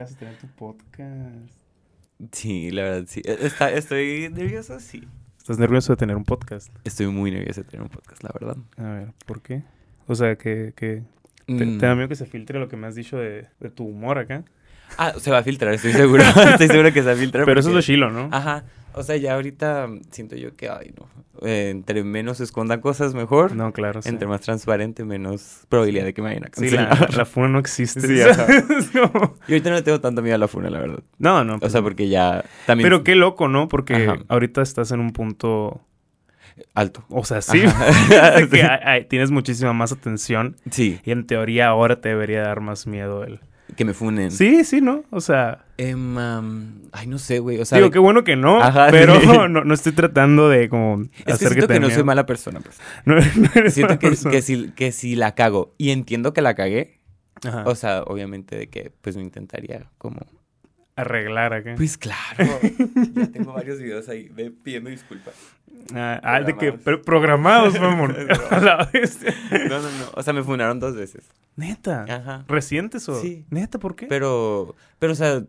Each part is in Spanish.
Vas a tener tu podcast. Sí, la verdad, sí. E- Está, estoy nervioso, sí. ¿Estás nervioso de tener un podcast? Estoy muy nervioso de tener un podcast, la verdad. A ver, ¿por qué? O sea, que, que te, Mm. te da miedo que se filtre lo que me has dicho de, de tu humor acá. Ah, se va a filtrar, estoy seguro. estoy seguro que se va a filtrar. Pero eso es lo chilo, ¿no? Ajá. O sea, ya ahorita siento yo que, ay, no. Eh, entre menos se escondan cosas, mejor. No, claro. sí. Entre más transparente, menos probabilidad de que me vayan a Sí, la, cancelar. la funa no existe. Sí, ajá. Es como- Y ahorita no le tengo tanto miedo a la funa, la verdad. No, no. O sea, porque ya también... Pero qué loco, ¿no? Porque Ajá. ahorita estás en un punto... Alto. O sea, sí. Ajá. de que hay- hay- tienes muchísima más atención. Sí, Y en teoría ahora te debería dar más miedo el... que me funen. Sí, sí, ¿no? O sea... Em, ay, no sé, güey. O sea, digo, qué bueno que no. Ajá, pero sí. no, no estoy tratando de como... es que hacer siento que, no soy mala persona, pues. No, no eres Siento mala que, persona. que, si, que si la cago y entiendo que la cagué, Ajá. o sea, obviamente de que pues me intentaría como... Arreglar acá. Pues claro, ya tengo varios videos ahí de pidiendo disculpas. Ah, ah, de que programados. pero programados, mamón. A la bestia. No, no, no, o sea, me funaron dos veces. Neta. Ajá. ¿Recientes o? Sí. Neta, ¿por qué? Pero, pero, o sea,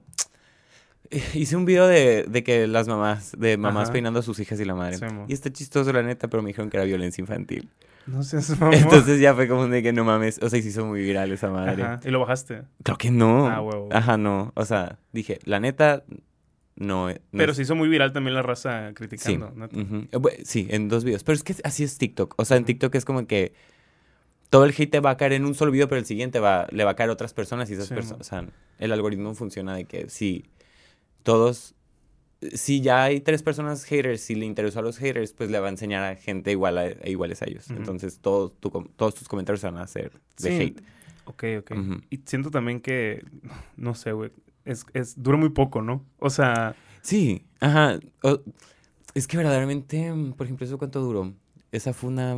hice un video de, de que las mamás, de mamás Ajá. peinando a sus hijas y la madre. Sí, y está chistoso, la neta, pero me dijeron que era violencia infantil. No seas mamón. Entonces ya fue como de que no mames, o sea, se hizo muy viral esa madre. Ajá. ¿Y lo bajaste? Creo que no. Ah, huevo. Ajá, no. O sea, dije, la neta, no. eh, no Pero es- se hizo muy viral también la raza Sí, criticando. Eh, sí, en dos videos. Pero es que así es TikTok. O sea, en TikTok es como que todo el hate te va a caer en un solo video, pero el siguiente va, le va a caer a otras personas y esas Sí, personas. O sea, el algoritmo funciona de que si todos. Si ya hay tres personas haters, si le interesó a los haters, pues le va a enseñar a gente igual a, e iguales a ellos. Entonces, todo tu todos tus comentarios van a ser de Sí. hate. Ok, ok. Y siento también que, no sé, güey, es, es, dura muy poco, ¿no? O sea, Sí, ajá. O- es que verdaderamente, por ejemplo, ¿eso cuánto duró? Esa fue una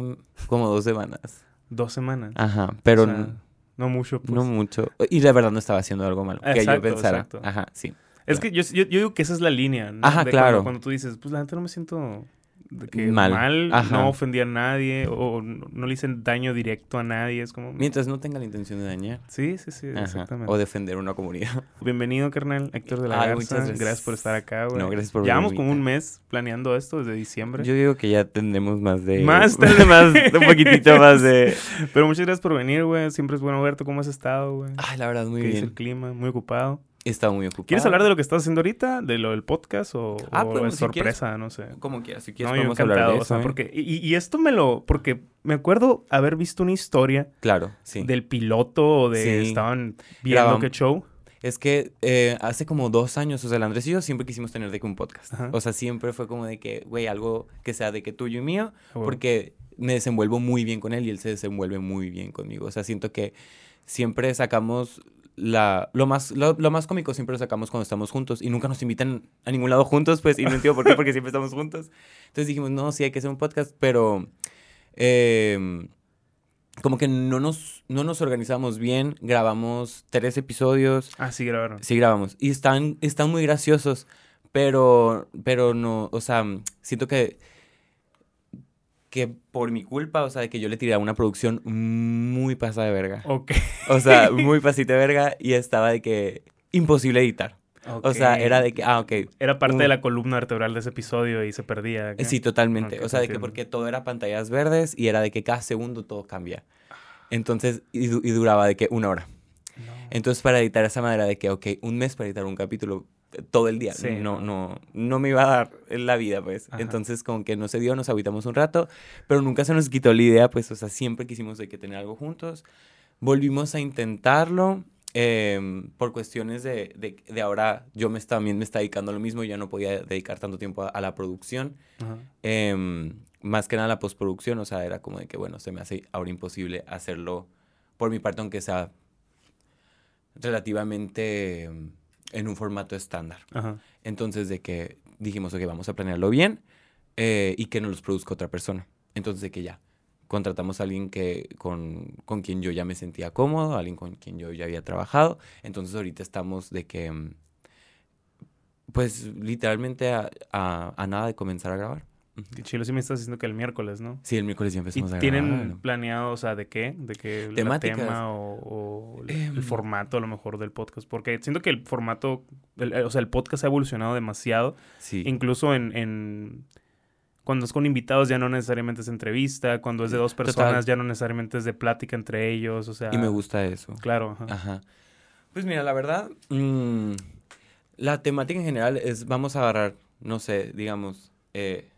como dos semanas. dos semanas. Ajá, pero O sea, n- no mucho, pues. no mucho. Y la verdad no estaba haciendo algo malo. que yo pensara. exacto. Ajá, sí. Es que yo, yo, yo digo que esa es la línea, ¿no? Ajá, De claro. Cuando, cuando tú dices, pues la neta no me siento de que Mal. mal, no ofendí a nadie o no, no le hice daño directo a nadie. Es como... Mientras no tenga la intención de dañar. Sí, sí, sí, Ajá, exactamente. O defender una comunidad. Bienvenido, carnal, Héctor de la Ay, Garza. muchas Gracias. gracias. por estar acá, güey. No, gracias por Llevamos como un mes planeando esto desde diciembre. Yo digo que ya tendremos más de. Más, vez. más, un poquitito más de. Pero muchas gracias por venir, güey. Siempre es bueno verte. ¿Cómo has estado, güey? Ay, la verdad, muy ¿Qué dice el bien. clima? Muy ocupado. He estado muy ocupado. ¿Quieres hablar de lo que estás haciendo ahorita? ¿De lo del podcast? ¿O, Ah, o podemos, es si sorpresa? No sé. Como quieras, si quieres No, podemos hablar de o sea, eso. ¿eh? porque... Y, y esto me lo... Porque me acuerdo haber visto una historia Claro, sí. del piloto o de... Sí. Estaban viendo Grabam- qué show. Es que eh, hace como dos años, o sea, el Andrés y yo siempre quisimos tener de que un podcast. Ajá. O sea, siempre fue como de que, güey, algo que sea de que tuyo y mío, Ah, porque me desenvuelvo muy bien con él y él se desenvuelve muy bien conmigo. O sea, siento que siempre sacamos la, lo, más, lo, lo más cómico siempre lo sacamos cuando estamos juntos y nunca nos invitan a ningún lado juntos, pues, y no entiendo por qué, porque siempre estamos juntos. Entonces dijimos, no, sí hay que hacer un podcast, pero eh, como que no nos, no nos organizamos bien, grabamos tres episodios, Ah, sí, grabaron. Sí, grabamos. Y están, están muy graciosos, pero, pero no, o sea, siento que, que por mi culpa, o sea, de que yo le tiré a una producción muy pasada de verga. Ok. O sea, muy pasita de verga y estaba de que imposible editar. O sea, era de que, ah, ok. Era parte un- de la columna vertebral de ese episodio y se perdía. Sí, totalmente. O sea, de que porque todo era pantallas verdes y era de que cada segundo todo cambia. Entonces, y, du- y duraba de que una hora. No. Entonces, para editar esa manera de que, ok, un mes para editar un capítulo todo el día, Sí, no, no. no, me iba a dar la vida, pues. Ajá. Entonces, como que no se dio, nos habitamos un rato, pero nunca se nos quitó la idea, pues, o sea, siempre quisimos de que tener algo juntos. Volvimos a intentarlo. em, por cuestiones de, de, de ahora yo me está- también me está dedicando a lo mismo, ya no podía dedicar tanto tiempo a, a la producción, em, más que nada a la postproducción, o sea, era como de que, bueno, se me hace ahora imposible hacerlo por mi parte, aunque sea relativamente em, en un formato estándar. Ajá. Entonces, de que dijimos, ok, vamos a planearlo bien eh, y que no los produzca otra persona. Entonces, de que ya, contratamos a alguien que, con, con quien yo ya me sentía cómodo, alguien con quien yo ya había trabajado. Entonces, ahorita estamos de que, pues, literalmente a, a- a nada de comenzar a grabar. Chilo, sí me estás diciendo que el miércoles, ¿no? Sí, el miércoles ya ¿Y empezamos a tienen planeado, o sea, de qué? ¿De qué Temáticas. tema o, o el- el formato a lo mejor del podcast? Porque siento que el formato, el- o sea, el podcast ha evolucionado demasiado. Sí. Incluso en, en- Cuando es con invitados ya no necesariamente es entrevista. Cuando es de dos Total. personas ya no necesariamente es de plática entre ellos. O sea... Y me gusta eso. Claro. ajá. Ajá. Pues mira, la verdad, mm, la temática en general es, vamos a agarrar, no sé, digamos, eh,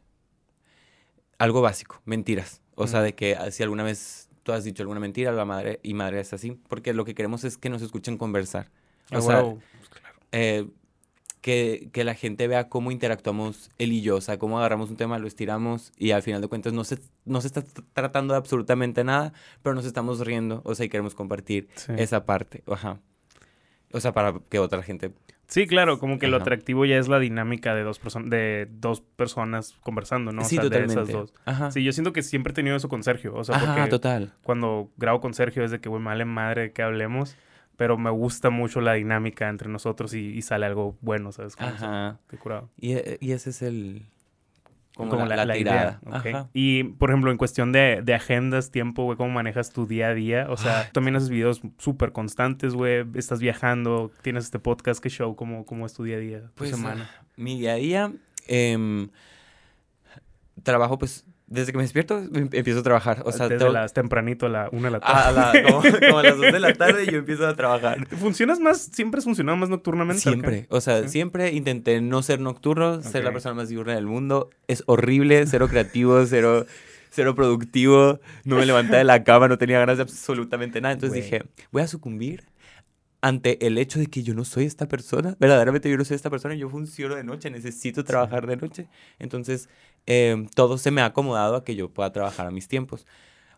algo básico, mentiras. O sea, de que ah, si alguna vez tú has dicho alguna mentira, la madre y madre es así, porque lo que queremos es que nos escuchen conversar. O Ah, sea, huevo. eh, que, que la gente vea cómo interactuamos él y yo, o sea, cómo agarramos un tema, lo estiramos y al final de cuentas no se, no se está tratando de absolutamente nada, pero nos estamos riendo, o sea, y queremos compartir Sí. esa parte, ajá. O sea, para que otra gente... Sí, claro, como que lo atractivo ya es la dinámica de dos, personas de dos personas conversando, ¿no? O sí, sea, de totalmente. esas dos. Ajá. Sí, yo siento que siempre he tenido eso con Sergio. O sea, Ajá, porque total. cuando grabo con Sergio es de que, güey, me vale madre que hablemos, pero me gusta mucho la dinámica entre nosotros y, y sale algo bueno, ¿sabes? Como. Ajá. Qué curado. Y, e- y ese es el... Como, Como la, la idea, tirada. ok. Ajá. Y, por ejemplo, en cuestión de, de agendas, tiempo, güey, ¿cómo manejas tu día a día? O sea, también haces videos súper constantes, güey, estás viajando, tienes este podcast, ¿qué show? ¿Cómo, cómo es tu día a día, tu Pues, semana? mi día a día, em, trabajo pues, desde que me despierto em- empiezo a trabajar. O sea, Desde tengo- las tempranito a la una de la tarde. a la- como, como a las 2 de la tarde yo empiezo a trabajar. ¿Funcionas más, siempre has funcionado más nocturnamente? acá? Siempre, o sea, Sí. siempre intenté no ser nocturno, ser la persona más diurna del mundo. Es horrible, cero creativo, cero, cero productivo. No me levantaba de la cama, no tenía ganas de absolutamente nada. Entonces dije, voy a sucumbir ante el hecho de que yo no soy esta persona. Verdaderamente yo no soy esta persona, yo funciono de noche, necesito trabajar de noche. Entonces, em, todo se me ha acomodado a que yo pueda trabajar a mis tiempos.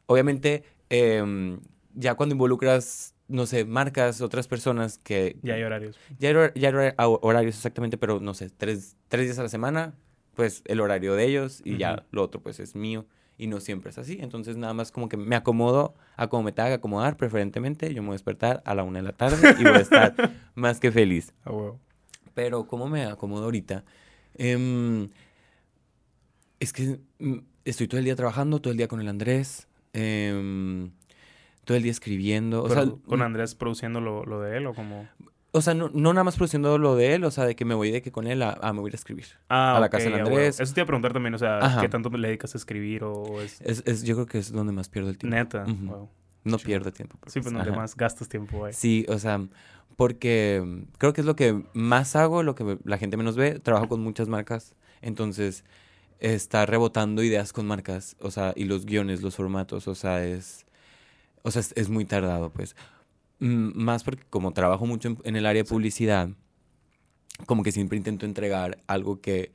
Obviamente, em, ya cuando involucras, no sé, marcas, otras personas que Ya hay horarios. ya hay, hor- ya hay hor- horarios exactamente, pero no sé, tres, tres días a la semana, pues el horario de ellos y Ujú. ya lo otro pues es mío y no siempre es así. Entonces nada más como que me acomodo a como me tenga que acomodar, preferentemente yo me voy a despertar a la una de la tarde y voy a estar más que feliz. Pero ¿cómo me acomodo ahorita? Em, es que mm, estoy todo el día trabajando, todo el día con el Andrés, em, todo el día escribiendo. O sea, Pero, ¿Con mm, Andrés produciendo lo, lo de él o como...? O sea, no, no nada más produciendo lo de él, o sea, de que me voy de que con él a, a me voy a ir a escribir. Ah, A la ok, casa del. Andrés. Eso te iba a preguntar también, o sea, Ajá. ¿qué tanto le dedicas a escribir o es Es, es- yo creo que es donde más pierdo el tiempo. neta? Wow. No pierdo tiempo. Sí, pues donde Ajá. más gastas tiempo ahí. Sí, o sea, porque creo que es lo que más hago, lo que la gente menos ve. Trabajo con muchas marcas, entonces está rebotando ideas con marcas, o sea, y los guiones, los formatos, o sea, es, o sea, es, es muy tardado, pues. Más porque como trabajo mucho en, en el área de publicidad, como que siempre intento entregar algo que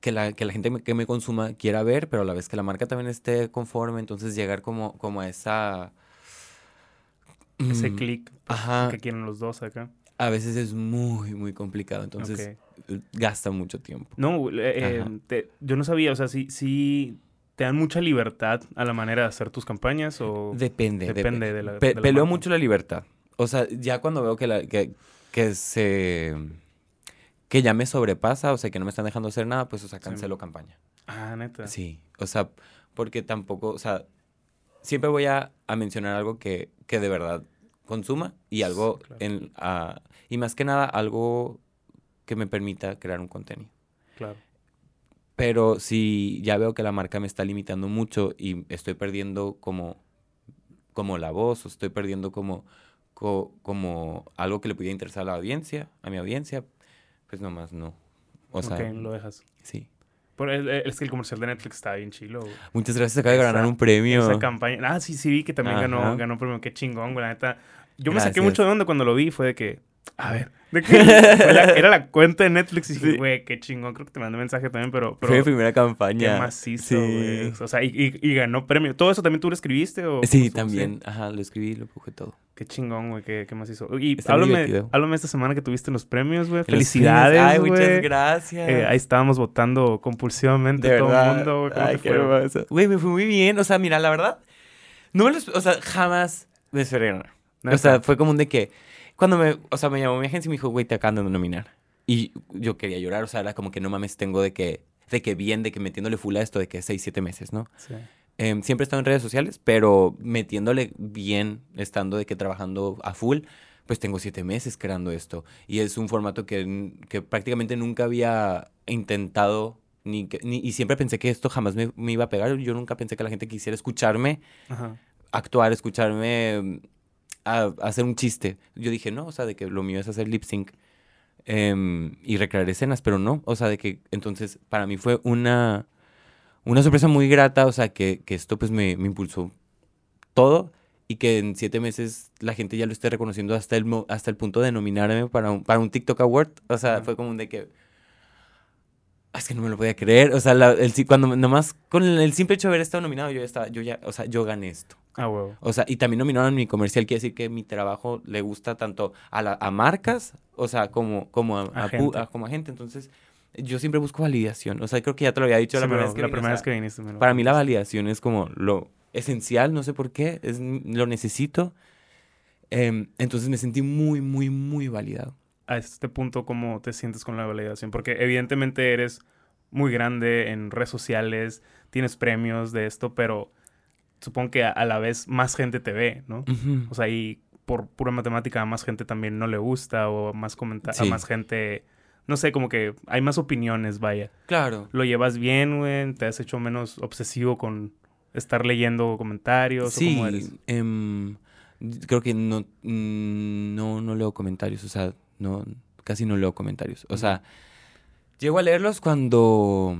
que la, que la gente que me consuma quiera ver, pero a la vez que la marca también esté conforme, entonces llegar como, como a esa... Ese Mm, clic pues, que quieren los dos acá. A veces es muy, muy complicado, entonces gasta mucho tiempo. No, eh, te- yo no sabía, o sea, sí, sí te dan mucha libertad a la manera de hacer tus campañas o... Depende. Depende depe- de la- de la peleo marca. mucho la libertad. O sea, ya cuando veo que, la, que, que se... Que ya me sobrepasa, o sea, que no me están dejando hacer nada, pues, o sea, Sí. cancelo campaña. Ah, neta. Sí, o sea, porque tampoco, o sea, siempre voy a, a mencionar algo que, que de verdad consuma y algo, claro. en, ah, y más que nada, algo que me permita crear un contenido. Claro. Pero si ya veo que la marca me está limitando mucho y estoy perdiendo como, como la voz o estoy perdiendo como, co- como algo que le pudiera interesar a la audiencia, a mi audiencia, pues nomás no. O sea, ok, lo dejas. sí. Pero es, es que el comercial de Netflix está bien chilo. güey. Muchas gracias, acaba de ganar un premio. Esa campaña. Ah, sí, sí vi que también ganó, ganó premio. Qué chingón, güey. La neta. Yo me saqué mucho de onda cuando lo vi. Fue de que. A ver. De la- era la cuenta de Netflix y dije, Sí. güey, qué chingón. Creo que te mandé mensaje también, pero. pero Fue mi primera qué campaña. macizo, güey. O sea, y, y- y ganó premio. ¿Todo eso también tú lo escribiste? O Sí, también. Ajá, lo escribí, lo empujé todo. Qué chingón, güey. Qué, qué macizo. Y Está háblame, háblame esta semana que tuviste los premios, güey. Los Felicidades. Ay, güey. muchas gracias. Eh, ahí estábamos votando compulsivamente de todo verdad. el mundo, güey. ¿Cómo Ay, qué güey? hermoso. Güey, me fue muy bien. O sea, mira, la verdad, no me lo esp- O sea, jamás me esperé ganar. O sea, fue como un de que. Cuando me. O sea, me llamó mi agencia y me dijo, güey, te acaban de nominar. Y yo quería llorar. O sea, era como que no mames, tengo de que. de que bien, de que metiéndole full a esto, de que seis, siete meses, ¿no? Sí. Em, siempre he estado en redes sociales, pero metiéndole bien, estando de que trabajando a full, pues tengo siete meses creando esto. Y es un formato que, que prácticamente nunca había intentado, ni, ni- y siempre pensé que esto jamás me, me iba a pegar. Yo nunca pensé que la gente quisiera escucharme Ajá. actuar, escucharme a, a hacer un chiste. Yo dije, no, o sea, de que lo mío es hacer lip sync em, y recrear escenas, pero no, o sea, de que entonces para mí fue una, una sorpresa muy grata, o sea, que, que esto pues me, me impulsó todo y que en siete meses la gente ya lo esté reconociendo hasta el, hasta el punto de nominarme para un, para un TikTok Award, o sea, fue como un de que... "Ah, Es que no me lo podía creer, o sea, la- el, cuando nomás con el simple hecho de haber estado nominado, yo ya estaba, yo ya, o sea, yo gané esto. Ah, huevo. O sea, y también nominaron mi comercial, quiere decir que mi trabajo le gusta tanto a, la- a marcas, o sea, como, como a, A a pu- gente. a- como a gente. Entonces, yo siempre busco validación. O sea, creo que ya te lo había dicho Sí, la me primera vez que la vine, o primera vez sea, que viniste. me lo Para mí la validación es como lo esencial, no sé por qué, es, lo necesito. Em, entonces me sentí muy, muy, muy validado. A este punto cómo te sientes con la validación? Porque evidentemente eres muy grande en redes sociales, tienes premios de esto, pero supongo que a, la vez más gente te ve, ¿no? O sea, y por pura matemática a más gente también no le gusta o más comentarios, Sí. a más gente, no sé, como que hay más opiniones, vaya. Claro. ¿Lo llevas bien, güey? ¿Te has hecho menos obsesivo con estar leyendo comentarios? ¿O Sí, cómo eres? em, creo que no, mm, no, no leo comentarios, o sea, no, casi no leo comentarios. O sea, llego a leerlos cuando,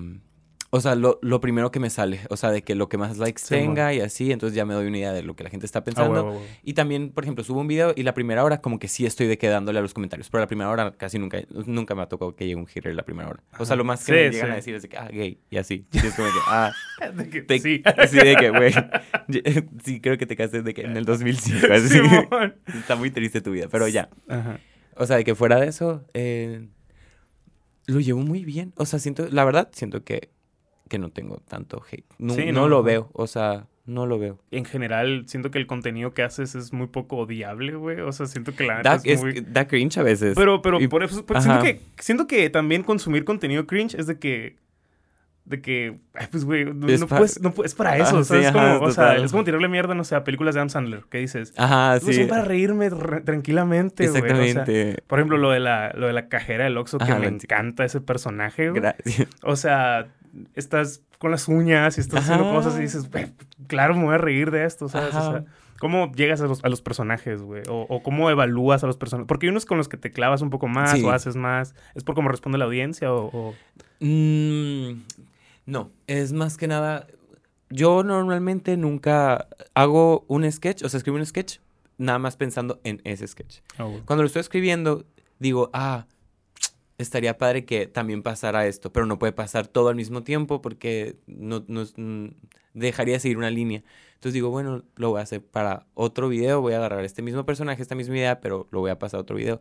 o sea, lo, lo primero que me sale, o sea, de que lo que más likes Sí, tenga y así, entonces ya me doy una idea de lo que la gente está Ah, pensando. huevo, huevo. Y también, por ejemplo, subo un video y la primera hora como que sí estoy de quedándole a los comentarios, pero la primera hora casi nunca, nunca me ha tocado que llegue un hater la primera hora. O sea, lo más que Sí, me llegan sí. a decir es de que, ah, gay, y así. Y es como que, ah, De que- te- sí. Sí, de que, güey. Sí, creo que te casaste de que en el 2005. Así. Está muy triste tu vida, pero ya. Ajá. O sea, de que fuera de eso, eh, lo llevo muy bien. O sea, siento, la verdad, siento que, que no tengo tanto hate. No, Sí, no no, lo veo, o sea, no lo veo. en general siento que el contenido que haces es muy poco odiable, güey. O sea, siento que la Da, es es muy... da cringe a veces. Pero, pero y- por eso, siento que, siento que también consumir contenido cringe es de que, de que, ay, pues, güey, no, Es no pa- puedes, no puedes- es para eso, Ah, ¿sabes? sí, como, ajá, o sea, es como tirarle mierda, no sé, a películas de Adam Sandler, ¿qué dices? Ajá, sí. son para reírme re- tranquilamente, güey. o sea, por ejemplo, lo de la, lo de la cajera del Oxxo, que me encanta ese personaje, güey. Gracias. O sea, estás con las uñas y estás haciendo cosas y dices, "Güey, claro, me voy a reír de esto, ¿sabes? O Ajá. sea, ¿cómo llegas a los, a los personajes, güey? O, o cómo evalúas a los personajes. Porque hay unos con los que te clavas un poco más Sí. o haces más. ¿Es por cómo responde la audiencia o...? o- Mm, no, es más que nada. Yo normalmente nunca hago un sketch, o sea, escribo un sketch nada más pensando en ese sketch. Cuando lo estoy escribiendo, digo, ah, estaría padre que también pasara esto, pero no puede pasar todo al mismo tiempo porque no, no mm, dejaría de seguir una línea. Entonces digo, bueno, lo voy a hacer para otro video, voy a agarrar este mismo personaje, esta misma idea, pero lo voy a pasar a otro video.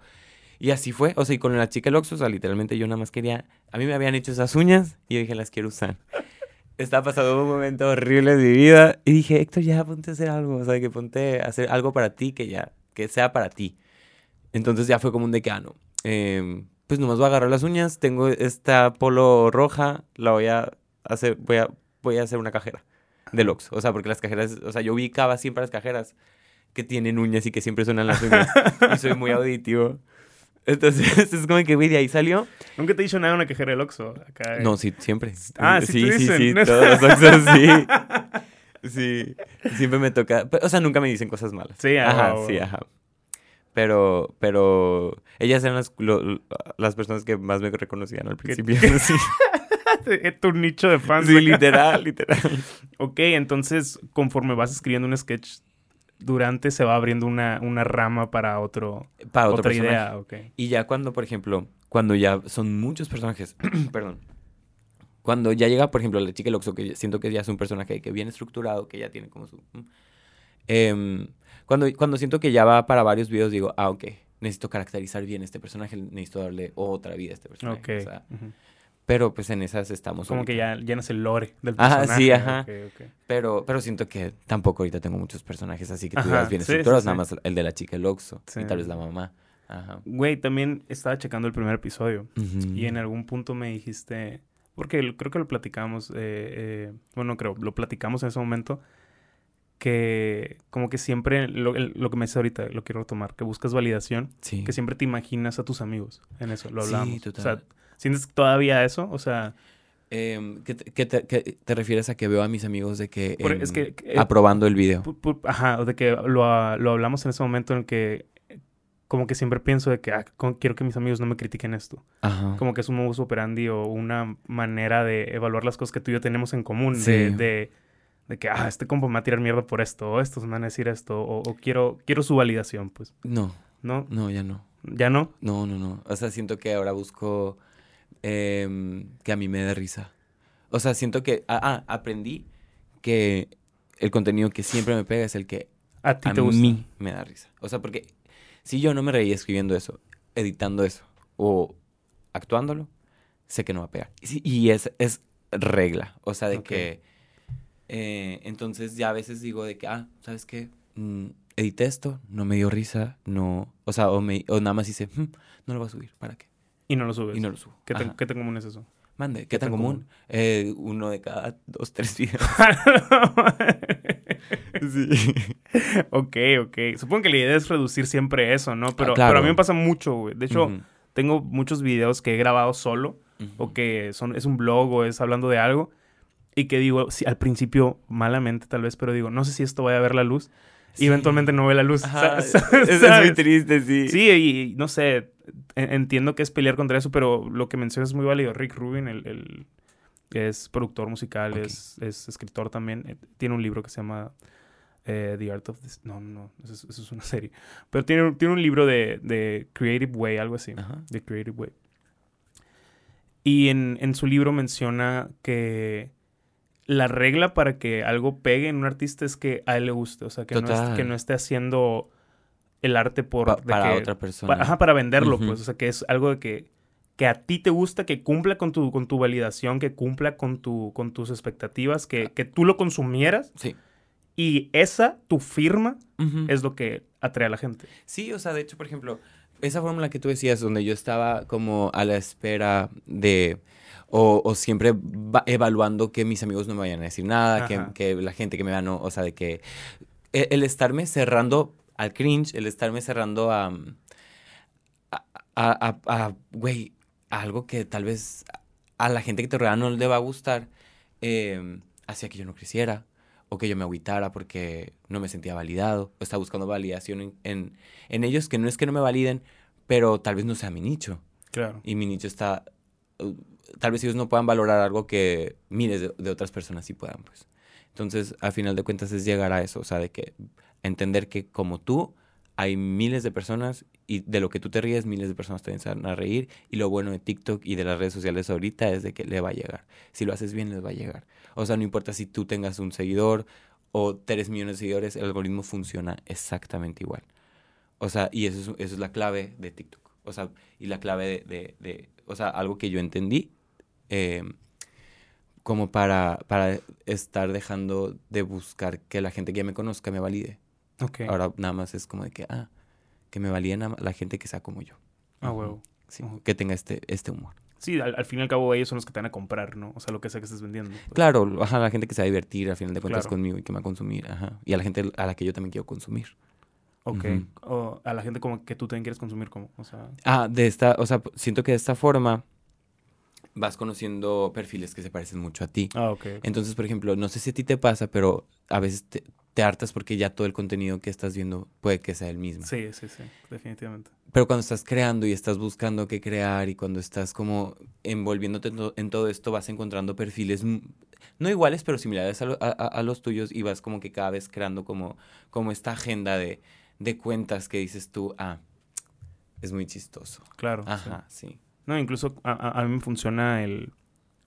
Y así fue, o sea, y con la chica Oxxo, o sea, literalmente yo nada más quería, a mí me habían hecho esas uñas y yo dije, las quiero usar. Estaba pasando un momento horrible de mi vida y dije, Héctor, ya ponte a hacer algo, o sea, que ponte a hacer algo para ti que ya, que sea para ti. Entonces ya fue como un de que, ah, no, em, pues nomás voy a agarrar las uñas, tengo esta polo roja, la voy a hacer, voy a, voy a hacer una cajera del Oxxo. O sea, porque las cajeras, o sea, yo ubicaba siempre las cajeras que tienen uñas y que siempre suenan las uñas. y soy muy auditivo. Entonces es como que, güey, de ahí salió. Nunca te he dicho nada una quejera del Oxxo. Acá, No, sí, siempre. Ah, sí te sí, dicen. sí, todos los Oxxos, sí. Sí, siempre me toca. O sea, nunca me dicen cosas malas. Sí, ah, ajá, huevo. sí, ajá. Pero, pero ellas eran las, lo- las personas que más me reconocían al principio. Sí, Es tu nicho de fans. sí, acá. literal, literal. Ok, entonces conforme vas escribiendo un sketch, durante se va abriendo una, una rama para otro, Para otra personaje. idea. Ok. Y ya cuando, por ejemplo, cuando ya son muchos personajes, perdón, cuando ya llega, por ejemplo, la chica Loxo, que siento que ya es un personaje que bien estructurado, que ya tiene como su... mm, em, cuando, cuando siento que ya va para varios videos, digo, ah, ok, necesito caracterizar bien este personaje, necesito darle otra vida a este personaje. O sea. Pero pues en esas estamos. Como ahorita. que ya llenas el lore del Ajá, personaje. sí, ajá. Ok, ok. Pero, pero siento que tampoco ahorita tengo muchos personajes así que tú Ajá, veas bien sí, sí, estructurados, sí. nada más el de la chica Loxo Sí. y tal vez la mamá. Ajá. Güey, también estaba checando el primer episodio y en algún punto me dijiste, porque creo que lo platicamos, eh, eh, bueno, creo, lo platicamos en ese momento, que como que siempre, lo, el- lo que me dice ahorita, lo quiero retomar, que buscas validación, Sí. que siempre te imaginas a tus amigos en eso, lo Sí, hablamos. total. O sea, ¿sientes todavía eso? O sea, Em, ¿qué, te, qué te- qué te refieres a que veo a mis amigos de que, em, es que- que- aprobando el video? pu- pu- ajá, o de que lo, lo hablamos en ese momento en el que eh, como que siempre pienso de que ah, quiero que mis amigos no me critiquen esto. Ajá. Como que es un modus operandi o una manera de evaluar las cosas que tú y yo tenemos en común. Sí. De, de, de que, ah, este compa me va a tirar mierda por esto, o estos me van a decir esto, o, o quiero, quiero su validación, pues. No, ¿No? no, ya no. ¿Ya no? No, no, no. O sea, siento que ahora busco em, que a mí me dé risa. O sea, siento que, ah, ah, aprendí que el contenido que siempre me pega es el que A ti a te gusta. mí me da risa. O sea, porque si yo no me reía escribiendo eso, editando eso o actuándolo, sé que no va a pegar. Y, es, es regla. O sea, de que... eh, entonces ya a veces digo de que, ah, ¿sabes qué? Mm, edité esto, no me dio risa, no... O sea, o, me, o nada más hice, "Hmm, no lo voy a subir, ¿para qué? Y no lo subes. Y no lo subo. ¿Qué, tan. ¿Qué tan común es eso? Mande, ¿qué, tan, tan común? Eh, uno de cada dos, tres videos. sí. ok, ok. Supongo que la idea es reducir siempre eso, ¿no? Pero, Ah, claro. pero a mí me pasa mucho, güey. De hecho, Ujú, tengo muchos videos que he grabado solo ujú. o que son, es un blog o es hablando de algo y que digo, sí, al principio malamente tal vez, pero digo, no sé si esto vaya a ver la luz y Sí. eventualmente no ve la luz. Ajá, es, es muy triste, sí. Sí, y, y no sé, entiendo que es pelear contra eso, pero lo que mencionas es muy válido. Rick Rubin, el, el- es productor musical, es, es escritor también. eh, Tiene un libro que se llama eh, The Art of this. No, no, eso es, eso es una serie. Pero tiene, un- tiene un libro de, de Creative Way, algo así. Ajá. The Creative Way. Y en, en su libro menciona que la regla para que algo pegue en un artista es que a él le guste. O sea, que, no, es- que no esté haciendo el arte por... Pa- de para que- otra persona. pa- ajá, para venderlo, Ujú. pues. O sea, que es algo de que, que a ti te gusta, que cumpla con tu, con tu validación, que cumpla con, tu, con tus expectativas, que, que tú lo consumieras. Sí. Y esa, tu firma, es lo que atrae a la gente. Sí, o sea, de hecho, por ejemplo, esa fórmula que tú decías, donde yo estaba como a la espera de, o, o siempre va- evaluando que mis amigos no me vayan a decir nada, que, que la gente que me vea no, o sea, de que el, el estarme cerrando al cringe, el estarme cerrando a, a, a, a- a, güey, a algo que tal vez a la gente que te rodea no le va a gustar, eh, hacía que yo no creciera o que yo me agüitara porque no me sentía validado o estaba buscando validación en, en, en ellos que no es que no me validen, pero tal vez no sea mi nicho. Claro. Y mi nicho está... uh, tal vez ellos no puedan valorar algo que miles de, de otras personas sí puedan, pues. Entonces, al final de cuentas es llegar a eso, o sea, de que entender que como tú hay miles de personas y de lo que tú te ríes, miles de personas se van a reír. Y lo bueno de TikTok y de las redes sociales ahorita es de que le va a llegar. Si lo haces bien, les va a llegar. O sea, no importa si tú tengas un seguidor o 3 millones de seguidores, el algoritmo funciona exactamente igual. O sea, y eso es, eso es la clave de TikTok. O sea, y la clave de, de- de- o sea, algo que yo entendí, eh, como para, para estar dejando de buscar que la gente que ya me conozca me valide. Ahora nada más es como de que, ah, que me más la gente que sea como yo. Ah, huevo. Sí, que tenga este, este humor. Sí, al, al fin y al cabo ellos son los que te van a comprar, ¿no? O sea, lo que sea que estés vendiendo. pues. Claro, ajá, la gente que se va a divertir al final de cuentas Claro. conmigo y que me va a consumir, ajá. Y a la gente a la que yo también quiero consumir. Ok. O a la gente como que tú también quieres consumir como, o sea... Ah, de esta, o sea, siento que de esta forma vas conociendo perfiles que se parecen mucho a ti. Ah, ok. Entonces, por ejemplo, no sé si a ti te pasa, pero a veces te, te hartas porque ya todo el contenido que estás viendo puede que sea el mismo. Sí, sí, sí, definitivamente. Pero cuando estás creando y estás buscando qué crear y cuando estás como envolviéndote en, to- en todo esto, vas encontrando perfiles no iguales, pero similares a, lo- a- a- a los tuyos y vas como que cada vez creando como, como esta agenda de, de cuentas que dices tú, ah, es muy chistoso. Claro. sí. Ajá, sí. No, incluso a, a- a mí me funciona el...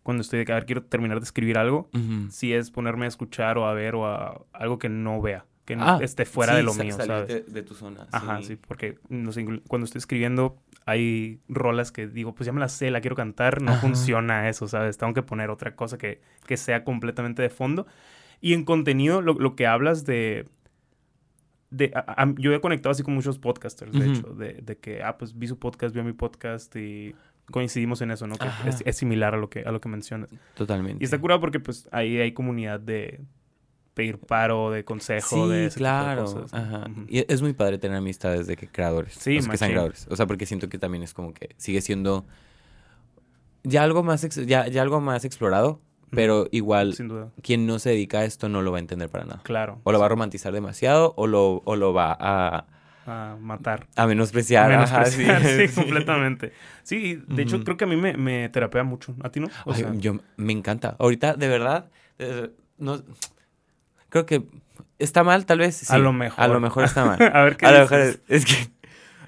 Cuando estoy de que, a ver, quiero terminar de escribir algo, si es ponerme a escuchar o a ver o a algo que no vea, que no Ah, esté fuera sí, de lo mío, ¿sabes? de tu zona. Ajá, sí, porque no sé, inclu- cuando estoy escribiendo hay rolas que digo, pues ya me las sé, la quiero cantar, no Ajá. funciona eso, ¿sabes? Tengo que poner otra cosa que, que sea completamente de fondo. Y en contenido, lo, lo que hablas de... de a- a- yo he conectado así con muchos podcasters, de hecho, de, de que, ah, pues vi su podcast, vio mi podcast y coincidimos en eso, ¿no? Que es, es similar a lo que, a lo que mencionas. Totalmente. Y está curado porque pues ahí hay comunidad de pedir paro, de consejo, Sí, de ese tipo de claro. Ajá. Y es muy padre tener amistades de que creadores. Sí, sea, que sean creadores. O sea, porque siento que también es como que sigue siendo ya algo más, ex- ya, ya algo más explorado, pero igual Sin duda. quien no se dedica a esto no lo va a entender para nada. Claro. O lo va a romantizar demasiado o lo, o lo va a, A matar. a menospreciar. Ajá, sí. Sí, Sí. completamente. Sí, de hecho creo que a mí me, me terapea mucho. ¿A ti no? O Ay, sea, yo me encanta. Ahorita, de verdad, eh, no creo que está mal, tal vez. sí. A lo mejor. A lo mejor está mal. a ver qué a lo mejor es, es que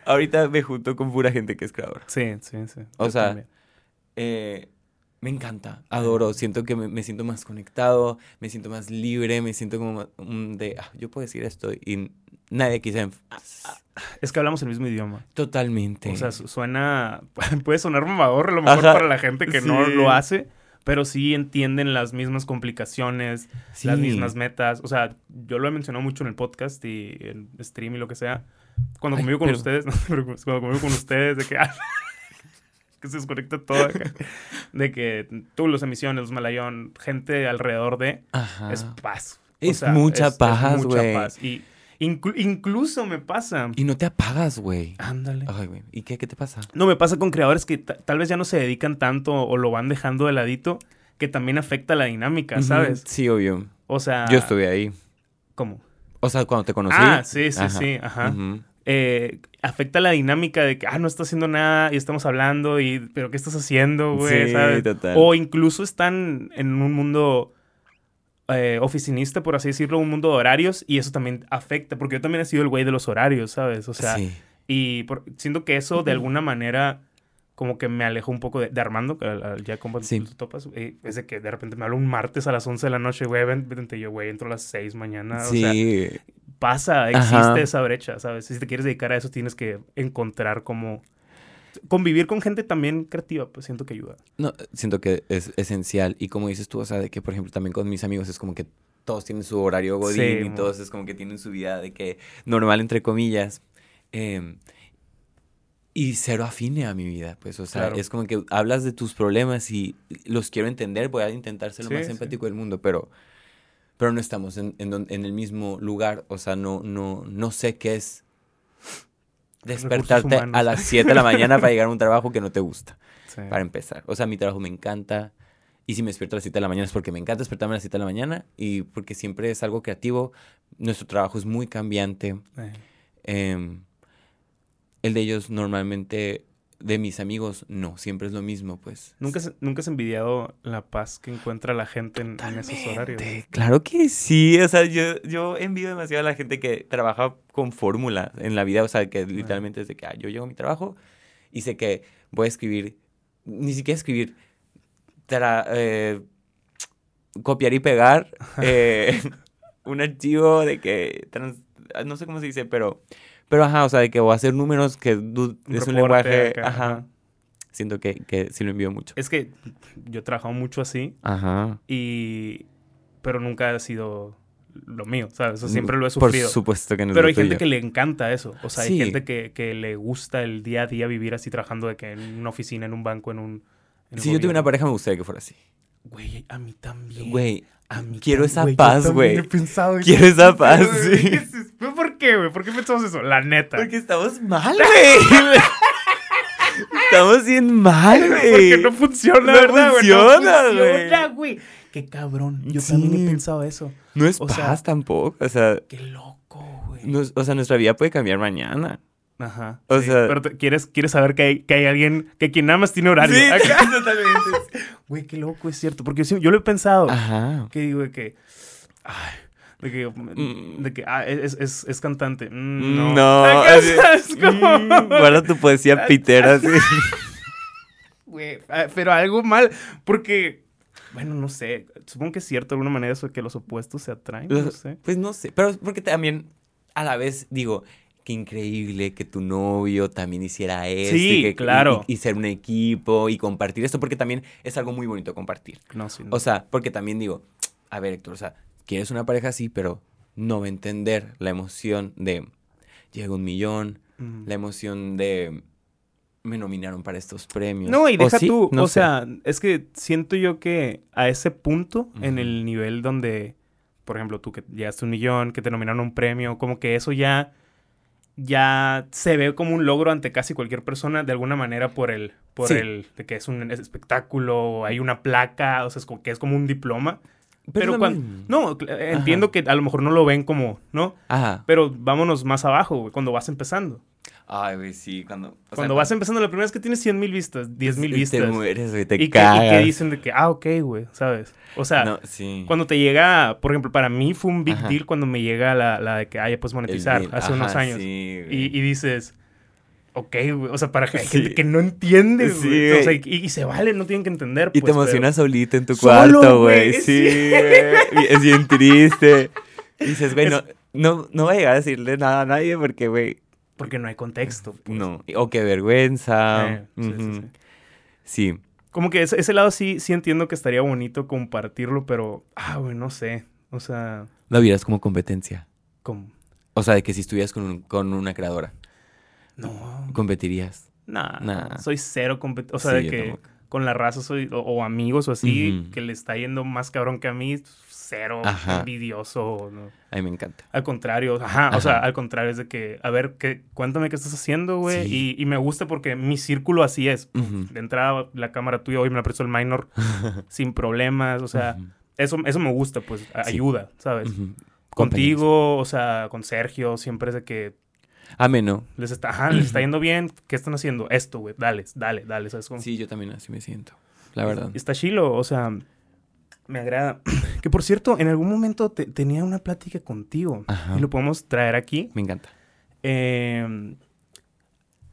ahorita me junto con pura gente que es creadora. Sí, sí, sí. O Yo sea. Eh, me encanta, adoro, siento que me, me siento más conectado, me siento más libre, me siento como mm, de, ah, yo puedo decir esto y nadie quise... es que hablamos el mismo idioma. Totalmente. O sea, su- suena, puede sonar mamador a lo mejor Ajá, para la gente que no lo hace, pero sí entienden las mismas complicaciones, las mismas metas. O sea, yo lo he mencionado mucho en el podcast y en stream y lo que sea. Cuando Ay, convivo con pero- ustedes, no te preocupes, cuando convivo con ustedes, de que, ah, que se desconecta todo, acá. de que tú, los emisiones, los malayón, gente alrededor de, Ajá. es paz. Es mucha paz, mucha güey. paz. Y inclu- incluso me pasa. Y no te apagas, güey. Ándale. Ay, güey. ¿Y qué, qué te pasa? No, me pasa con creadores que ta- tal vez ya no se dedican tanto o lo van dejando de ladito, que también afecta la dinámica, ¿sabes? Sí, obvio. O sea... Yo estuve ahí. ¿Cómo? O sea, cuando te conocí. Ah, sí, sí, Ajá. sí, ajá. Ujú. Eh, afecta la dinámica de que, ah, no está haciendo nada y estamos hablando y, pero ¿qué estás haciendo, güey? Sí, ¿Sabes? total. O incluso están en un mundo eh, oficinista, por así decirlo, un mundo de horarios y eso también afecta, porque yo también he sido el güey de los horarios, ¿sabes? O sea, sí. Y por- siento que eso de alguna manera como que me alejó un poco de, de Armando, que al- al- ya como Sí. tú topas, eh, es de que de repente me habla un martes a las 11 de la noche, güey, ven- vente yo, güey, entro a las 6 mañana, o sea, sí. Pasa, existe Ajá. esa brecha, ¿sabes? Si te quieres dedicar a eso tienes que encontrar cómo convivir con gente también creativa, pues siento que ayuda. No, siento que es esencial. Y como dices tú, o sea, de que, por ejemplo, también con mis amigos es como que todos tienen su horario godín Sí, y todos es como que tienen su vida de que normal, entre comillas. Em, y cero afine a mi vida, pues, o sea, Claro. es como que hablas de tus problemas y los quiero entender, voy a intentar ser lo Sí, más sí. empático del mundo, pero, pero no estamos en, en el mismo lugar, o sea, no, no, no sé qué es despertarte a las 7 de la mañana para llegar a un trabajo que no te gusta Sí. para empezar. O sea, mi trabajo me encanta. Y si me despierto a las 7 de la mañana es porque me encanta despertarme a las 7 de la mañana y porque siempre es algo creativo. Nuestro trabajo es muy cambiante. Eh, Em, el de ellos normalmente, de mis amigos, no, siempre es lo mismo, pues. ¿Nunca, has, ¿Nunca has envidiado la paz que encuentra la gente en, en esos horarios? Claro que sí, o sea, yo, yo envío demasiado a la gente que trabaja con fórmula en la vida, o sea, que literalmente es de que ah, yo llego a mi trabajo y sé que voy a escribir, ni siquiera escribir, tra- eh, copiar y pegar eh, un archivo de que, trans- no sé cómo se dice, pero, pero ajá, o sea, de que voy a hacer números que du- es un lenguaje, acá, ajá, ajá. siento que, que sí lo envío mucho. Es que yo he trabajado mucho así Ajá. y... Pero nunca ha sido lo mío, ¿sabes? O sea, siempre lo he Por sufrido. supuesto que no Pero hay gente que le encanta eso. O sea, hay gente que, que le gusta el día a día vivir así trabajando de que en una oficina, en un banco, en un... en un Si yo tuviera una gobierno. pareja, me gustaría que fuera así. Güey, a mí también. Güey, a mí quiero también, esa güey, paz, güey. Quiero eso, esa paz, sí. ¿Qué es eso? ¿Pero ¿Por qué, güey? ¿Por qué pensamos eso? La neta. Porque estamos mal, güey. estamos bien mal, güey. Porque no funciona, No ¿verdad, güey? no funciona, güey. Qué cabrón. Yo Sí. también he pensado eso. No es o paz sea- tampoco. O sea, Qué loco, güey. o sea, nuestra vida puede cambiar mañana. Ajá. O sí, sea- Pero te- quieres, quieres saber que hay, que hay alguien que quien nada más tiene horario. Sí, Acá. totalmente. Güey, qué loco, es cierto. Porque yo, lo he pensado. Ajá. Que digo que. Ay, de que. Mm. De que. Ah, es, es, es cantante. Mm, No, no. así- Acá, ¿sabes cómo? Mm, guarda tu poesía pitera, así. Güey, ah, pero algo mal. Porque. Bueno, no sé. Supongo que es cierto de alguna manera eso de que los opuestos se atraen. No sé. Pues no sé, pero porque también a la vez digo, qué increíble que tu novio también hiciera esto. Sí, y que- y- claro. Y, y ser un equipo y compartir esto, porque también es algo muy bonito compartir. No, sí. no. O sea, porque también digo, a ver, Héctor, o sea, quieres una pareja así, pero no va a entender la emoción de llega un millón, Mm. la emoción de me nominaron para estos premios. No, y ¿O deja sí? tú, No o sé. sea, es que siento yo que a ese punto, en el nivel donde, por ejemplo, tú que llegaste a un millón, que te nominaron a un premio, como que eso ya, ya se ve como un logro ante casi cualquier persona, de alguna manera por el, por Sí. el, de que es un espectáculo, hay una placa, o sea, es como que es como un diploma. Pero, cuando, no, eh, entiendo que a lo mejor no lo ven como, ¿no? Ajá. Pero vámonos más abajo, güey, cuando vas empezando. Ay, güey, sí, cuando... o sea, cuando vas empezando, la primera vez que tienes 100 mil vistas, 10 mil Te vistas. mueres, güey, te y, que, y cagas. que dicen de que, ah, ok, güey, ¿sabes? O sea, No, sí. cuando te llega, por ejemplo, para mí fue un big Ajá. deal cuando me llega la, la de que, ah, ya puedes monetizar hace unos años. Sí, güey. y, y dices, ok, güey, o sea, para que hay Sí. gente que no entiende, Sí, güey. O sea, y, se vale, no tienen que entender. Y pues, te emocionas solito en tu cuarto, güey, sí. Güey. Es bien triste. Y dices, güey, no, no, no voy a llegar a decirle nada a nadie porque, güey, Porque no hay contexto. pues. no. O qué vergüenza. Eh, sí. Como que ese, ese lado sí, sí entiendo que estaría bonito compartirlo, pero, ah, güey, no sé. O sea, Lo vieras como competencia. como, O sea, de que si estuvieras con, un- con una creadora, no. competirías. Nah, Nah. soy cero competente. O sea, Sí, de que con la raza soy, o, o amigos o así, que le está yendo más cabrón que a mí, cero Ajá. envidioso. ¿no? A mí me encanta. Al contrario, ajá, o sea, al contrario es de que, a ver, ¿qué, cuéntame qué estás haciendo, güey. Sí. Y, y me gusta porque mi círculo así es. De entrada, la cámara tuya hoy me la prestó el minor sin problemas, o sea, eso, eso me gusta, pues, Sí. ayuda, ¿sabes? Contigo, o sea, con Sergio, siempre es de que Ameno. les está, ajá, les está yendo bien, ¿qué están haciendo? Esto, güey, dale, dale, dale, ¿sabes cómo? Sí, yo también así me siento. La verdad. Está chilo, o sea, me agrada. Que por cierto, en algún momento te- tenía una plática contigo Ajá. y lo podemos traer aquí. Me encanta. Eh,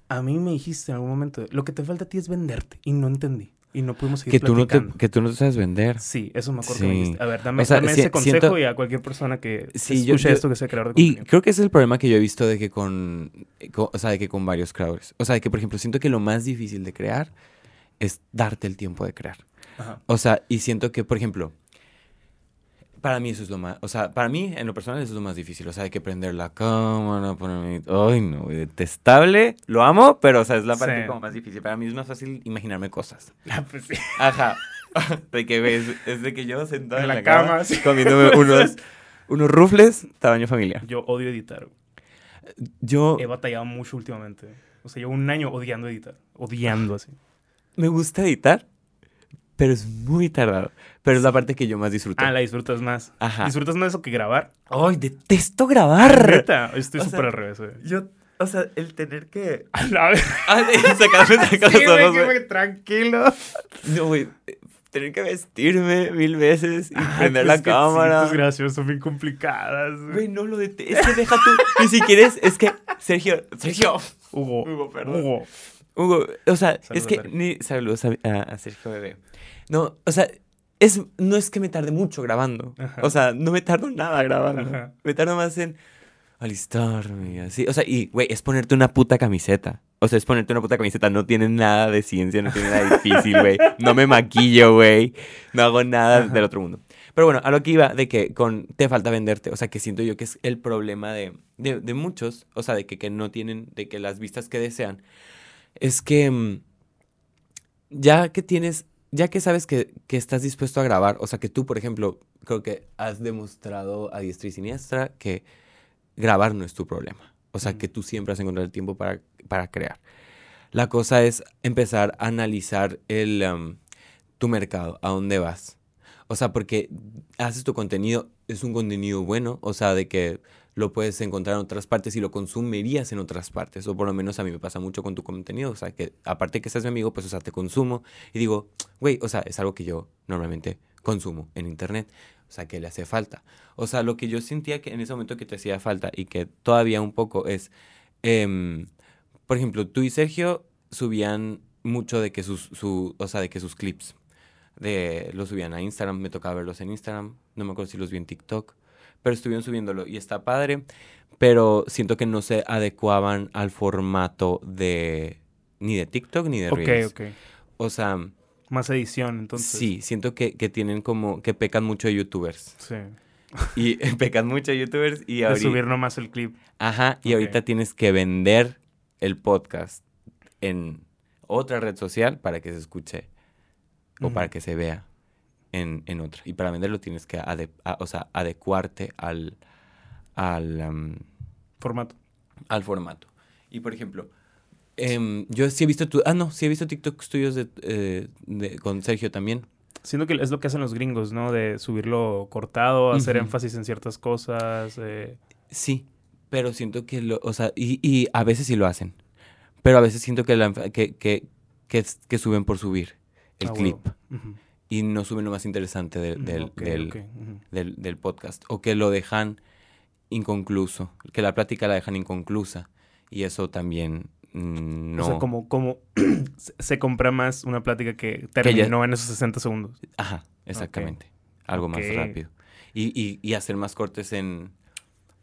a mí me dijiste en algún momento, lo que te falta a ti es venderte y no entendí y no pudimos seguir Que tú, no te, que tú no te sabes vender. Sí, eso me acuerdo que me Sí. dijiste. A ver, dame, O sea, dame si- ese consejo siento- y a cualquier persona que Sí, escuche yo- esto que sea creador de Y contenido. creo que ese es el problema que yo he visto de que con, co- o sea, de que con varios creadores. O sea, de que, por ejemplo, siento que lo más difícil de crear es darte el tiempo de crear. Ajá. O sea, y siento que, por ejemplo, para mí eso es lo más, o sea, para mí en lo personal eso es lo más difícil. O sea, hay que prender la cámara, ponerme, ay no, detestable, lo amo, pero o sea, es la parte Sí. como más difícil. Para mí es más fácil imaginarme cosas. Ah, pues sí. Ajá. De que ves, es de que yo sentado En en, la la, cama, cama, sí. comiéndome unos, unos rufles tamaño familiar. Yo odio editar. Yo He batallado mucho últimamente. O sea, llevo un año odiando editar. Odiando así. me gusta editar, pero es muy tardado. Pero es la parte que yo más disfruto. Ah, la disfrutas más. Ajá. ¿Disfrutas más eso que grabar? ¡Ay, detesto grabar! Neta, estoy súper al revés, güey. Yo, o sea, el tener que... A la vez. Ah, sacarme, sacar Sí, güey, que me- tranquilo. No, güey. Tener que vestirme mil veces y prender pues la cámara. Tus grabaciones son bien complicadas. güey. Güey, no lo detesto. Es que deja tú. Ni siquiera es, es que Sergio. Sergio. Hugo. Hugo, perdón. Hugo. Hugo, o sea, Saludos, es que ni saludos a, Sergio Bebé. No, o sea, es, no es que me tarde mucho grabando. Ajá. O sea, no me tardo nada grabando. Ajá. Me tardo más en alistarme así. O sea, y, güey, es ponerte una puta camiseta. O sea, es ponerte una puta camiseta. No tiene nada de ciencia, no tiene nada difícil, güey. No me maquillo, güey. No hago nada Ajá. del otro mundo. Pero bueno, a lo que iba, de que con te falta venderte. O sea, que siento yo que es el problema de, de, de muchos. O sea, de que, que no tienen, de que las vistas que desean. Es que mm, ya que tienes, ya que sabes que, que estás dispuesto a grabar, o sea, que tú, por ejemplo, creo que has demostrado a diestra y siniestra que grabar no es tu problema. O sea, que tú siempre has encontrado el tiempo para, para crear. La cosa es empezar a analizar el, um, tu mercado, a dónde vas. O sea, porque haces tu contenido, es un contenido bueno, o sea, de que lo puedes encontrar en otras partes y lo consumirías en otras partes. O por lo menos a mí me pasa mucho con tu contenido. O sea, que aparte que seas mi amigo, pues, o sea, te consumo y digo, güey, o sea, es algo que yo normalmente consumo en internet. O sea, que le hace falta. O sea, lo que yo sentía que en ese momento que te hacía falta y que todavía un poco es, em, por ejemplo, tú y Sergio subían mucho de que sus, su, o sea, de que sus clips, de, los subían a Instagram, me tocaba verlos en Instagram, no me acuerdo si los vi en TikTok, pero estuvieron subiéndolo y está padre, pero siento que no se adecuaban al formato de, ni de TikTok ni de Ok, Reels. ok. O sea, Más edición, entonces. sí, siento que, que tienen como, que pecan mucho de youtubers. Sí. Y pecan mucho de youtubers y De ahorita... subir nomás el clip. Ajá, y Ok. ahorita tienes que vender el podcast en otra red social para que se escuche o para que se vea en, en otra. Y para venderlo tienes que ade- a- o sea, adecuarte al, al, Formato. al formato. Y por ejemplo, em, yo sí he visto tu, ah no, sí he visto TikToks tuyos de, eh, de- con Sergio también. Siento que es lo que hacen los gringos, ¿no? De subirlo cortado, hacer énfasis en ciertas cosas. eh, Sí, pero siento que lo, o sea, y, y a veces sí lo hacen. Pero a veces siento que, la que, que, que, es- que suben por subir el clip. Y no suben lo más interesante de- Mm, del, del, podcast. O que lo dejan inconcluso, que la plática la dejan inconclusa. Y eso también mm, no... O sea, como, como se- compra más una plática que ya- terminó en esos 60 segundos. Ajá, exactamente. Algo más rápido. Y, y, y hacer más cortes en...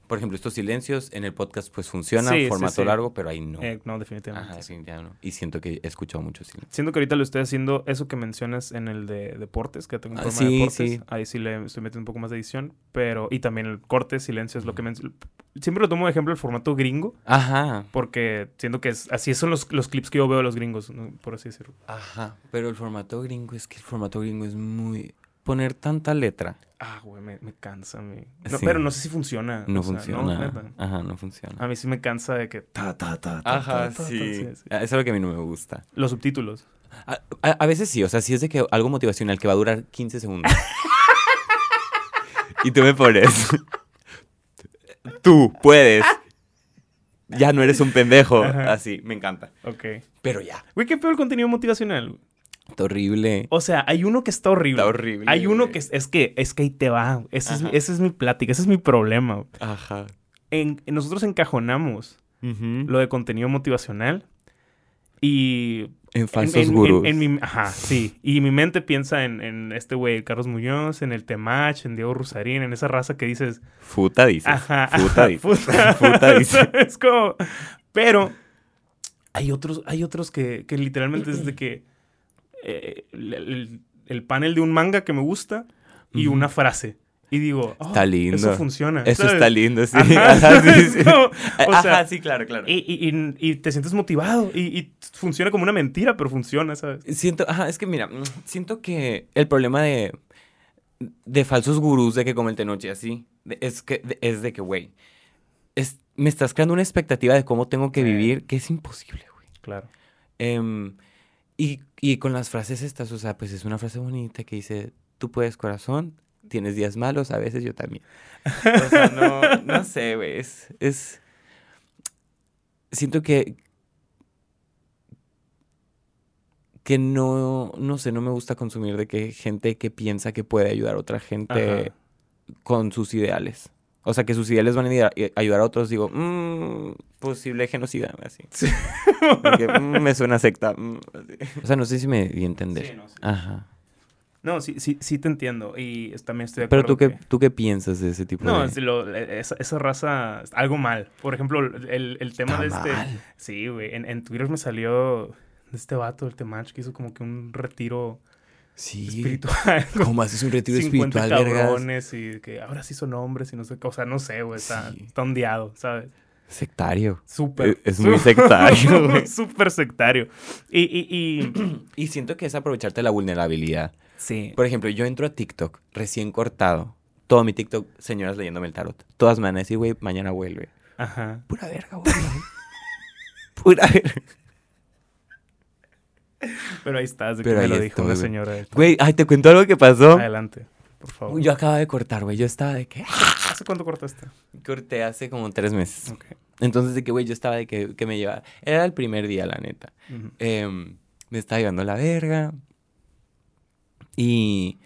Por ejemplo, estos silencios en el podcast pues funciona, Sí, formato sí. largo, pero ahí no. Eh, no, definitivamente. Ajá, sí, ya no. Y siento que he escuchado mucho silencio. Siento que ahorita lo estoy haciendo, eso que mencionas en el de deportes, que tengo un Ah, programa de deportes. sí. Ahí sí le estoy metiendo un poco más de edición. Pero, y también el corte, silencio es lo que menciono. Siempre lo tomo de ejemplo el formato gringo, Ajá, porque siento que es, así son los, los clips que yo veo de los gringos, ¿no? por así decirlo. ajá. Pero el formato gringo es que el formato gringo es muy... Poner tanta letra Ah, güey, me, me cansa. Me... No, Sí. Pero no sé si funciona. no o sea, funciona. Ajá, no funciona. A mí sí me cansa de que... Ta, ta, ta, ta, Ajá, ta, ta, ta, sí. sí, sí. Ah, Eso es lo que a mí no me gusta. Los subtítulos. A, a- a veces sí, o sea, sí es de que algo motivacional que va a durar 15 segundos. y tú me pones. tú puedes. Ya no eres un pendejo. Ajá. Así, me encanta. Ok. Pero ya. Güey, qué peor el contenido motivacional. Está horrible. O sea, hay uno que está horrible. Está horrible. Hay uno que es, es que es que ahí te va. Ese es, esa es mi plática, ese es mi problema. Ajá. En, nosotros encajonamos lo de contenido motivacional y En falsos en, en- en- gurús. en mi, ajá, sí. Y mi mente piensa en, este güey, Carlos Muñoz, en el Temach, en Diego Rusarín, en esa raza que dices, Futa dices. ajá, Futa dices. puta. Futa dice. es como, pero hay otros, hay otros que, que literalmente es de que eh, el, el- el panel de un manga que me gusta y una frase. Y digo, oh, Está lindo. Eso funciona. Eso ¿sabes? está lindo, sí. Ajá, Ajá, sí, o Ajá, sea, sí, claro, claro. y, y- y- y te sientes motivado y, y funciona como una mentira, pero funciona, ¿sabes? Siento, ajá, es que mira, mm, siento que el problema de, de falsos gurús de que como el Tenoch y así, es, que, es de que, güey, es, me estás creando una expectativa de cómo tengo que vivir que es imposible, güey. Claro. Em, y, y con las frases estas, o sea, pues es una frase bonita que dice, tú puedes corazón, tienes días malos, a veces yo también. O sea, no, no sé, güey, es, es... Siento que... Que no, no sé, no me gusta consumir de que gente que piensa que puede ayudar a otra gente Ajá. con sus ideales. O sea, que sus ideales van a ayudar, ayudar a otros, digo, mmm, posible genocida, así. Sí. Porque, mm, me suena secta. mm. O sea, no sé si me di a entender. Sí, no, sí. Ajá. No, sí, sí, sí te entiendo. Y también estoy de Pero acuerdo. tú qué, tú qué piensas de ese tipo No, de... es lo- esa, esa raza, algo mal. Por ejemplo, el, el tema Está de este. mal. Sí, güey. En, en Twitter me salió de este vato, el Temach, que hizo como que un retiro Sí. espiritual. ¿Cómo haces un retiro 50 espiritual, vergas? cabrones y que ahora sí son hombres y no sé qué. O sea, no sé, güey. Está, Sí. está ondeado, ¿sabes? Sectario. Súper. Es- es muy sectario, güey. Súper sectario. Y, y, y... Y siento que es aprovecharte la vulnerabilidad. sí. Por ejemplo, yo entro a TikTok recién cortado. Todo mi TikTok, señoras leyéndome el tarot. Todas me van a decir, güey, mañana vuelve. Ajá. Pura verga, güey. Pura verga. Pero ahí estás, de que me lo dijo estoy, una señora. Güey, ay, te cuento algo que pasó. Adelante, por favor. Yo acababa de cortar, güey. Yo estaba de que... ¿Hace cuánto cortaste? Corté hace como tres meses. Entonces, de que, güey, yo estaba de que, que me llevaba... Era el primer día, la neta. Em, me estaba llevando la verga. Y...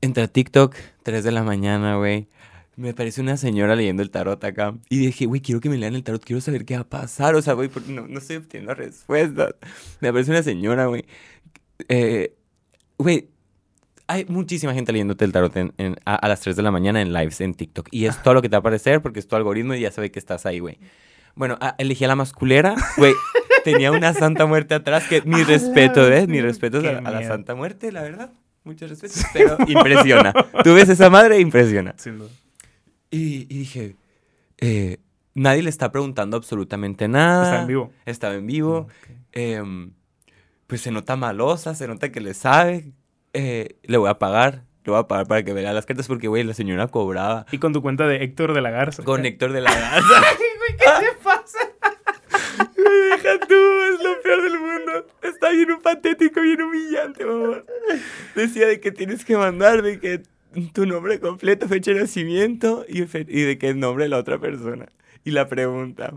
Entré a TikTok, 3 de la mañana, güey. Me aparece una señora leyendo el tarot acá. Y dije, güey, quiero que me lean el tarot, quiero saber qué va a pasar. O sea, güey, no, no estoy obteniendo respuestas. Me aparece una señora, güey. Eh, Güey, hay muchísima gente leyéndote el tarot en- en- a, a las 3 de la mañana en lives en TikTok. Y es todo lo que te va a aparecer porque es tu algoritmo y ya sabe que estás ahí, güey. Bueno, elegí a la masculera, güey. Tenía una santa muerte atrás que mi respeto, ¿ves? Mi respeto a, a la miedo. santa muerte, la verdad. Muchos respetos, pero impresiona. Tú ves esa madre, impresiona. Sin duda. Y, y dije, eh, nadie le está preguntando absolutamente nada. Está en vivo. Estaba en vivo. Ok. em, pues se nota malosa, se nota que le sabe. eh, le voy a pagar, le voy a pagar para que vea las cartas porque, güey, la señora cobraba. Y con tu cuenta de Héctor de la Garza. Con Héctor de la Garza. ¿Qué te pasa? Deja tú, es lo peor del mundo. Está bien patético, bien humillante, mamá. Decía de que tienes que mandar, de que tu nombre completo, fecha de nacimiento y, fe- y de el nombre de la otra persona. Y la pregunta.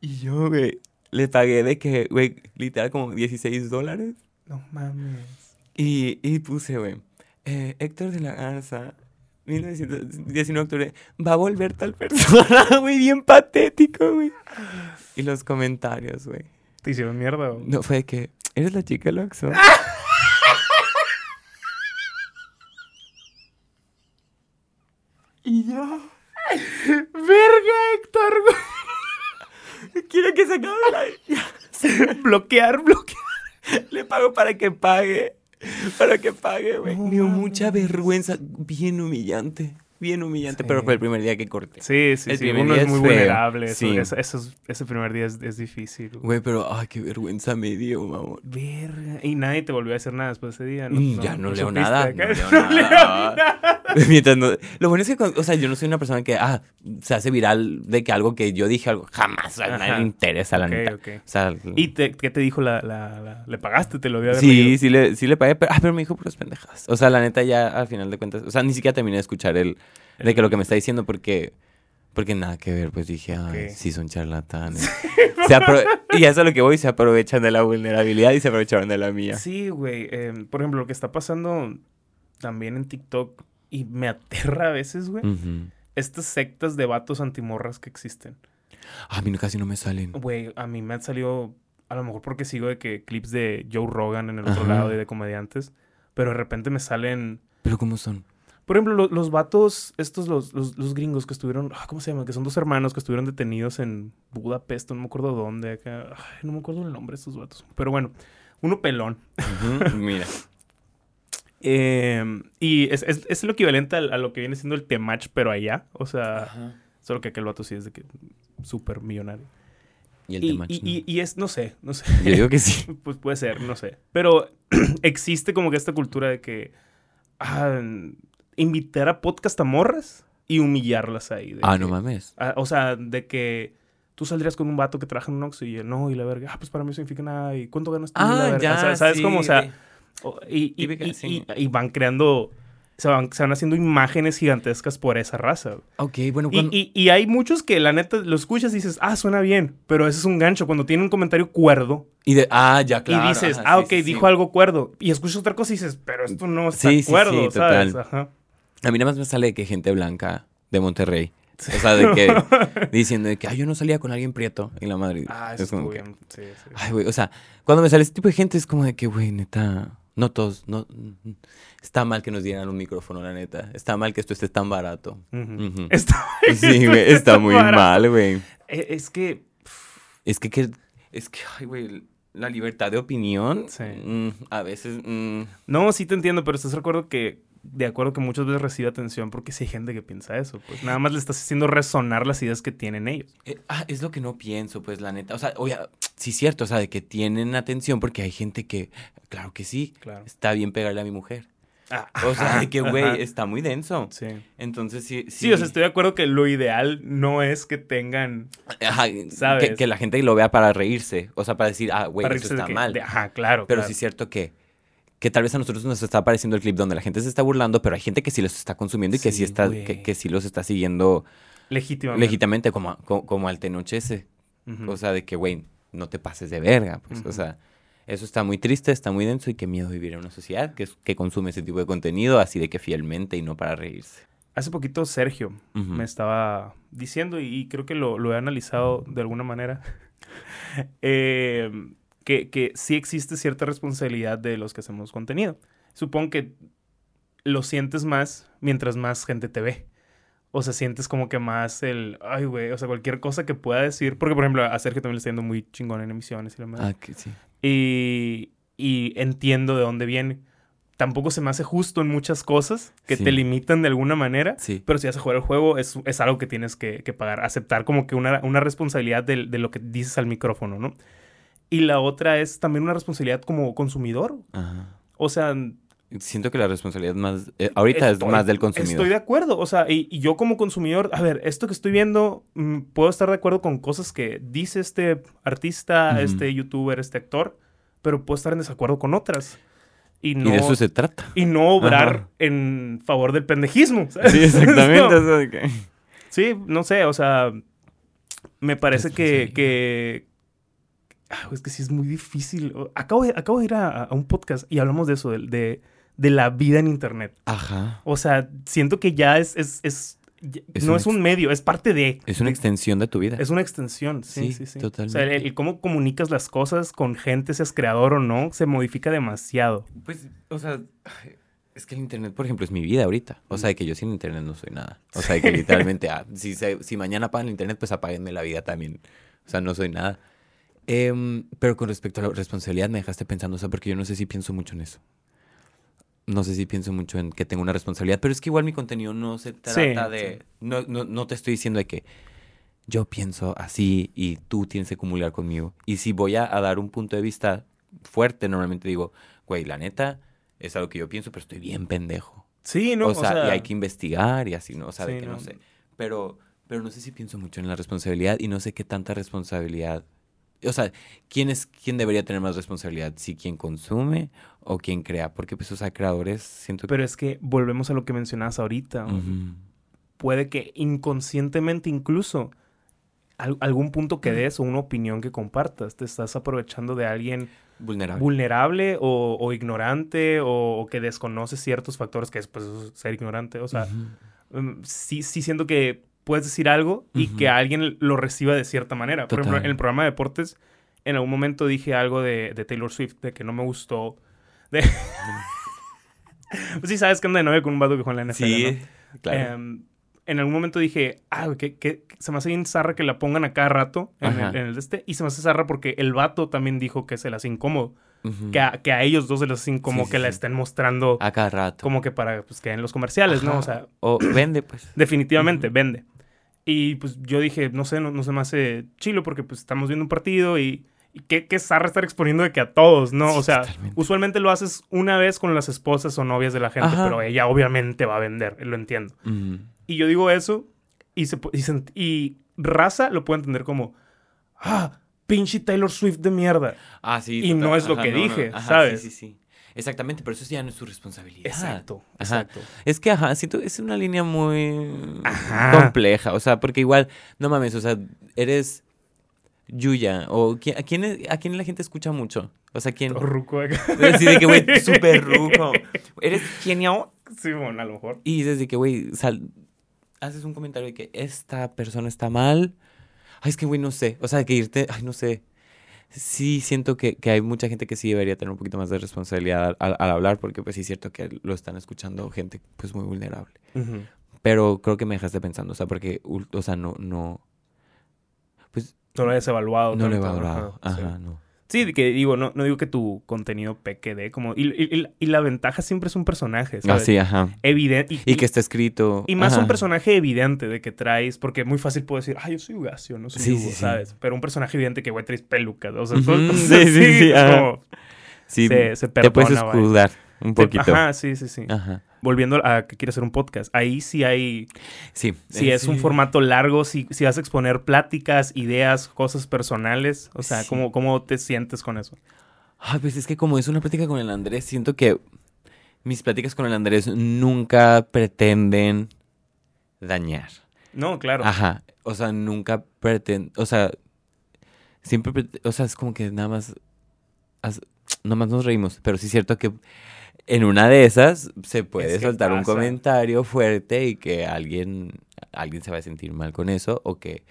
Y yo, güey, le pagué de que, güey, literal como 16 dólares. No mames. Y, y puse, güey, eh, Héctor de la Garza, 1919 de octubre, va a volver tal persona, güey, bien patético, güey. Y los comentarios, güey. ¿Te hicieron mierda o? No, fue de que, ¿eres la chica del y yo, ¡Verga, Héctor! quiero que se acabe la... bloquear, bloquear. Le pago para que pague. Para que pague, güey. Me dio mucha vergüenza. Bien humillante. Bien humillante. Sí. Pero fue el primer día que corté. Sí, sí, El sí. primer Uno día es muy feo. vulnerable. Sí. eso- eso es- ese primer día es, es difícil. güey. Pero, ay, qué vergüenza me dio, mamón. Verga. Y nadie te volvió a decir nada después de ese día, ¿no? Ya no leo nada. No leo nada. Mientras no- Lo bueno es que, o sea, yo no soy una persona que, ah, se hace viral de que algo que yo dije, algo, jamás, a nadie le interesa, la neta. ok. O sea, ¿Y te- qué te dijo la, la, la- ¿Le pagaste? ¿Te lo dio sí, leído? sí le, sí le pagué, pero, ah, pero me dijo puras pendejas. O sea, la neta ya al final de cuentas, o sea, ni siquiera terminé de escuchar el, de que lo que me está diciendo porque, porque nada que ver, pues dije, ay, Ok. sí son charlatanes. Y eso es lo que voy, se aprovechan de la vulnerabilidad y se aprovecharon de la mía. Sí, güey. eh, por ejemplo, lo que está pasando también en TikTok y me aterra a veces, güey. Estas sectas de vatos antimorras que existen. A mí casi no me salen. Güey, a mí me han salido, a lo mejor porque sigo de que clips de Joe Rogan en el otro lado y de comediantes, pero de repente me salen... ¿Pero cómo son? Por ejemplo, lo- los vatos, estos, los, los, los gringos que estuvieron, ah, ¿cómo se llaman? Que son dos hermanos que estuvieron detenidos en Budapest, no me acuerdo dónde, acá. Ay, no me acuerdo el nombre de estos vatos. Pero bueno, uno pelón. Mira. Eh, y es, es, es lo equivalente al- a, lo que viene siendo el Temach, pero allá. O sea, solo que aquel vato sí es de que súper millonario. Y el Y, temach, y- ¿no? y- y es, no sé, no sé. Yo digo que sí. Pues puede ser, no sé. Pero existe como que esta cultura de que ah, invitar a podcast a morras y humillarlas ahí. de Ah, que- no mames. ah, o sea, de que tú saldrías con un vato que trabaja en un Oxxo y él no, y la verga, ah, pues para mí significa nada. ¿Y cuánto ganas tú? Y la verga. O sea, ¿Sabes cómo? O sea, y, y- Típica, y- sí. y- y van creando, se van, se van haciendo imágenes gigantescas por esa raza. Ok, bueno, Y, cuando... y- y hay muchos que la neta lo escuchas y dices, ah, suena bien, pero ese es un gancho. Cuando tiene un comentario cuerdo y de- Ah, ya, claro. y dices, ajá, ah, sí, ok, sí, sí. dijo algo cuerdo. Y escuchas otra cosa y dices, pero esto no está cuerdo, total. Ajá. A mí nada más me sale de que gente blanca de Monterrey. O sea, de que... diciendo de que, ay, yo no salía con alguien prieto. Y la madre... Ah, es eso como estuvo que... bien. Sí, sí. Ay, güey, o sea, cuando me sale este tipo de gente es como de que, güey, neta... No todos, no... Está mal que nos dieran un micrófono, la neta. Está mal que esto esté tan barato. Está, Sí, güey, está muy barato. mal, güey. Eh, Es que, Es que, que- es que, ay, güey, la libertad de opinión, Sí. mm, a veces, mm, no, sí te entiendo, pero estás de acuerdo que, de acuerdo que muchas veces recibe atención porque sí hay gente que piensa eso. Pues nada más le estás haciendo resonar las ideas que tienen ellos. eh, ah, es lo que no pienso, pues, la neta. O sea, oye, sí es cierto, o sea, de que tienen atención porque hay gente que, claro que sí, Claro. está bien pegarle a mi mujer. Ah, O sea, de que, güey, está muy denso. Sí. Entonces, sí, sí. Sí, o sea, estoy de acuerdo que lo ideal no es que tengan... Ajá, ¿Sabes? Que, que la gente lo vea para reírse, o sea, para decir, ah, güey, eso está que- mal. de- ajá, claro. Pero claro. sí es cierto que, que tal vez a nosotros nos está apareciendo el clip donde la gente se está burlando, pero hay gente que sí los está consumiendo y que sí, Sí, está, que, que sí los está siguiendo Legítimamente. legítimamente como, como, como al Tenochese. Ujú. O sea, de que, güey, no te pases de verga. Pues, o sea, eso está muy triste, está muy denso y qué miedo vivir en una sociedad que, consume ese tipo de contenido así de que fielmente y no para reírse. Hace poquito Sergio me estaba diciendo, y creo que lo, lo he analizado de alguna manera, eh, que, que sí existe cierta responsabilidad de los que hacemos contenido. Supongo que lo sientes más mientras más gente te ve. O sea, sientes como que más el, ay, güey, o sea, cualquier cosa que pueda decir. Porque, por ejemplo, a Sergio también le está yendo muy chingón en emisiones y la madre. Ah, que sí. Y, y entiendo de dónde viene. Tampoco se me hace justo en muchas cosas que Sí. te limitan de alguna manera. Sí. Pero si vas a jugar el juego, es, es algo que tienes que, que pagar. Aceptar como que una, una responsabilidad de, de lo que dices al micrófono, ¿no? Y la otra es también una responsabilidad como consumidor. Ajá. O sea, Siento que la responsabilidad más... eh, ahorita Estoy- es más del consumidor. Estoy de acuerdo. O sea, y, y yo como consumidor, a ver, esto que estoy viendo, mm, puedo estar de acuerdo con cosas que dice este artista, este youtuber, este actor, pero puedo estar en desacuerdo con otras. Y no, Y de eso se trata. y no obrar Ajá. en favor del pendejismo. ¿sabes? Sí, exactamente. No. o sea, de que- Sí, no sé, o sea, me parece que, Responsabilidad. que... Ah, es que sí es muy difícil. Acabo de, acabo de ir a, a un podcast y hablamos de eso, de, de, de la vida en Internet. Ajá. O sea, siento que ya es, es, es- no un es un medio, es parte de. Es una extensión de tu vida. Es una extensión, sí, Sí, sí, sí. totalmente. O sea, el, el cómo comunicas las cosas con gente, seas creador o no, se modifica demasiado. Pues, o sea, es que el internet, por ejemplo, es mi vida ahorita. O sea, de que yo sin internet no soy nada. O sea, de que literalmente, ah, si, si mañana apagan el internet, pues apáguenme la vida también. O sea, no soy nada. Em, pero con respecto a la responsabilidad, me dejaste pensando, o sea, porque yo no sé si pienso mucho en eso. No sé si pienso mucho en que tengo una responsabilidad, pero es que igual mi contenido no se trata de... sí. No, no, no te estoy diciendo de que yo pienso así y tú tienes que acumular conmigo. Y si voy a, a dar un punto de vista fuerte, normalmente digo, güey, la neta, es algo que yo pienso, pero estoy bien pendejo. Sí, ¿no? o, sea, y hay que investigar y así, ¿no? O sea, de que no. no. sé. Pero, pero no sé si pienso mucho en la responsabilidad y no sé qué tanta responsabilidad. O sea, ¿quién es quién debería tener más responsabilidad? ¿Si quien consume o quien crea? Porque, pues, o sea, creadores siento que. Pero es que volvemos a lo que mencionabas ahorita. Puede que inconscientemente incluso al- algún punto que des o una opinión que compartas, te estás aprovechando de alguien Vulnerable. vulnerable o, o ignorante o, o que desconoce ciertos factores que es pues, ser ignorante. O sea, mm, sí, sí siento que puedes decir algo y Ujú. que alguien lo reciba de cierta manera. Por ejemplo, en el programa de deportes, en algún momento dije algo de, de Taylor Swift, de que no me gustó. De... pues sí, sabes que anda de novia con un vato que juega en la NFL, Sí, ¿no? claro. Em, en algún momento dije, ah, que, se me hace bien zarra que la pongan a cada rato en el, en el de este. Y se me hace zarra porque el vato también dijo que se las incómodo. Que, a, que a ellos dos se hace incómodo Sí, sí, que la sí. estén mostrando A cada rato. como que para pues, que en los comerciales, ¿no? O sea, O vende, pues. definitivamente vende. Y pues yo dije, no sé, no, no se me hace chilo porque pues estamos viendo un partido y, y qué, qué zarra estar exponiendo de que a todos, ¿no? Sí, o sea, totalmente. usualmente lo haces una vez con las esposas o novias de la gente, Ajá. pero ella obviamente va a vender, lo entiendo. Y yo digo eso y, se, y, se y raza lo puede entender como, ah, pinche Taylor Swift de mierda. Ah, sí. Y no es lo que dije, ¿sabes? Sí, sí, sí. Exactamente, pero eso ya no es tu responsabilidad. Exacto, Ajá. exacto. Es que, ajá, siento es una línea muy Ajá. compleja. O sea, porque igual, no mames, o sea, eres Yuya. O ¿quién- a, quién, es- ¿A quién la gente escucha mucho? O sea, ¿quién? Ruco acá. Así de que, güey, súper ruco. Eres genio. Sí, bueno, a lo mejor. Y desde que, güey, sal- haces un comentario de que esta persona está mal. Ay, es que, güey, no sé. O sea, que irte, ay, no sé. Sí, siento que, que hay mucha gente que sí debería tener un poquito más de responsabilidad al, al hablar, porque pues sí es cierto que lo están escuchando gente pues muy vulnerable. Pero creo que me dejaste pensando, o sea, porque, o sea, no, no, pues No lo hayas evaluado. no lo he tanto, valorado. ajá, sí. Ajá, no. Sí, que digo, no, no digo que tu contenido peque de como... Y, y- y- y la ventaja siempre es un personaje, ¿sabes? Así, ajá. Evidente. Y que está escrito. Y más ajá. un personaje evidente de que traes, porque muy fácil puedo decir, ah, yo soy Ugacio, no soy Sí, Hugo", sí, sí. ¿sabes? Pero un personaje evidente que, güey, traes pelucas, o sea, todo- sí, sí, sí, como- Sí, se- se te puedes perdona, escudar un poquito. Ajá, sí, sí, sí. Ajá. Volviendo a que quieres hacer un podcast, ahí sí hay, Sí. si eh, es un formato largo, si, si vas a exponer pláticas, ideas, cosas personales, o sea, Sí. ¿cómo, ¿cómo te sientes con eso? Ay, pues es que como es una plática con el Andrés, siento que mis pláticas con el Andrés nunca pretenden dañar. No, claro. Ajá. O sea, nunca pretenden. O sea, siempre. O sea, es como que nada más. as- Nada más nos reímos. Pero sí es cierto que en una de esas se puede Es soltar un comentario fuerte y que alguien, alguien se va a sentir mal con eso. O que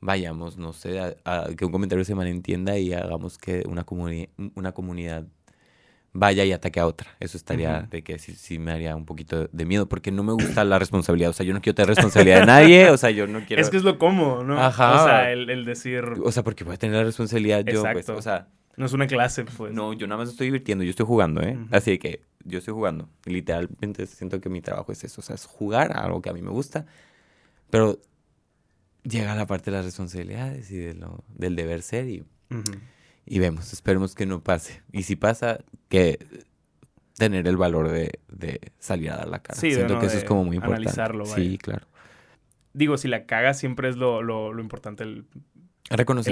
vayamos, no sé, a, a que un comentario se malentienda y hagamos que una, comuni- una comunidad vaya y ataque a otra. Eso estaría de que sí, sí me haría un poquito de miedo porque no me gusta la responsabilidad. O sea, yo no quiero tener responsabilidad de nadie. O sea, yo no quiero... Es que es lo cómodo, ¿no? Ajá. O sea, el, el decir, O sea, porque voy a tener la responsabilidad yo, pues, Exacto. o sea, no es una clase, pues. no, yo nada más estoy divirtiendo, yo estoy jugando, ¿eh? Ujú. Así que yo estoy jugando. Literalmente siento que mi trabajo es eso, o sea, es jugar a algo que a mí me gusta, pero llega la parte de las responsabilidades y de lo, del deber ser y, y vemos, esperemos que no pase. Y si pasa, que tener el valor de, de salir a dar la cara. Sí, Siento no, que eso es como muy importante. analizarlo, vaya. Sí, claro. Digo, si la cagas siempre es lo, lo, lo importante, el,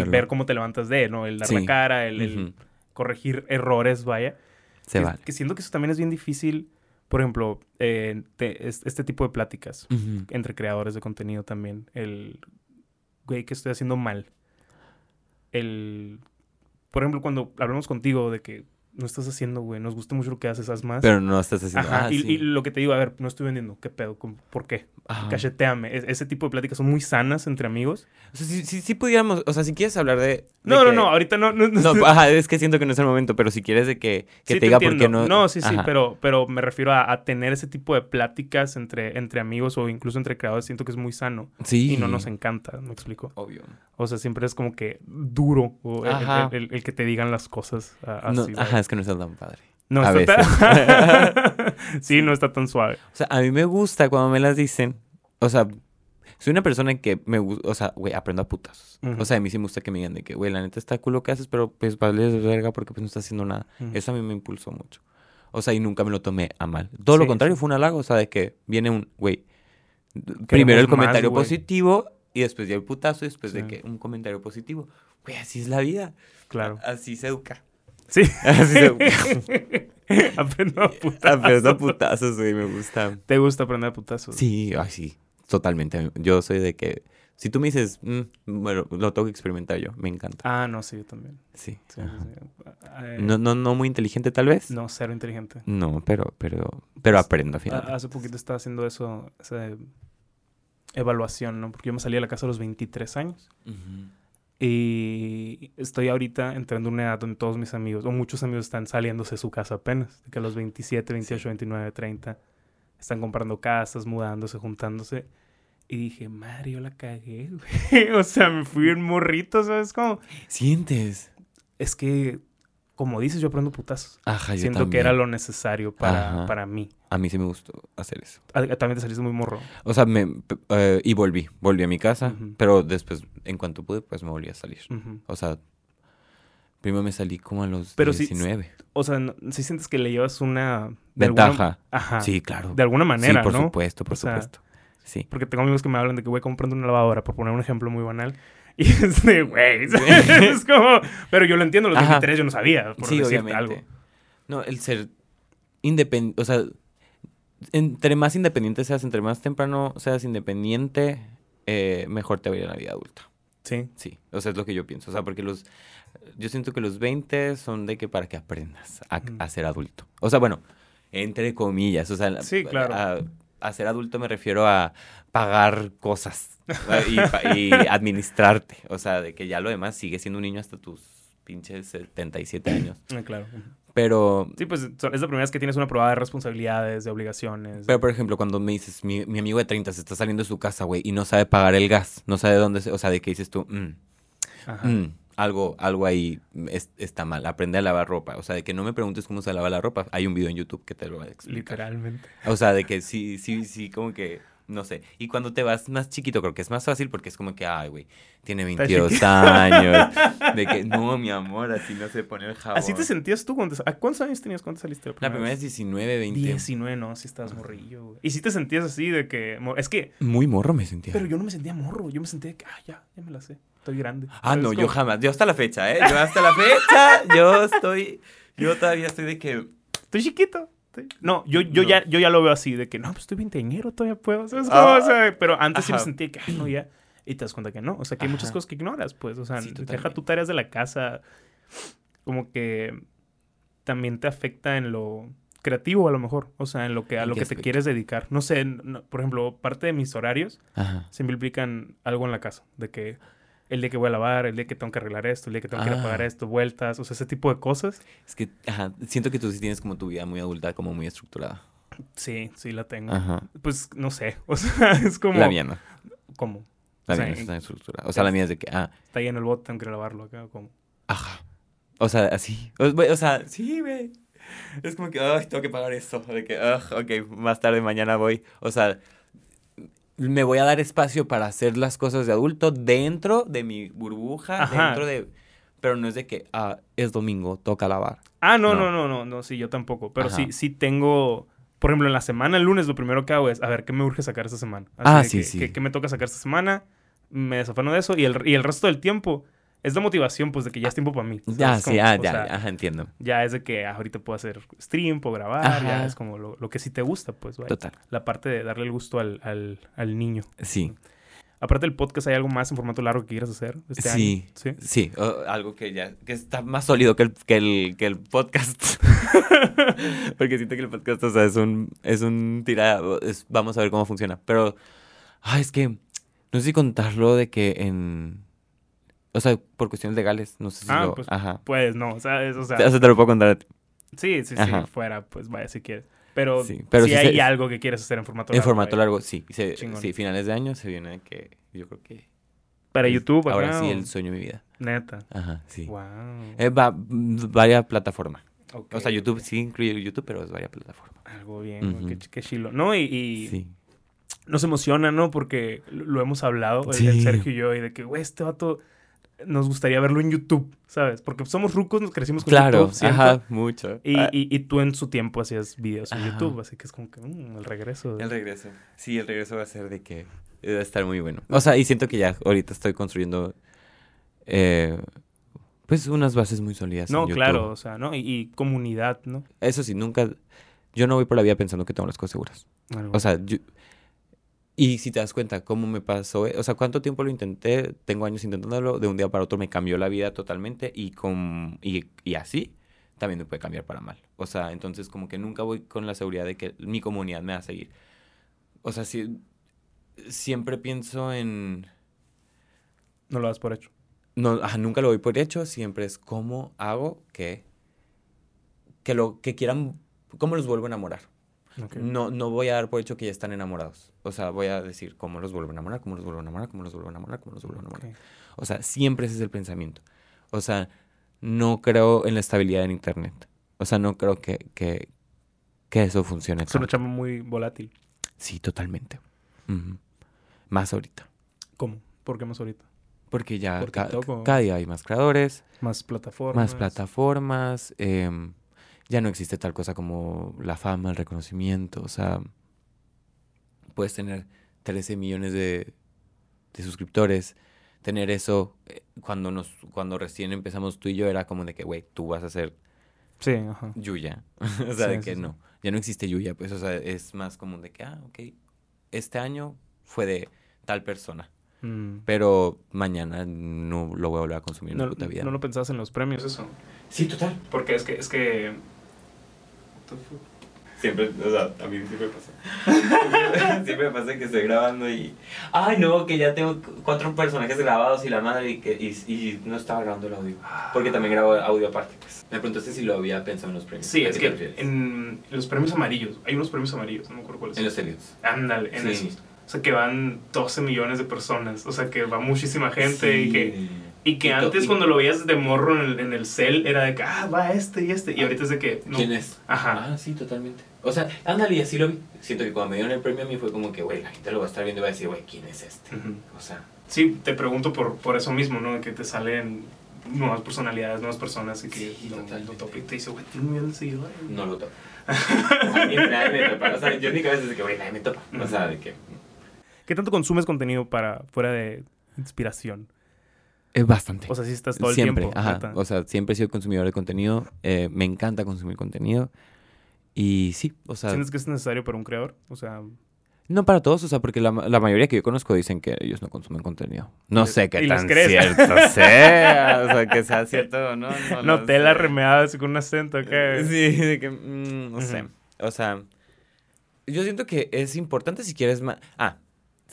el ver cómo te levantas de, ¿no? El dar la cara, el, corregir errores, vaya. Se que, vale. que siento que eso también es bien difícil, por ejemplo, eh, te- es- este tipo de pláticas entre creadores de contenido también. El, güey, que estoy haciendo mal. El, por ejemplo, cuando hablamos contigo de que no estás haciendo, güey, nos gusta mucho lo que haces, haz más. Pero no estás haciendo Ajá, ah, y, sí. y lo que te digo, a ver, no estoy vendiendo, ¿qué pedo? ¿Cómo- ¿Por qué? Ajá. Cacheteame. Es- ese tipo de pláticas son muy sanas entre amigos. O sea, si, si, si pudiéramos, o sea, si quieres hablar de... de No, no, que- no, ahorita no. No, no, No, ajá, es que siento que no es el momento, pero si quieres de que, que Sí, te diga por qué entiendo. no... sí, sí, pero, pero me refiero a, a tener ese tipo de pláticas entre, entre amigos o incluso entre creadores. Siento que es muy sano Sí. y no nos encanta, ¿me explico? Obvio. O sea, siempre es como que duro o el, Ajá. el- el- el que te digan las cosas No, así. ajá, es que no está tan padre. No a está tan- sí, no está tan suave. O sea, a mí me gusta cuando me las dicen. O sea, soy una persona que me gusta, o sea, güey, aprendo a putazos. Ujú. O sea, a mí sí me gusta que me digan de que, güey, la neta está cool lo que haces, pero pues vale de verga porque pues no estás haciendo nada. Eso a mí me impulsó mucho. O sea, y nunca me lo tomé a mal. Todo lo contrario, sí. fue un halago. O sea, de que viene un, güey, primero el comentario positivo y después ya el putazo y después de que un comentario positivo. Güey, así es la vida. Claro. Así se educa. Sí. Así se educa. Aprendo a putazos. Aprendo a putazos, güey, me gusta. ¿Te gusta aprender a putazos? Sí, ay, sí, totalmente. Yo soy de que, si tú me dices, "Mm, bueno, lo tengo que experimentar yo, me encanta. Ah, no, sí, yo también. Sí. Eh, No, no, no muy inteligente tal vez. No, cero inteligente. No, pero, pero, pero Pues, aprendo al final. Hace poquito estaba haciendo eso, esa evaluación, ¿no? Porque yo me salí de la casa a los 23 años. Ujú. Y estoy ahorita entrando en una edad donde todos mis amigos, o muchos amigos están saliéndose de su casa apenas. De que a los 27, 28, 29, 30 están comprando casas, mudándose, juntándose. Y dije, madre, yo la cagué, güey. o sea, me fui en morrito, ¿sabes cómo? ¿Sientes? Es que, como dices, yo aprendo putazos. Ajá, yo Siento que era lo necesario para, para mí. A mí sí me gustó hacer eso. Ah, También te saliste muy morro. O sea, me, eh, y volví, volví a mi casa, pero después, en cuanto pude, pues me volví a salir. O sea, primero me salí como a los Pero sí- 19. O sea, si sientes que le llevas una... de alguna- Ventaja. Ajá. Sí, claro. De alguna manera, sí, por ¿no? supuesto, por O sea, supuesto. Sí. Porque tengo amigos que me hablan de que voy comprando una lavadora, por poner un ejemplo muy banal. Y es de, güey, es como... Pero yo lo entiendo, los Ajá. 23 yo no sabía, por sí, decirte obviamente. algo. No, el ser independiente, o sea, entre más independiente seas, entre más temprano seas independiente, eh, mejor te va a ir en la vida adulta. Sí. Sí, o sea, es lo que yo pienso. O sea, porque los, yo siento que los 20 son de que para que aprendas a, ser adulto. O sea, bueno, entre comillas, o sea, Sí, claro. A, a ser adulto me refiero a pagar cosas y, administrarte. O sea, de que ya lo demás sigue siendo un niño hasta tus pinches 77 años. Ah, claro. Pero Sí, pues es la primera vez que tienes una probada de responsabilidades, de obligaciones. Pero, por ejemplo, cuando me dices, mi, mi amigo de 30 se está saliendo de su casa, güey, y no sabe pagar el gas, no sabe dónde, se- o sea, de que dices tú, mm, Ajá. mm, algo, algo ahí es- está mal, aprende a lavar ropa, o sea, de que no me preguntes cómo se lava la ropa, hay un video en YouTube que te lo va a explicar. Literalmente. O sea, de que sí, sí, sí, como que, no sé, y cuando te vas más chiquito, creo que es más fácil porque es como que, ay, güey, tiene 22 chiquito. años, de que, no, mi amor, así no se pone el jabón. ¿Así te sentías tú? Cuando, ¿a ¿Cuántos años tenías cuando saliste? La primera es 19, 20. 19, no, si estabas morrillo, güey. Y si te sentías así de que... Es que... Muy morro me sentía. Pero yo no me sentía morro. Yo me sentía de que, ah, ya, ya me la sé. Estoy grande. Ah, ¿Sabes no, yo jamás. Yo hasta la fecha, ¿eh? Yo hasta la fecha, yo estoy, yo todavía estoy de que... Estoy chiquito. estoy- No, yo, yo, No. Ya, yo ya lo veo así, de que no, pues estoy veinteañero, todavía puedo. ¿Sabes? Ah, O sea, pero antes sí me sentía que, ay, no, ya. Y te das cuenta que no. O sea, que hay muchas cosas que ignoras, pues. O sea, Sí, deja tus tareas de la casa. Como que también te afecta en lo creativo, a lo mejor. O sea, en lo que, a ¿En lo que te quieres dedicar. No sé, no- por ejemplo, parte de mis horarios Ajá. siempre implican algo en la casa. De que el día que voy a lavar, el día que tengo que arreglar esto, el día que tengo que ir a pagar Ah. esto, vueltas. O sea, ese tipo de cosas. Es que, ajá, siento que tú sí tienes como tu vida muy adulta, como muy estructurada. Sí, sí la tengo. Ajá. Pues no sé. O sea, es como. La mía no. ¿Cómo? La O sea, mía no en- está estructurada. O sea, la mía es de que, ah, Está lleno el bote, tengo que lavarlo acá. Como... ajá. O sea, así. O sea, sí, güey. Es como que, ay, tengo que pagar esto. De que, ah, ok, más tarde, mañana voy. O sea, me voy a dar espacio para hacer las cosas de adulto dentro de mi burbuja, Ajá. dentro de... pero no es de que, ah, es domingo, toca lavar. Ah, no, No. no, no, no, no, sí, yo tampoco. Pero Ajá. sí, sí tengo. Por ejemplo, en la semana, el lunes, lo primero que hago es a ver qué me urge sacar esta semana. Así Ah, sí, sí. ¿Qué me toca sacar esta semana? Me desafano de eso. Y el, y el resto del tiempo es de motivación, pues de que ya es tiempo para mí. Ya, sí, ah, ya, sea, ajá, entiendo. ya es de que ah, ahorita puedo hacer stream, puedo grabar. Ajá. Ya es como lo, lo que sí te gusta, pues. vaya. Total. La parte de darle el gusto al, al, al niño. Sí, Aparte del podcast, ¿hay algo más en formato largo que quieras hacer este Sí. año? Sí. sí, o- algo que ya, que está más sólido que el, que el, que el podcast. Porque siento que el podcast, o sea, es un, es un tira, es- vamos a ver cómo funciona. Pero, ay, es que, no sé si contarlo de que en, o sea, por cuestiones legales, no sé si Ah, lo, pues, ajá. Pues no. O sea, O sea, te lo puedo contar a ti. sí, sí, sí, Ajá. fuera, pues vaya si quieres. Pero, Sí, pero si hay se- algo que quieres hacer en formato En largo. formato vaya. largo, sí. Se- sí, finales de año se viene que yo creo que... Para es- YouTube, Ahora sí, el sueño de mi vida. Neta. Ajá, sí. Wow. Eh, va, varias plataformas. O sea, YouTube sí incluye YouTube, pero es varias plataformas. Algo bien, güey, Ujú. qué, ch- qué chilo. No, y, y Sí. nos emociona, ¿no? Porque lo hemos hablado, Sí. el Sergio y yo, y de que, güey, este vato nos gustaría verlo en YouTube, ¿sabes? Porque somos rucos, nos crecimos con Claro, YouTube, siento. ajá, mucho. Y, Ah, y, y tú en su tiempo hacías videos en Ajá. YouTube, así que es como que mm, el regreso. de- El regreso. Sí, el regreso va a ser de que va a estar muy bueno. O sea, y siento que ya ahorita estoy construyendo eh, pues unas bases muy sólidas. en No, YouTube. claro, o sea, ¿no? Y, y comunidad, ¿no? Eso sí, nunca. Yo no voy por la vida pensando que tengo las cosas seguras. Algo. O sea, yo- y si te das cuenta cómo me pasó, eh, o sea, cuánto tiempo lo intenté, tengo años intentándolo, de un día para otro me cambió la vida totalmente y, con, y, y así también me puede cambiar para mal. O sea, entonces como que nunca voy con la seguridad de que mi comunidad me va a seguir. O sea, si, siempre pienso en... no lo das por hecho. No, ajá, nunca lo doy por hecho, siempre es cómo hago que, que lo que quieran, cómo los vuelvo a enamorar. No, no voy a dar por hecho que ya están enamorados. O sea, voy a decir cómo los vuelvo a enamorar, cómo los vuelvo a enamorar, cómo los vuelvo a enamorar, cómo los vuelvo a enamorar. O sea, siempre ese es el pensamiento. O sea, no creo en la estabilidad en Internet. O sea, no creo que, que, que eso funcione. Es una chamba muy volátil. Sí, totalmente. Más ahorita. ¿Cómo? ¿Por qué más ahorita? Porque ya ¿Por ca- TikTok o- cada día hay más creadores, Más plataformas. más plataformas. em, ya no existe tal cosa como la fama, el reconocimiento. O sea, puedes tener 13 millones de, de suscriptores. Tener eso, eh, cuando, nos, cuando recién empezamos tú y yo, era como de que, güey, tú vas a ser Sí, ajá. Yuya. o sea, de que sí, no. Ya no existe Yuya, pues, o sea, es más común de que, ah, ok, este año fue de tal persona. Mm. Pero mañana no lo voy a volver a consumir en la puta vida. no lo pensabas en los premios, eso. Sí, total. Porque es que, es que. Siempre, o sea, a mí siempre pasa. siempre pasa que estoy grabando y. Ay, no, que ya tengo cuatro personajes grabados y la madre y, que, y, y no estaba grabando el audio. Porque también grabo audio aparte, pues. Me preguntaste si lo había pensado en los premios. Sí, ¿A es que en los premios amarillos, hay unos premios amarillos, no me acuerdo cuáles. En los Elliot. Ándale, en Sí. esos. O sea, que van 12 millones de personas. O sea, que va muchísima gente y que. Y que antes y- cuando lo veías de morro en el, en el cel era de que, ah, va este y este. Y ahorita es de que, no. ¿Quién es? Ajá. Ah, sí, totalmente. O sea, ándale, y así lo vi. Siento que cuando me dieron el premio a mí fue como que, güey, la gente lo va a estar viendo y va a decir, güey, ¿quién es este? O sea, Sí, te pregunto por, por eso mismo, ¿no? Que te salen nuevas personalidades, nuevas personas y que Sí, lo, totalmente. lo topa y te dice, güey, tiene un millón de seguidores. no lo topo. A mí nadie me topa. O sea, yo en mi cabeza es de que, güey, nadie me topa. O sea, de que... ¿Qué tanto consumes contenido para fuera de inspiración? Es bastante. O sea, si estás todo siempre, el tiempo. ajá. neta. O sea, siempre he sido consumidor de contenido. eh, me encanta consumir contenido. Y sí, o sea, ¿Sientes que es necesario para un creador? O sea, no para todos, o sea, porque la, ma- la mayoría que yo conozco dicen que ellos no consumen contenido. No sé qué tan cierto sea, o sea, que sea cierto o no. No, no, tela sé. remeada con un acento acá. Sí, de que, mm, no sé. O sea, yo siento que es importante si quieres más... Ah,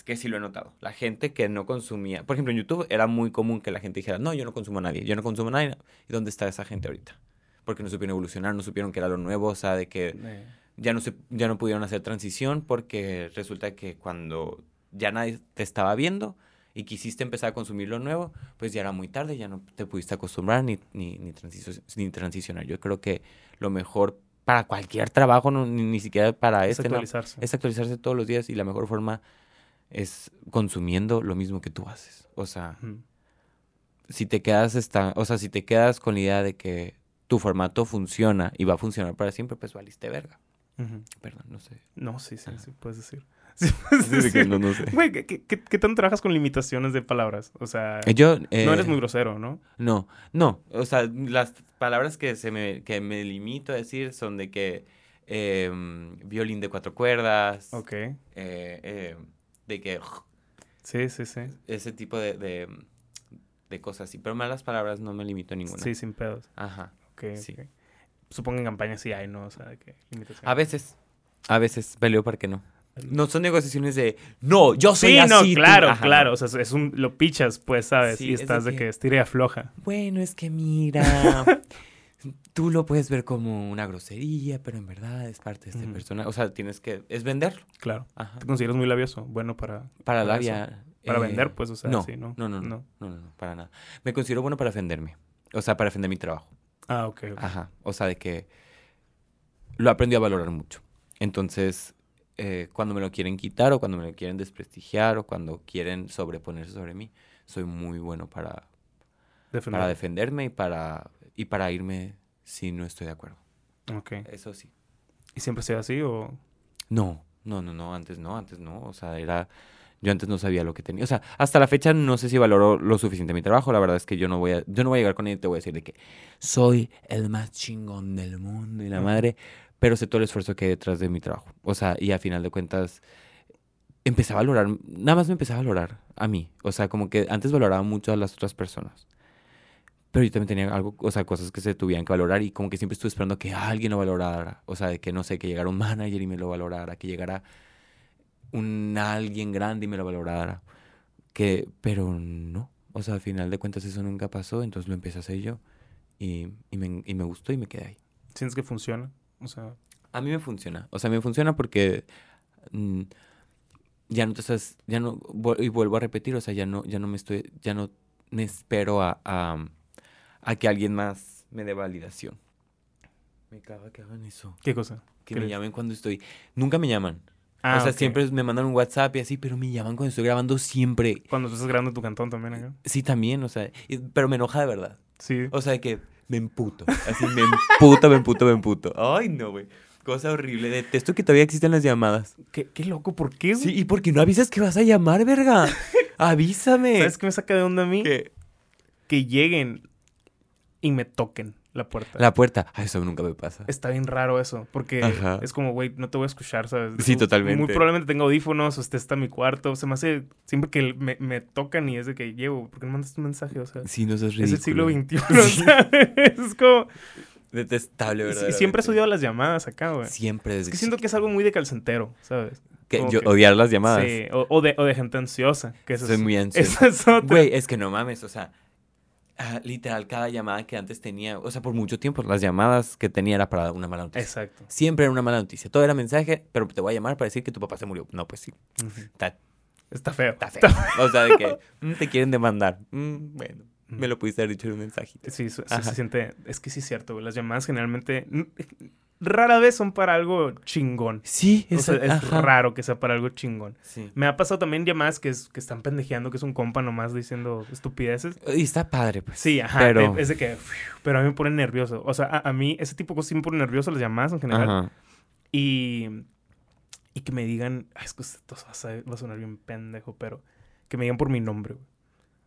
que sí lo he notado. La gente que no consumía... Por ejemplo, en YouTube era muy común que la gente dijera, no, yo no consumo a nadie, yo no consumo a nadie. ¿Y dónde está esa gente ahorita? Porque no supieron evolucionar, no supieron que era lo nuevo, o sea, de que Eh, ya no, se, ya no pudieron hacer transición porque resulta que cuando ya nadie te estaba viendo y quisiste empezar a consumir lo nuevo, pues ya era muy tarde, ya no te pudiste acostumbrar ni, ni, ni, ni transicionar. Yo creo que lo mejor para cualquier trabajo, no, ni, ni siquiera para es este, no, actualizarse. es actualizarse todos los días y la mejor forma es consumiendo lo mismo que tú haces. O sea, si te quedas esta, o sea, si te quedas con la idea de que tu formato funciona y va a funcionar para siempre, pues valiste verga. Perdón, no sé. No, sí, sí, sí, puedes decir. Sí, puedes Sí, que no, no sé. Güey, ¿qué, qué, qué- qué tanto trabajas con limitaciones de palabras? O sea, Eh, Yo, eh, no eres muy grosero, ¿no? No, no. O sea, las palabras que, se me, que me limito a decir son de que em, violín de cuatro cuerdas, Ok. eh, eh, de que Sí, sí, sí. ese tipo de, de, de cosas así. Pero malas palabras no me limito a ninguna. Sí, sin pedos. Ajá. Ok, Sí. ok. Supongo en campaña sí hay, ¿no? O sea, que limitación. A veces, a veces peleo para que no. No son negociación de, no, yo soy Sí, no, así. tú-". claro, Ajá, claro. O sea, es un, lo pichas, pues, ¿sabes? Sí, y es estás de que- que estira y afloja. Bueno, es que mira, tú lo puedes ver como una grosería, pero en verdad es parte de este Ujú. personaje. O sea, tienes que, es venderlo. Claro. Ajá. ¿Te consideras muy labioso? Bueno, para... Para para área. Para eh, vender, pues, o sea, no, sí, ¿no? no, no, no, no, no, no, para nada. Me considero bueno para defenderme. O sea, para defender mi trabajo. Ah, ok. ok. Ajá. O sea, de que lo aprendí a valorar mucho. Entonces, eh, cuando me lo quieren quitar o cuando me lo quieren desprestigiar o cuando quieren sobreponerse sobre mí, soy muy bueno para, Defender. para defenderme y para, y para irme si no estoy de acuerdo. Ok. Eso sí. ¿Y siempre ha sido así o...? No, no, no, no, antes no, antes no. O sea, era. Yo antes no sabía lo que tenía. O sea, hasta la fecha no sé si valoro lo suficiente mi trabajo. La verdad es que yo no voy a, yo no voy a llegar con él y te voy a decir de que soy el más chingón del mundo y la madre. Pero sé todo el esfuerzo que hay detrás de mi trabajo. O sea, y a final de cuentas, empecé a valorar, nada más me empecé a valorar a mí. O sea, como que antes valoraba mucho a las otras personas. Pero yo también tenía algo, o sea, cosas que se tuvieran que valorar y como que siempre estuve esperando que alguien lo valorara. O sea, de que no sé, que llegara un manager y me lo valorara, que llegara un alguien grande y me lo valorara. Que, pero no. O sea, al final de cuentas eso nunca pasó, entonces lo empecé a hacer yo. Y, y, me, y me gustó y me quedé ahí. ¿Sientes que funciona? O sea... A mí me funciona. O sea, me funciona porque mm, ya no te estás, ya no, y vuelvo a repetir, o sea, ya no, ya no me estoy, ya no me espero a, a, a que alguien más me dé validación. Me caga que hagan eso. ¿Qué cosa? Que ¿Qué me llamen cuando estoy. Nunca me llaman. Ah, o sea, siempre me mandan un WhatsApp y así, pero me llaman cuando estoy grabando siempre. Cuando tú estás grabando tu cantón también acá. Sí, también, o sea, y- pero me enoja de verdad. Sí. O sea, que me emputo. Así, me emputo, me emputo, me emputo. Ay, no, güey. Cosa horrible. Detesto que todavía existen las llamadas. ¿Qué, qué loco, ¿por qué? Sí, ¿y por qué no avisas que vas a llamar, verga? Avísame. ¿Sabes qué me saca de onda a mí? ¿Qué? Que lleguen y me toquen la puerta. La puerta. Ay, eso nunca me pasa. Está bien raro eso, porque Ajá. es como, güey, no te voy a escuchar, ¿sabes? Sí, totalmente. Muy probablemente tenga audífonos o esté está en mi cuarto. Se me hace siempre que me, me tocan y es de que llego, ¿por qué no mandas un mensaje? O sea, Sí, no seas es el siglo XXI, ¿sabes? Es como... Detestable, ¿verdad? Y siempre has odiado las llamadas acá, güey. Siempre. Es que siento que es algo muy de calcentero, ¿sabes? que yo que- odiar las llamadas. Sí, o, o de, o de gente ansiosa. Que eso Soy es, muy ansioso. Esa es otra. Güey, es que no mames, o sea, ah, literal, cada llamada que antes tenía, o sea, por mucho tiempo, las llamadas que tenía era para una mala noticia. Exacto. Siempre era una mala noticia. Todo era mensaje, pero te voy a llamar para decir que tu papá se murió. No, pues sí. Está feo. está feo. O sea, de que mm, te quieren demandar. Mm, bueno, me lo pudiste haber dicho en un mensajito. Sí, se siente. Es que sí es cierto, güey. Las llamadas generalmente. Rara vez son para algo chingón. Sí, O sea, es, raro que sea para algo chingón. Sí. Me ha pasado también llamadas que, es- que están pendejeando, que es un compa nomás diciendo estupideces. Y está padre, pues. Sí, ajá. Pero- de- es de que. Pero a mí me pone nervioso. O sea, a, a mí ese tipo de cosas sí me pone nervioso las llamadas en general. Ajá. Y. Y que me digan. Ay, es que esto va a sonar bien pendejo, pero. Que me digan por mi nombre, güey.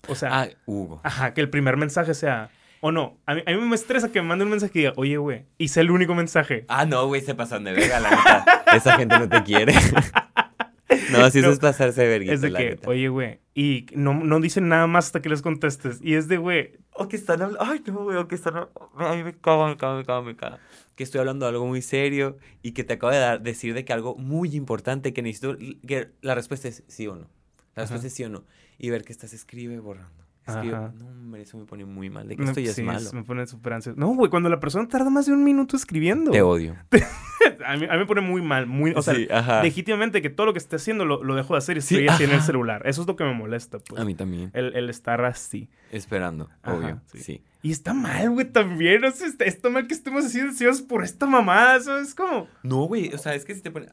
O sea. Ah, Hugo. Ajá, que el primer mensaje sea. O no, a mí, a mí me estresa que me mande un mensaje y diga, oye, güey, hice el único mensaje. Ah, no, güey, se pasan de verga, la neta. Esa gente no te quiere. no, si eso No, es pasarse de verguita, es de la que, neta. oye, güey, y no, no dicen nada más hasta que les contestes. Y es de, güey, O que están hablando. Ay, no, güey, o que están. A mí me caga, me caga, me caga, me caga. Que estoy hablando de algo muy serio y que te acabo de dar, decir de que algo muy importante que necesito. Que la respuesta es sí o no. La respuesta Ajá. es sí o no. Y ver que estás escribe borrando. Escribe. Ajá. No, hombre, eso me pone muy mal. De que me- esto ya sí, es malo. me pone súper ansioso. No, güey, cuando la persona tarda más de un minuto escribiendo. Te odio. a, mí, a mí me pone muy mal, muy, o sea, ajá. legítimamente que todo lo que esté haciendo lo, lo dejo de hacer y estoy Sí, así en el celular. Eso es lo que me molesta, pues. A mí también. El, el estar así. Esperando, Ajá, obvio. sí. Sí. Y está mal, güey, también. O sea, está, está mal que estemos así ansiosos por esta mamada. Eso es como... No, güey, o sea, es que si te pone...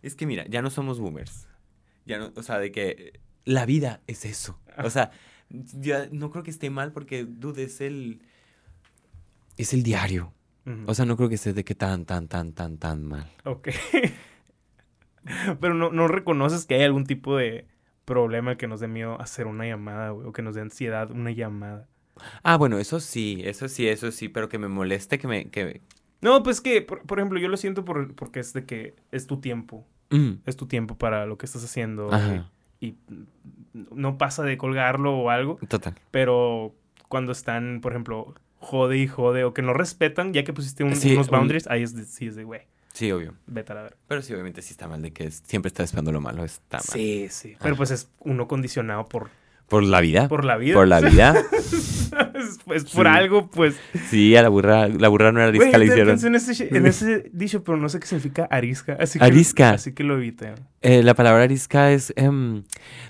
Es que mira, ya no somos boomers. Ya no, o sea, de que la vida es eso. O sea, Ya no creo que esté mal porque, dude, es el. Es el diario. O sea, no creo que esté de que tan, tan, tan, tan, tan mal. Ok. Pero no, no reconoces que hay algún tipo de problema que nos dé miedo hacer una llamada, güey, o que nos dé ansiedad una llamada. Ah, bueno, eso sí, eso sí, eso sí, pero que me moleste que me. Que... No, pues que, por, por ejemplo, yo lo siento por, porque es de que es tu tiempo. Mm, Es tu tiempo para lo que estás haciendo. Ajá. Y, no pasa de colgarlo o algo. Total. Pero cuando están, por ejemplo, jode y jode, o que no respetan, ya que pusiste un- Sí, unos un- boundaries, ahí es de, sí es de, güey, Sí, obvio. vete a la verga. Pero sí, obviamente sí está mal de que es- siempre está esperando lo malo. Está mal. Sí, sí. Pero pues es uno condicionado por, Por la vida. por la vida. Por la vida. es, es por Sí. algo, pues. Sí, a la burra, la burra no era arisca, le yo hicieron. en ese, en ese dicho, pero no sé qué significa arisca. Así que, Arisca. Así que lo evité. Eh, la palabra arisca es. em,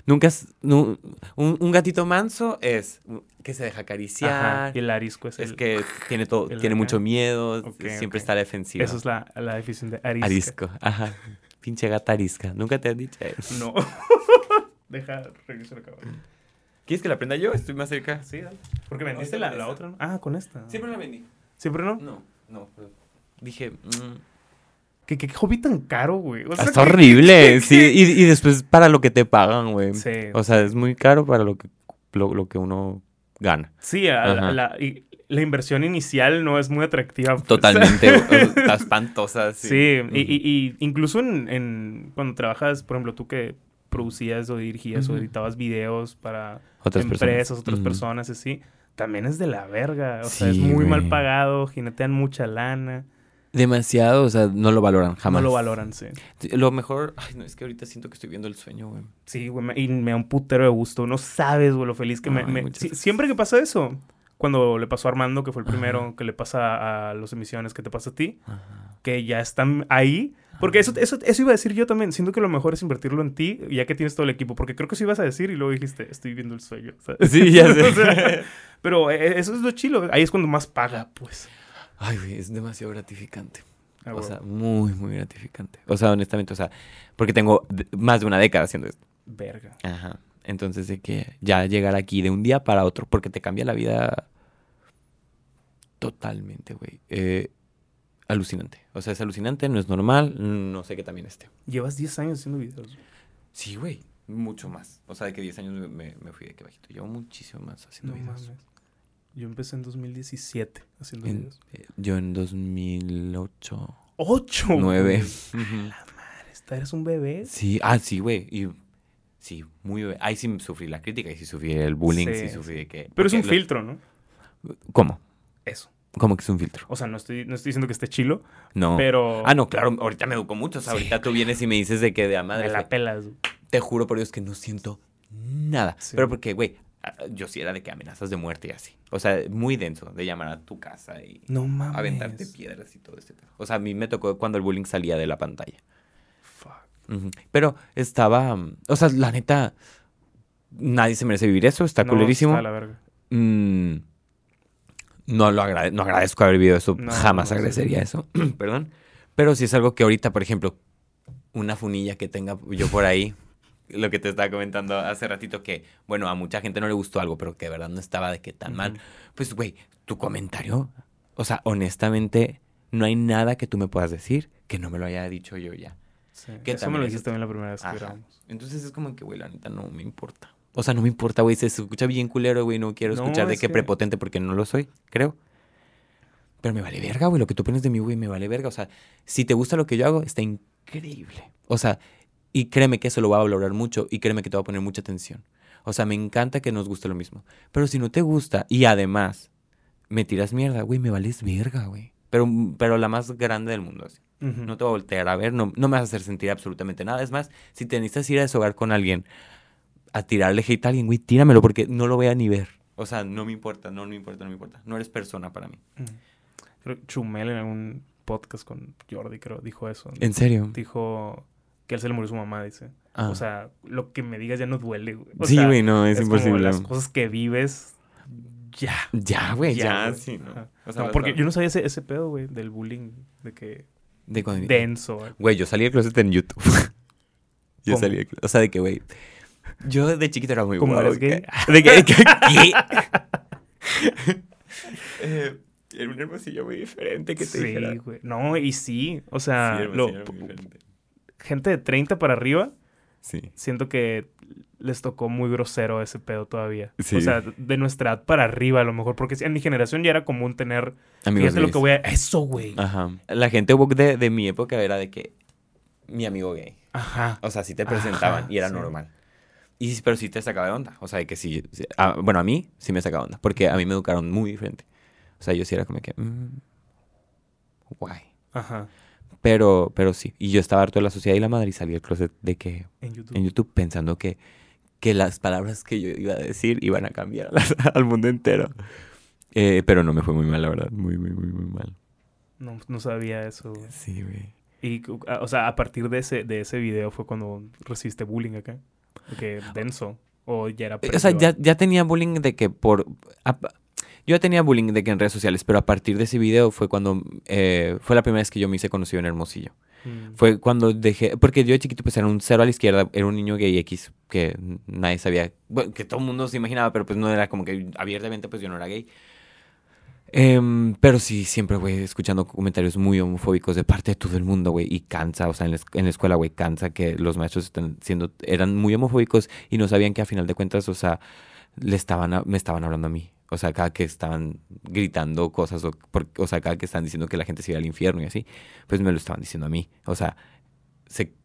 nunca. nu- un, un gatito manso es que se deja acariciar. Ajá. Y el arisco es, Es el- que tiene todo, el tiene mucho miedo, siempre está a la defensiva. Eso es la, la definición de arisca. Arisco, ajá. Pinche gata arisca. Nunca te han dicho eso. No. Deja, regreso la cámara. ¿Quieres que la prenda yo? Estoy más cerca. Sí, dale. Porque vendiste la, la otra, ¿no? Ah, con esta. Siempre la vendí. ¿Siempre no? No, no. pero Dije, mm, ¿Qué, qué hobby tan caro, güey? O sea, está que- horrible. Sí, y, y después para lo que te pagan, güey. Sí. O sea, es muy caro para lo que, lo, lo que uno gana. Sí, la, la- y la inversión inicial no es muy atractiva. pues. Totalmente. está espantosa. Sí. Sí, y- y incluso en, en- cuando trabajas, por ejemplo, tú que producías o dirigías o Ujú. editabas videos para Otras empresas, personas. otras Ujú. personas, así, también es de la verga. O sea, es muy mal pagado, jinetean mucha lana, Demasiado, o sea, no lo valoran jamás. no lo valoran, sí. Lo mejor, ay, no, es que ahorita siento que estoy viendo el sueño, güey. Sí, güey, me- y me da un putero de gusto. No sabes, güey, lo feliz que me... Ay, me- muchas sí, gracias. siempre que pasa eso, cuando le pasó a Armando, que fue el Ajá. primero, que le pasa a los emisiones, que te pasa a ti, Ajá. que ya están ahí. Porque eso, eso, eso iba a decir yo también. Siento que lo mejor es invertirlo en ti, ya que tienes todo el equipo. Porque creo que eso ibas a decir y luego dijiste, estoy viendo el sueño. ¿sabes? Sí, ya sé. O sea, pero eh, eso es lo chilo. Ahí es cuando más paga, pues. Ay, güey, es demasiado gratificante. Ah, o sea, muy, muy gratificante. O sea, honestamente, o sea, porque tengo más de una década haciendo esto. Verga. Ajá. Entonces, de que ya llegar aquí de un día para otro, porque te cambia la vida totalmente, güey. Eh, alucinante. O sea, es alucinante, no es normal, no sé qué también esté. Llevas 10 años haciendo videos. Sí, güey, mucho más. O sea, de que 10 años me, fui de que bajito. Llevo muchísimo más haciendo No videos. mames. Yo empecé en 2017 haciendo En- videos. eh, yo en 2008, ¡Ocho! 9. güey. Esta eres un bebé. Sí, ah, sí, güey. Y sí, muy bebé. Ahí sí sufrí la crítica y sí sufrí el bullying, sí, Sí, sufrí de que... Pero es un lo- filtro, ¿no? ¿Cómo? Eso. ¿Cómo que es un filtro? O sea, no estoy, no estoy diciendo que esté chilo, No. pero... Ah, no, claro, ahorita me educo mucho. O sea, Sí, ahorita tú vienes y me dices de que de a Me madre. la pelas. Te juro por Dios que no siento nada. Sí. Pero porque, güey, ah, yo sí era de que amenazas de muerte y así. O sea, muy denso de llamar a tu casa y No mames. aventarte piedras y todo este pedo. O sea, a mí me tocó cuando el bullying salía de la pantalla. Fuck. Pero estaba, o sea, la neta, nadie se merece vivir eso, está No, culerísimo. está la verga. Mm, no lo agrade- no agradezco haber vivido eso, No, jamás no, agradecería eso, perdón. Pero si es algo que ahorita, por ejemplo, una funilla que tenga yo por ahí, lo que te estaba comentando hace ratito, que, bueno, a mucha gente no le gustó algo, pero que de verdad no estaba de que tan mal. Pues, güey, tu comentario, o sea, honestamente, no hay nada que tú me puedas decir que no me lo haya dicho yo ya. Sí. Que Eso me lo dijiste también la primera vez que grabamos. Entonces es como que, güey, la neta no me importa. O sea, no me importa, güey. Se escucha bien culero, güey. No quiero No, escuchar de es que que- prepotente porque no lo soy, creo. Pero me vale verga, güey. Lo que tú pones de mí, güey, me vale verga. O sea, si te gusta lo que yo hago, está increíble. O sea, y créeme que eso lo va a valorar mucho y créeme que te va a poner mucha atención. O sea, me encanta que nos guste lo mismo. Pero si no te gusta y además me tiras mierda, güey, me vales verga, güey. Pero, pero la más grande del mundo, así. No te voy a voltear a ver, no, no me vas a hacer sentir absolutamente nada. Es más, si te necesitas ir a deshogar con alguien, a tirarle hate a alguien, güey, tíramelo porque no lo voy a ni ver. O sea, no me importa, no, no me importa, no me importa. No eres persona para mí. Ujú. Creo que Chumel en algún podcast con Jordi, creo, dijo eso. ¿En serio? Dijo que él se le murió su mamá, dice. Ah. O sea, lo que me digas ya no duele, güey. O sí, sea, güey, no, es, como imposible. las cosas que vives, ya. Ya, güey, ya, güey. sí, ¿no? O sea, No, porque yo no sabía ese, ese pedo, güey, del bullying, de que De cuando- denso. güey. Yo salí del closet en YouTube. yo ¿Cómo? salí del closet. O sea, de que, güey, Yo de chiquito era muy ¿Cómo guau, eres gay? que- De que- ¿qué? Eh, era un hermosillo muy diferente que te Sí, dijera. güey. No, y sí. O sea, Sí, lo- gente de 30 para arriba, Sí. siento que les tocó muy grosero ese pedo todavía. Sí. O sea, de nuestra edad para arriba a lo mejor. Porque en mi generación ya era común tener... Amigos fíjate lo que voy a... Eso, güey. Ajá. La gente woke de, de mi época era de que mi amigo gay. Ajá. O sea, sí te presentaban Ajá, y era normal. Y, pero sí te sacaba de onda. O sea, de que sí. sí, bueno, a mí sí me sacaba de onda. Porque a mí me educaron muy diferente. O sea, yo sí era como que. mm, guay. Ajá. Pero, pero sí. Y yo estaba harto de la sociedad y la madre y salí del closet de que. En YouTube. En YouTube pensando que, que las palabras que yo iba a decir iban a cambiar a las- al mundo entero. Eh, pero no me fue muy mal, la verdad. Muy, muy, muy, muy mal. No, no sabía eso. güey. Sí, güey. Y, o sea, a partir de ese, de ese video fue cuando recibiste bullying acá. Porque denso. O ya era O sea, ya, ya tenía bullying de que por... a- yo ya tenía bullying de que en redes sociales, pero a partir de ese video fue cuando... eh, fue la primera vez que yo me hice conocido en Hermosillo. Mm. Fue cuando dejé... Porque yo de chiquito pues era un cero a la izquierda, era un niño gay X que nadie sabía... Bueno, que todo el mundo se imaginaba, pero pues no era como que abiertamente pues yo no era gay. Em, pero sí, siempre, güey, escuchando comentarios muy homofóbicos de parte de todo el mundo, güey, y cansa, o sea, en la, escuela, güey, cansa que los maestros están siendo, eran muy homofóbicos y no sabían que a final de cuentas, o sea, le estaban, me estaban hablando a mí. O sea, cada que estaban gritando cosas, o, o sea, cada que están diciendo que la gente se iba al infierno y así, pues me lo estaban diciendo a mí. O sea,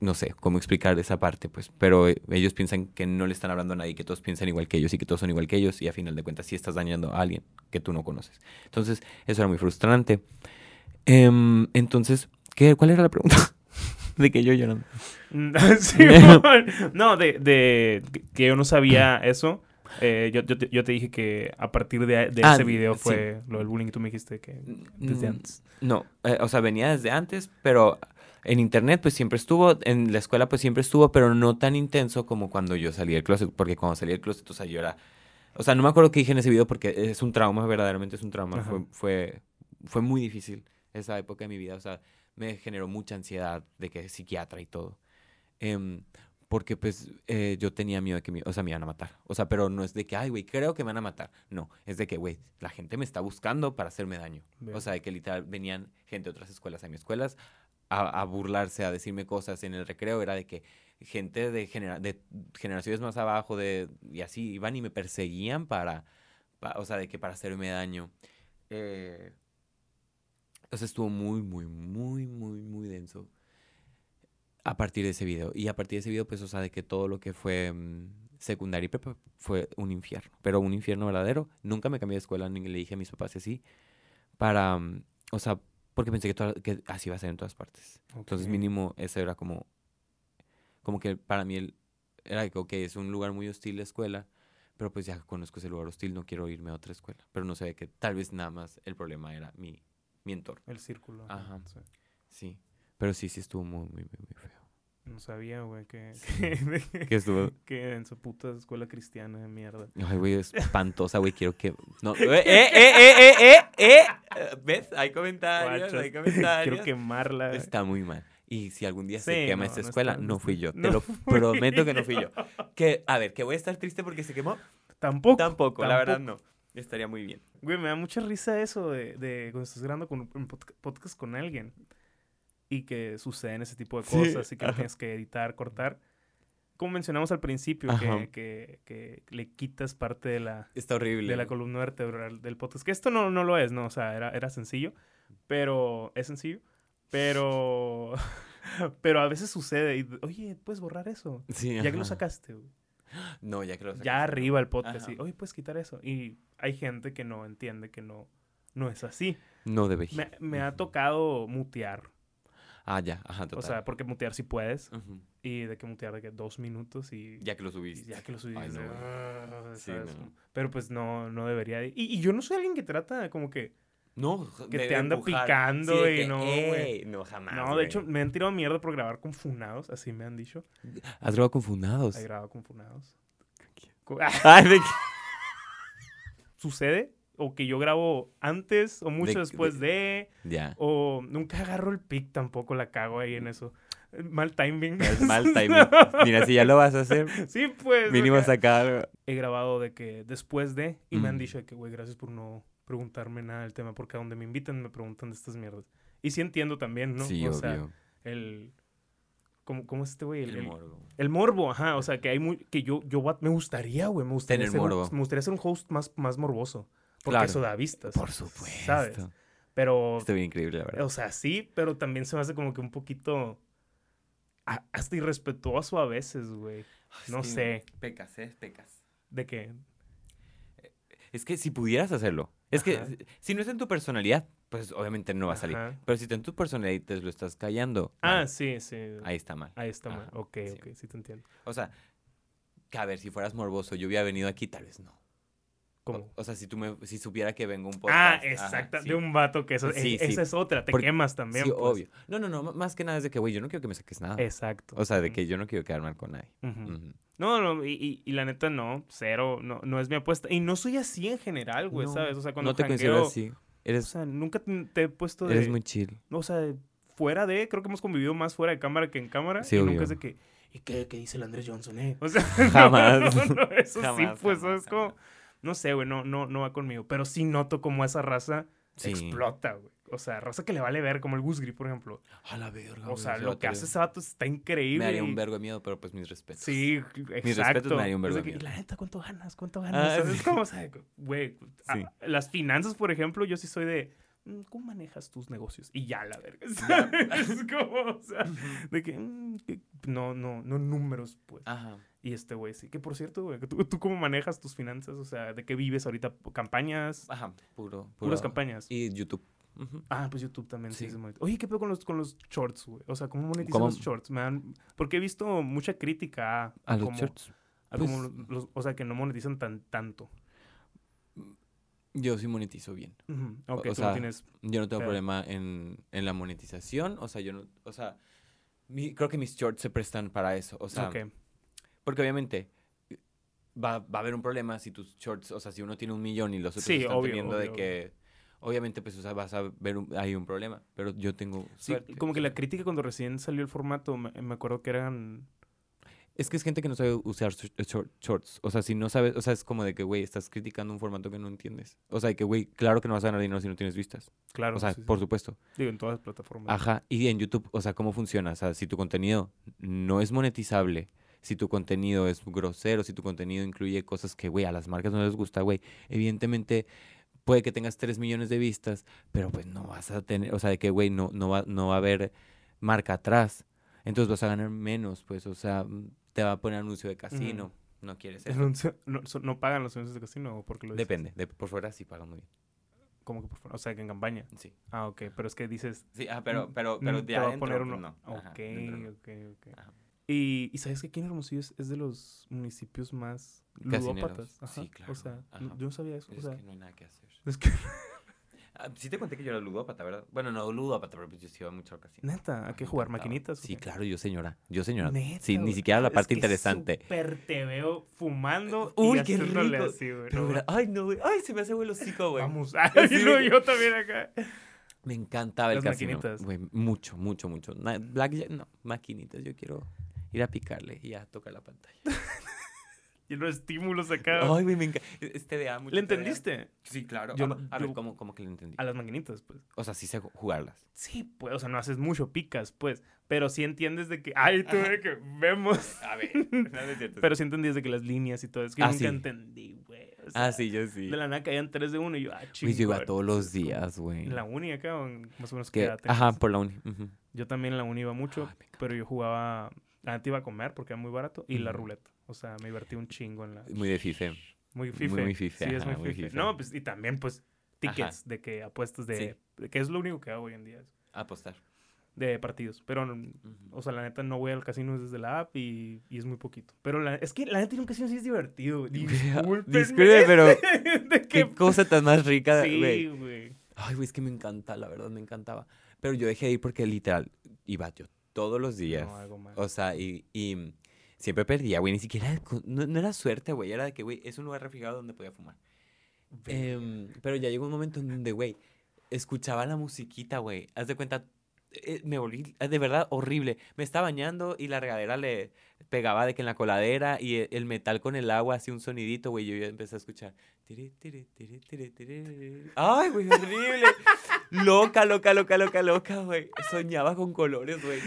no sé cómo explicar esa parte, pues, pero eh, ellos piensan que no le están hablando a nadie, que todos piensan igual que ellos y que todos son igual que ellos y a final de cuentas sí estás dañando a alguien que tú no conoces. Entonces, eso era muy frustrante. Em, entonces, ¿qué, ¿cuál era la pregunta? de que yo llorando. Sí, no, de, de que yo no sabía eso. Eh, yo, yo, te, yo te dije que a partir de, de Ah, ese video sí. fue lo del bullying y tú me dijiste que desde Mm, antes. No, eh, o sea, venía desde antes, pero en internet pues siempre estuvo, en la escuela pues siempre estuvo, pero no tan intenso como cuando yo salí del closet, porque cuando salí del closet, o sea, yo era... O sea, no me acuerdo qué dije en ese video porque es un trauma, verdaderamente es un trauma. Fue, fue, fue muy difícil esa época de mi vida, o sea, me generó mucha ansiedad de que psiquiatra y todo. Em, porque pues eh, yo tenía miedo de que me, o sea, me iban a matar. O sea, pero no es de que, ay, güey, creo que me van a matar. No, es de que, güey, la gente me está buscando para hacerme daño. Veo. O sea, de que literal venían gente de otras escuelas a mis escuelas a, burlarse, a decirme cosas en el recreo. Era de que gente de, genera- de generaciones más abajo de, y así iban y me perseguían para, pa- o sea, de que para hacerme daño. Eh, sea, estuvo muy, muy, muy, muy, muy denso a partir de ese video. Y a partir de ese video, pues, o sea, de que todo lo que fue mm, secundaria y prepa fue un infierno. Pero un infierno verdadero. Nunca me cambié de escuela ni le dije a mis papás y así. Para, mm, o sea, porque pensé que, toda- que así iba a ser en todas partes. Entonces, mínimo, eso era como, como que para mí el, era que, ok, es un lugar muy hostil la escuela, pero pues ya conozco ese lugar hostil, no quiero irme a otra escuela. Pero no sé, que tal vez nada más el problema era mi, mi entorno. El círculo. Ajá. sí. Sí. Pero sí, sí estuvo muy, muy, muy, muy feo. No sabía, güey, que, Que estuvo... que en su puta escuela cristiana de mierda. Ay, güey, es espantosa, güey. Quiero que. No. ¡Eh, eh, eh, eh, eh, eh! eh! ¿Ves? Hay comentarios, hay comentarios. Quiero quemarla. Está muy mal. Y si algún día se quema no, esta no escuela, está- no, fui yo. Te lo prometo que no fui yo. Que, a ver, que voy a estar triste porque se quemó. Tampoco. Tampoco, la verdad no. Estaría muy bien. Güey, me da mucha risa eso de, de cuando estás grabando con un podca- podcast con alguien y que suceden ese tipo de Sí, cosas y que ajá. tienes que editar, cortar. Como mencionamos al principio, Ajá. que, que, que le quitas parte de la, Está horrible. de la columna vertebral del podcast. Que esto no, no lo es, ¿no? O sea, era, era sencillo, pero es sencillo. Pero, pero a veces sucede y, oye, puedes borrar eso. Sí, Ya que lo ajá. sacaste, güey. No, ya que lo sacaste, Ya arriba el podcast. Ajá. Y, oye, puedes quitar eso. Y hay gente que no entiende que no, no es así. No debe. Me, me ha tocado mutear. Ah, ya, ajá, total. O sea, porque mutear sí puedes. Y de que mutear de que dos minutos y... Ya que lo subiste. ya que lo subí. Ay, no. "Ah", Sí. Pero pues no, no debería. de- Y, y yo no soy alguien que trata como que... No, Que te anda empujar. picando y que, no, güey. "Ey", No, jamás. no, de hecho, me han tirado mierda por grabar con funados. Así me han dicho. Has grabado con fundados. He grabado con funados. Ay, de Sucede o que yo grabo antes o mucho De- después de, Ya. o nunca agarro el pic tampoco, la cago ahí en eso. Mal timing. Mal timing. Mira, si ya lo vas a hacer, sí, pues. mínimo sacar. He grabado de que después de, y me han dicho de que, güey, gracias por no preguntarme nada del tema, porque a donde me invitan me preguntan de estas mierdas. Y sí entiendo también, ¿no? Sí, o obvio. sea, el... ¿Cómo, cómo es este güey? El, el el- morbo. el morbo, ajá. O sea, que hay muy... Que yo, yo me gustaría, güey. Me gustaría, Tener ser morbo. me gustaría ser un host más, más morboso. Porque Claro. eso da vistas. Por supuesto. ¿Sabes? Pero... Está bien increíble, la verdad. O sea, sí, pero también se me hace como que un poquito... Hasta irrespetuoso a veces, güey. No Sí, sé. Pecas, ¿eh? Pecas. De que... Es que si pudieras hacerlo. Es que si no es en tu personalidad, pues obviamente no va a salir. Ajá. Pero si está en tu personalidad y te lo estás callando, Ah, mal. sí, sí. ahí está mal. Ahí está mal. Ok, sí. ok, sí te entiendo. O sea, que a ver, si fueras morboso, yo hubiera venido aquí, tal vez no. ¿Cómo? O, sea, si tú me, si supiera que vengo un Ah, podcast. ajá, exacto. sí. De un vato que eso, Sí, sí. esa es otra. Te Porque- quemas también. Sí, pues. obvio. No, no, no. Más que nada es de que, güey, yo no quiero que me saques nada. Exacto. O sea, de que yo no quiero quedar mal con nadie. No, no, y, y- y la neta no, cero, no, no es mi apuesta. Y no soy así en general, güey, No, ¿sabes? O sea, cuando no te jangueo, considero así. O sea, nunca te, he puesto de... eres muy chill. O sea, fuera de, creo que hemos convivido más fuera de cámara que en cámara. Sí, y nunca obvio. es de que, ¿y qué, qué dice el Andrés Johnson, eh? O sea, Jamás. no, no, eso sí, Jamás, pues, jamás, es como... No sé, güey, no, no, no va conmigo. Pero sí noto como esa raza Sí. explota, güey. O sea, raza que le vale ver, como el Gusgri, por ejemplo. A la verga. O sea, güey, lo que hace ese vato está increíble. Me haría un vergo de miedo, pero pues mis respetos. Sí, respetos, exacto. me haría un vergo de miedo. y la neta, ¿cuánto ganas? ¿Cuánto Ah, ganas? ¿Sabes? sí. cómo? O sea, güey, a- las finanzas, por ejemplo, yo sí soy de, mm, ¿cómo manejas tus negocios? Y ya, la verga. ¿sabes? Es como, o sea, de que, mm, que- no, no, no números, pues. Ajá. Y este güey, sí. Que por cierto, güey, ¿tú, ¿tú cómo manejas tus finanzas? O sea, ¿de qué vives ahorita? ¿Campañas? Ajá, puro. Puras puro- campañas. Y YouTube. Ujú. Ah, pues YouTube también sí. Sí. Oye, ¿qué pedo con los, con los shorts, güey? O sea, ¿cómo monetizan ¿Cómo? los shorts? Me dan... Porque he visto mucha crítica a, A los shorts. a Pues- los- o sea, que no monetizan tan tanto. Yo sí monetizo bien. Ujú. Ok, o no sea, tienes... Yo no tengo Pero- problema en, en la monetización. O sea, yo no. O sea, mi- creo que mis shorts se prestan para eso. O sea, ok. Porque obviamente va, va a haber un problema si tus shorts, o sea, si uno tiene un millón y los otros Sí, están obvio, teniendo de obvio, que. Obviamente, pues, o sea, vas a ver, un- hay un problema. Pero yo tengo. Sí, suerte, como que la crítica cuando recién salió el formato, me, me acuerdo que eran... Es que es gente que no sabe usar short- shorts. O sea, si no sabes, o sea, es como de que, güey, estás criticando un formato que no entiendes. O sea, de que, güey, claro que no vas a ganar dinero si no tienes vistas. Claro, o sea, sí, sí. por supuesto. Digo, en todas las plataformas. Ajá. Y en YouTube, o sea, ¿cómo funciona? O sea, si tu contenido no es monetizable, si tu contenido es grosero, si tu contenido incluye cosas que, güey, a las marcas no les gusta, güey, evidentemente puede que tengas 3 millones de vistas, pero pues no vas a tener, o sea, de que, güey, no, no, va, no va a haber marca atrás. Entonces vas a ganar menos, pues, o sea, mm, te va a poner anuncio de casino. No quieres eso. no, pagan los anuncios de casino o porque lo dices? Depende, de, por fuera sí pagan muy bien. Como que por fuera, o sea, que en campaña. Sí. Ah, ok, pero es que dices... Sí, ah, pero, pero, mm, pero te de va a poner pues, uno. no. Ok, dentro no. ok, ok. Ajá. Y, y sabes que aquí en Hermosillo es, es de los municipios más ludópatas. Ajá. Sí, claro. O sea, Ajá. yo no sabía eso. Es o sea, que no hay nada que hacer. es que, Ah, sí te conté que yo era ludópata, ¿verdad? Bueno, no ludópata, pero pues yo sí iba mucho al casino. neta, ¿a Ah, qué jugar? ¿Maquinitas? Sí, claro, yo señora. Yo señora. Neta, sí, ni siquiera la Es parte que interesante. Súper te veo fumando. Uy, y qué rico. así, güey, Pero, no, ay, no, güey. Ay, se me hace güey el hocico, güey. Vamos. Ay, de no, yo también acá. Me encantaba el Las casino. maquinitas. Güey, mucho, mucho, mucho. Na- Blackjack, no. Maquinitas, yo quiero ir a picarle y ya tocar la pantalla. Lleno de estímulos acá. Ay, güey, me encanta. Este de mucho ¿Le TDA. entendiste? Sí, claro. Yo a, no- a ver, ¿cómo, ¿cómo que le entendí? A las maquinitas, pues. O sea, sí sé ju- jugarlas. Sí, pues, o sea, no haces mucho, picas, pues. Pero sí entiendes de que. Ay, tú de que vemos. A ver, no, es cierto. Pero sí entendías de que las líneas y todo. Es que Ah, nunca sí. entendí, güey. o sea, Ah, sí, yo sí. De la nada caían tres de uno y yo, ah, Güey, chingón. yo iba todos los días, güey. En la uni acá, más o menos Que- Ajá, por la uni. Yo también en la uni iba mucho, Ay, encanta. pero yo jugaba. La neta iba a comer porque era muy barato. Y la ruleta. O sea, me divertí un chingo en la. Muy de fife. Muy muy- fife. muy fife, Sí, es ajá, muy muy fife. No, pues, y también, pues, tickets de que apuestas de. Sí. de que es lo único que hago hoy en día. Apostar. De partidos. Pero, o sea, la neta no voy al casino desde la app y, y es muy poquito. Pero la, es que la neta ir a un casino sí es divertido. Disculpe, pero de que- Qué cosa tan más rica, Sí, güey. güey. Ay, güey, es que me encanta, la verdad, me encantaba. Pero yo dejé de ir porque literal iba yo todos los días. No, algo mal. O sea, y, y siempre perdía, güey. Ni siquiera, no, no era suerte, güey. Era de que, güey, es un lugar refrigerado donde podía fumar. Em, pero ya llegó un momento en donde, güey, escuchaba la musiquita, güey. Haz de cuenta, eh, me volví eh, de verdad horrible. Me estaba bañando y la regadera le pegaba de que en la coladera y e- el, metal con el agua hacía un sonidito, güey. Yo ya empecé a escuchar. tiri, tiri, tiri, tiri, tiri. Ay, güey, horrible. loca, loca, loca, loca, loca, güey. Soñaba con colores, güey.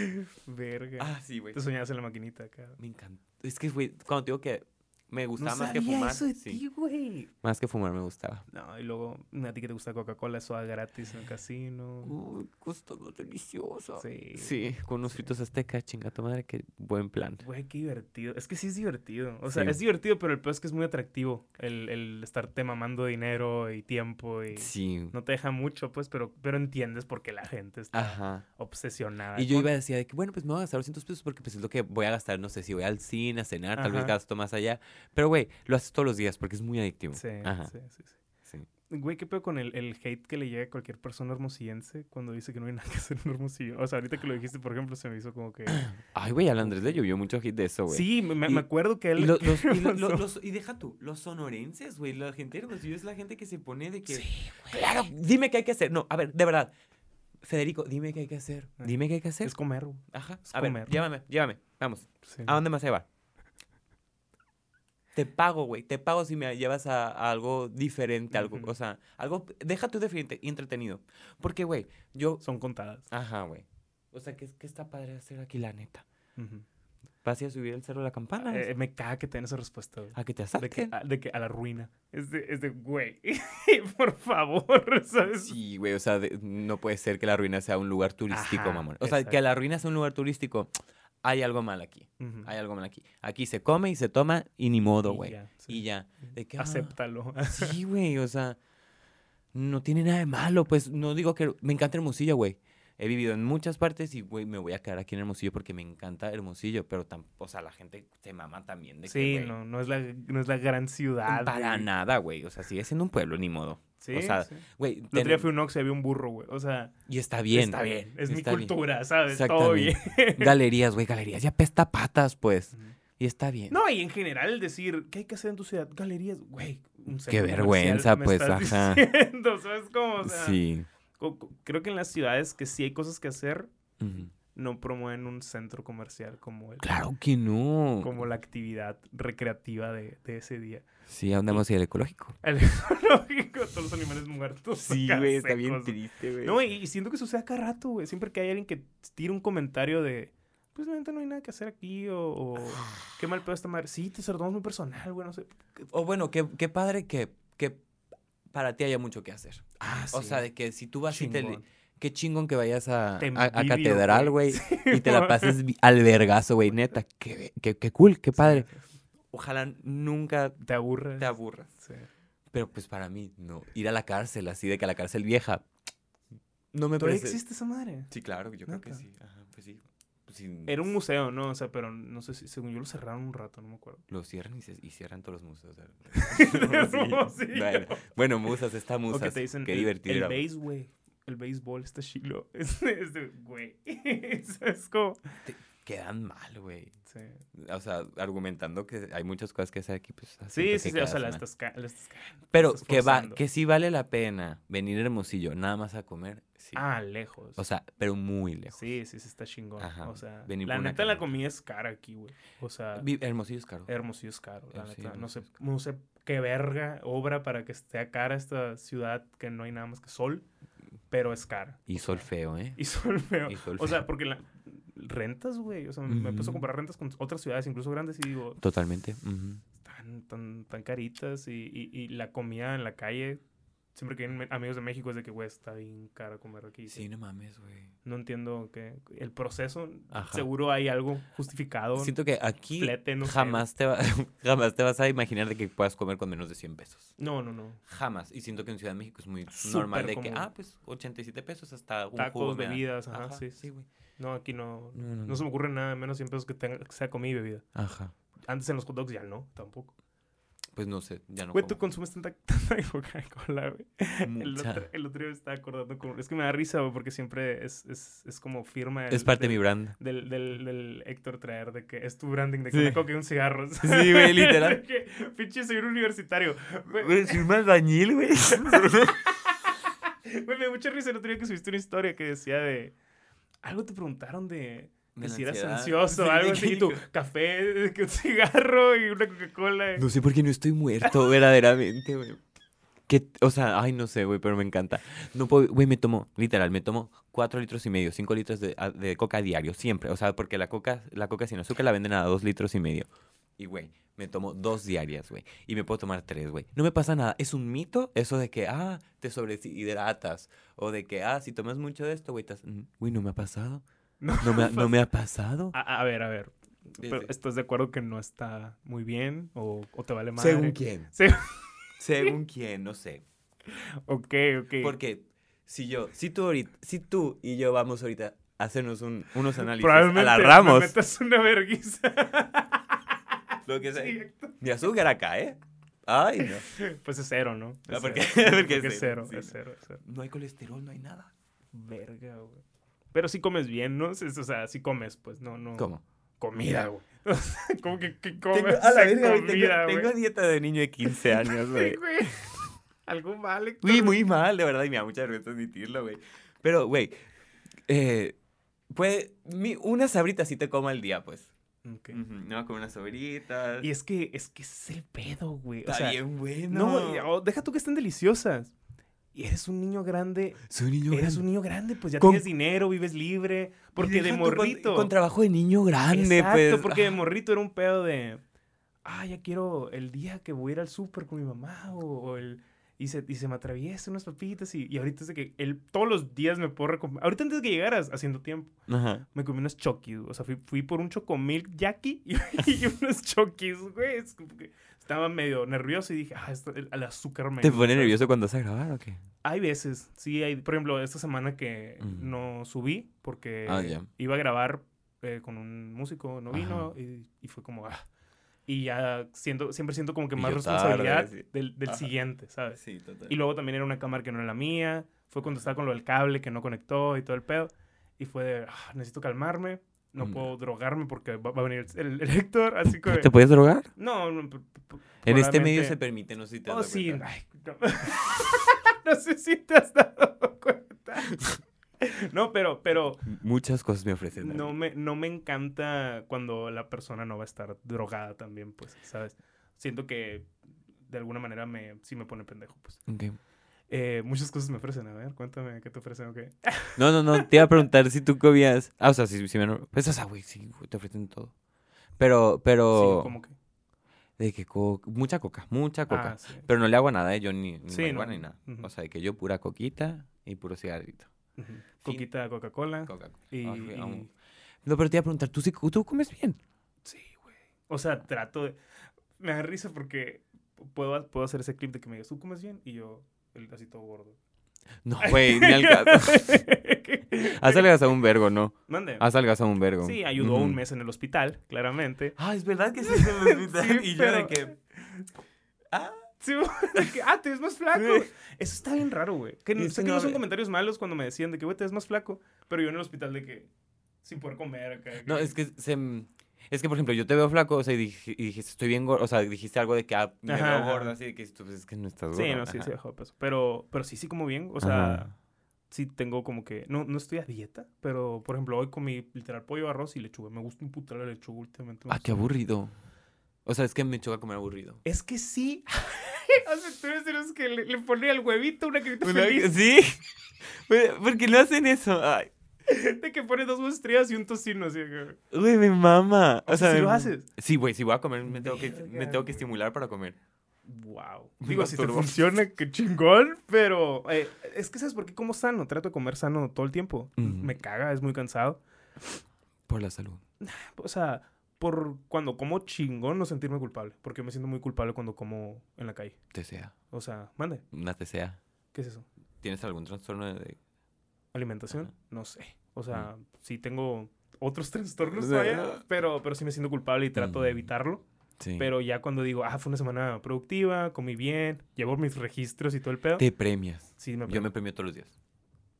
Verga. Ah, sí, güey. Te soñabas en la maquinita acá. Me encanta. Es que, güey, cuando te digo que me gustaba no más que fumar. eso de sí. ti, güey. Más que fumar me gustaba. No, y luego, a ti que te gusta Coca-Cola, eso gratis en el casino. Uy, costó delicioso. Sí. Sí, con unos fritos aztecas, chinga tu madre, qué buen plan. Güey, qué divertido. Es que sí es divertido. O sea, Sí. es divertido, pero el peor es que es muy atractivo. El, el estarte mamando dinero y tiempo y... Sí. No te deja mucho, pues, pero, pero entiendes por qué la gente está Ajá. obsesionada. Y yo con- iba a decir de que, bueno, pues me voy a gastar 200 pesos porque pues es lo que voy a gastar, no sé, si voy al cine, a cenar, tal vez gasto más allá. Pero, güey, lo haces todos los días porque es muy adictivo. Sí, Ajá. sí, sí, sí. Sí. Güey, ¿qué pedo con el, el hate que le llega a cualquier persona hermosillense cuando dice que no hay nada que hacer en Hermosillo? O sea, ahorita que lo dijiste, por ejemplo, se me hizo como que... Ay, güey, al Andrés le llovió mucho hit de eso, güey. Sí, me, me Y- acuerdo que él... Y, lo- los, y, lo- los- y deja tú, los sonorenses, güey, la gente de Hermosillo es la gente que se pone de que... Claro, dime qué hay que hacer. No, a ver, de verdad. Federico, dime qué hay que hacer. Eh, Dime qué hay que hacer. Es comer, güey. Ajá. es A ver, comer. llévame, llévame. Vamos. Sí. ¿A dónde más se va? Te pago, güey. Te pago si me llevas a, a algo diferente, algo, Ujú. o sea, algo, deja tú diferente y entretenido. Porque, güey, yo, Son contadas. ajá, güey. O sea, ¿qué, qué está padre hacer aquí, la neta? Ujú. ¿Vas a ir a subir el cerro de la campana? Eh, me caga que tengan esa respuesta, güey. ¿A que te De que, asalten? a, de que a la ruina. Es de, es de güey. por favor, ¿sabes? Sí, güey, o sea, de- no puede ser que la ruina sea un lugar turístico, Ajá, mamón. O sea, que exacto. la ruina sea un lugar turístico, hay algo mal aquí. Hay algo mal aquí. Aquí se come y se toma y ni modo, güey. sí. Y ya. ¿De qué? ah, Acéptalo. Sí, güey, o sea, no tiene nada de malo, pues no digo que me encanta Hermosillo, güey. He vivido en muchas partes y, güey, me voy a quedar aquí en Hermosillo porque me encanta Hermosillo, pero, tam- o sea, la gente se mama también de que, Sí, no, no es la, no es la gran ciudad. Para güey. nada, güey, o sea, sigue siendo un pueblo, ni modo. Sí, o sea, sí. güey, El otro día ten- fui un Ox y había un burro, güey. O sea, y está bien. está bien. Es mi bien. cultura, ¿sabes? Todo bien. Galerías, güey, galerías, ya pesta patas, pues, y está bien. No, y en general el decir, ¿qué hay que hacer en tu ciudad? Galerías, güey. un Qué vergüenza, me pues, estás ajá. diciendo, ¿sabes cómo? O sea, sí. creo que en las ciudades que sí hay cosas que hacer. No promueven un centro comercial como el, Claro que no. como la actividad recreativa de, de ese día. Sí, andamos y el ecológico. El ecológico, todos los animales muertos. acá secos. triste, güey. No, y, y siento que sucede cada rato, güey. Siempre que hay alguien que tira un comentario de, pues la neta no hay nada que hacer aquí, o, o, qué mal pedo esta madre. Sí, te tomamos muy personal, güey, no sé. O bueno, qué, qué padre que, que para ti haya mucho que hacer. Ah, O sea, de que si tú vas y te... Qué chingón que vayas a, catedral, güey. y te la pases al vergazo, güey, neta. Qué, qué, qué cool, qué padre. Ojalá nunca Te aburres. te aburras. Sí. Pero pues para mí, no. Ir a la cárcel, así de que a la cárcel vieja, no me ¿Todavía parece... existe esa madre? Sí, claro, yo creo que sí. Ajá, pues sí. Pues sí, Era un museo, ¿no? O sea, pero no sé si, según yo lo cerraron un rato, no me acuerdo. Lo cierran y, se- y cierran todos los museos. Bueno, bueno, musas, está O musas. que te dicen, Qué divertido. el base, güey. El béisbol está chilo. Es, de- es de, güey. es como... Quedan mal, güey. Sí, O sea, argumentando que hay muchas cosas que hacer aquí, pues. sí, sí, sí, o sea, quedas la mal. estás, la estás Pero estás que, va, que sí vale la pena venir a Hermosillo nada más a comer. Sí. Ah, lejos. O sea, pero muy lejos. sí, sí, sí, está chingón. Ajá, O sea, venir la neta la comida es cara aquí, güey. O sea, Hermosillo es caro. Hermosillo es caro, la neta. No sé, no sé qué verga obra para que esté cara esta ciudad que no hay nada más que sol, pero es cara. Y O sol sea, feo, ¿eh? Y sol feo. Y sol O sea, porque la, rentas, güey. O sea, me puse a comprar rentas con otras ciudades, incluso grandes, y digo, Totalmente. ujú. están tan, tan caritas. Y, y, y la comida en la calle, siempre que vienen amigos de México, es de que, güey, está bien cara comer aquí. Sí, no mames, güey. No entiendo que el proceso, Ajá. seguro hay algo justificado. Siento que aquí flete, no sé. jamás, te va- jamás te vas a imaginar de que puedas comer con menos de 100 pesos. No, no, no. Jamás. Y siento que en Ciudad de México es muy Súper normal de que, ah, pues 87 pesos hasta un Tacos, jugo bebidas, ajá, sí, sí. güey. No, aquí no. No, no, No se me ocurre nada menos 100 pesos que, tenga, que sea comida y bebida. Ajá. Antes en los hot dogs ya no, tampoco. Pues no sé, ya no Güey, tú consumes tanta, tanta Coca-Cola, güey. El otro, el otro día me estaba acordando con... Es que me da risa, güey, porque siempre es, es, es como firma... Es parte de mi brand. Del, del, del Héctor traer de que es tu branding de que Sí. una coca y un cigarro. Sí, güey, literal. Que, pinche señor universitario. Güey, soy un albañil, güey. güey, me dio mucha risa el otro día que subiste una historia que decía de... Algo te preguntaron de... Que si eras ansioso o algo así, y tu café, un cigarro y una Coca-Cola. No sé por qué no estoy muerto, verdaderamente, güey. Que, o sea, ay, no sé, güey, pero me encanta. No puedo, güey, me tomo, literal, me tomo cuatro litros y medio, cinco litros de, de coca diario, siempre. O sea, porque la coca, la coca sin azúcar la venden a dos litros y medio. Y, güey, me tomo dos diarias, güey. Y me puedo tomar tres, güey. No me pasa nada. Es un mito eso de que, ah, te sobrehidratas. O de que, ah, si tomas mucho de esto, güey, estás... Mm, Güey, no me ha pasado. No, No me ha, no me ha pasado. A, a ver, a ver. Pero, sí. ¿Estás de acuerdo que no está muy bien o, o te vale más? Según quién. Sí. Según quién, no sé. Ok, ok. Porque si yo, si tú ahorita, si tú y yo vamos ahorita a hacernos un- unos análisis Probablemente a la me Ramos, metas una verguiza. lo que sea, de azúcar acá, ¿eh? Ay, no. Pues es cero, ¿no? Ah, Es porque- cero. porque es cero, cero, es cero, es cero. No hay colesterol, no hay nada. Verga, güey. Pero sí comes bien, ¿no? Es- O sea, sí comes, pues, no, no. ¿Cómo? Comida, güey. ¿Cómo que, que comes Tengo, a la en verga, güey, tengo, comida, tengo güey? dieta de niño de 15 años, Sí, güey. güey. Algo mal, Héctor. Uy, muy mal, de verdad, y me da mucha vergüenza admitirlo, güey. Pero, güey, eh, puede, mi, unas sabritas sí te como al día, pues. No, con unas sabritas. Y es que, es que es el pedo, güey. O Está sea, bien bueno. no, deja tú que estén deliciosas. Y eres un niño grande. Soy niño Eres grande. un niño grande, pues ya Con- tienes dinero, vives libre. Porque de con- morrito. Con, trabajo de niño grande, Exacto, pues. porque de morrito era un pedo de. Ah, ya quiero el día que voy a ir al súper con mi mamá. O, o el. Y se, y se me atraviesa unas papitas. Y, y ahorita es de que el, todos los días me puedo recomprar. Ahorita antes de que llegaras, haciendo tiempo, Ajá. me comí unos chokis. O sea, fui, fui por un chocomilk Jackie y, y unos chokis, güey. Es como que estaba medio nervioso y dije, ah, esto, el, el azúcar me. ¿Te gusta". pone nervioso cuando vas a grabar o qué? Hay veces, sí, hay, por ejemplo, esta semana que Ujú. no subí porque Ah, ya. iba a grabar eh, con un músico, no vino y, y fue como, ah. Y ya siento, siempre siento como que más responsabilidad tarde, sí. del, del siguiente, ¿sabes? Sí, total. Y luego también era una cámara que no era la mía, fue cuando estaba con lo del cable que no conectó y todo el pedo. Y fue de, ah, necesito calmarme, no Mm. puedo drogarme porque va, va a venir el, el Héctor, así que... ¿Te puedes drogar? No, no, En este medio se permite, no sé si te has Oh, dado sí. cuenta. Ay, no. no sé si te has dado cuenta. No, pero, pero Muchas cosas me ofrecen. no me, no me encanta cuando la persona no va a estar drogada también, pues, ¿sabes? Siento que de alguna manera me, sí me pone pendejo, pues. Ok. Eh, muchas cosas me ofrecen, a ver, cuéntame qué te ofrecen, ok. No, no, no, te iba a preguntar si tú comías. Ah, o sea, si, si me. Pues, o sea, güey, sí, te ofrecen todo. Pero, Sí, pero. como que. De que co- mucha coca, mucha coca. Ah, sí. Pero no le hago nada, ¿eh? Yo ni, ni Sí, no. ni nada. O sea, de que yo pura coquita y puro cigarrito. Ujú. Coquita, Coca-Cola. Coca. Y. No, pero te iba a preguntar, ¿tú, sí, tú comes bien? Sí, güey. O sea, trato de... Me da risa porque puedo, puedo hacer ese clip de que me digas, ¿tú comes bien? Y yo, el así todo gordo. No, güey, ni al caso. Has adelgazado un vergo, ¿no? Mande. Has adelgazado un vergo. Sí, ayudó un mes en el hospital, claramente. Ah, es verdad que sí y yo de que. Ah, Sí, de que, ah, te ves más flaco. Eso está bien raro, güey. Que, sé que no son ve- comentarios malos cuando me decían de que, güey, te ves más flaco. Pero yo en el hospital de que, sin poder comer acá. no, es que se. Es que, por ejemplo, yo te veo flaco, o sea, y, dijiste, estoy bien gordo, o sea, dijiste algo de que ah, me Ajá, veo gordo, así de que tú, pues, es que no estás gordo. Sí, no, sí, ajá. sí, bajó de peso. Pero, pero sí, sí como bien. O sea, Ajá. sí tengo como que... No, no estoy a dieta, pero, por ejemplo, hoy comí literal pollo, arroz y lechuga. Me gusta un puto la lechuga últimamente. me Ah, qué aburrido. O sea, es que me choca comer aburrido. Es que sí. o sea, tú eres de los que le, le pone al huevito una carita feliz. Sí. ¿Por qué no hacen eso? Ay, De que pone dos estrellas y un tocino así. güey, mi mamá. O sea, ¿sí me- lo haces? Sí, güey, si voy a comer, me tengo, que, me tengo que estimular para comer. Wow. Digo, si te funciona, qué chingón. Pero eh, es que, ¿sabes por qué como sano? Trato de comer sano todo el tiempo. Me caga, es muy cansado. Por la salud. O sea, por cuando como chingón no sentirme culpable. Porque me siento muy culpable cuando como en la calle. TCA. O sea, mande. Una TCA. ¿Qué es eso? ¿Tienes algún trastorno de...? ¿Alimentación? Ajá. No sé. O sea, sí tengo otros trastornos todavía, pero, pero sí me siento culpable y trato de Ujú. evitarlo. Sí. Pero ya cuando digo, ah, fue una semana productiva, comí bien, llevo mis registros y todo el pedo. Te premias. Sí, me Yo me premio todos los días.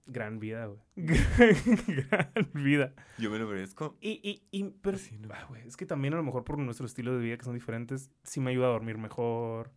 Gran vida, güey. Gran vida. Yo me lo merezco. Y, y, y pero, Sí, no. ah, güey, es que también a lo mejor por nuestro estilo de vida que son diferentes, sí me ayuda a dormir mejor.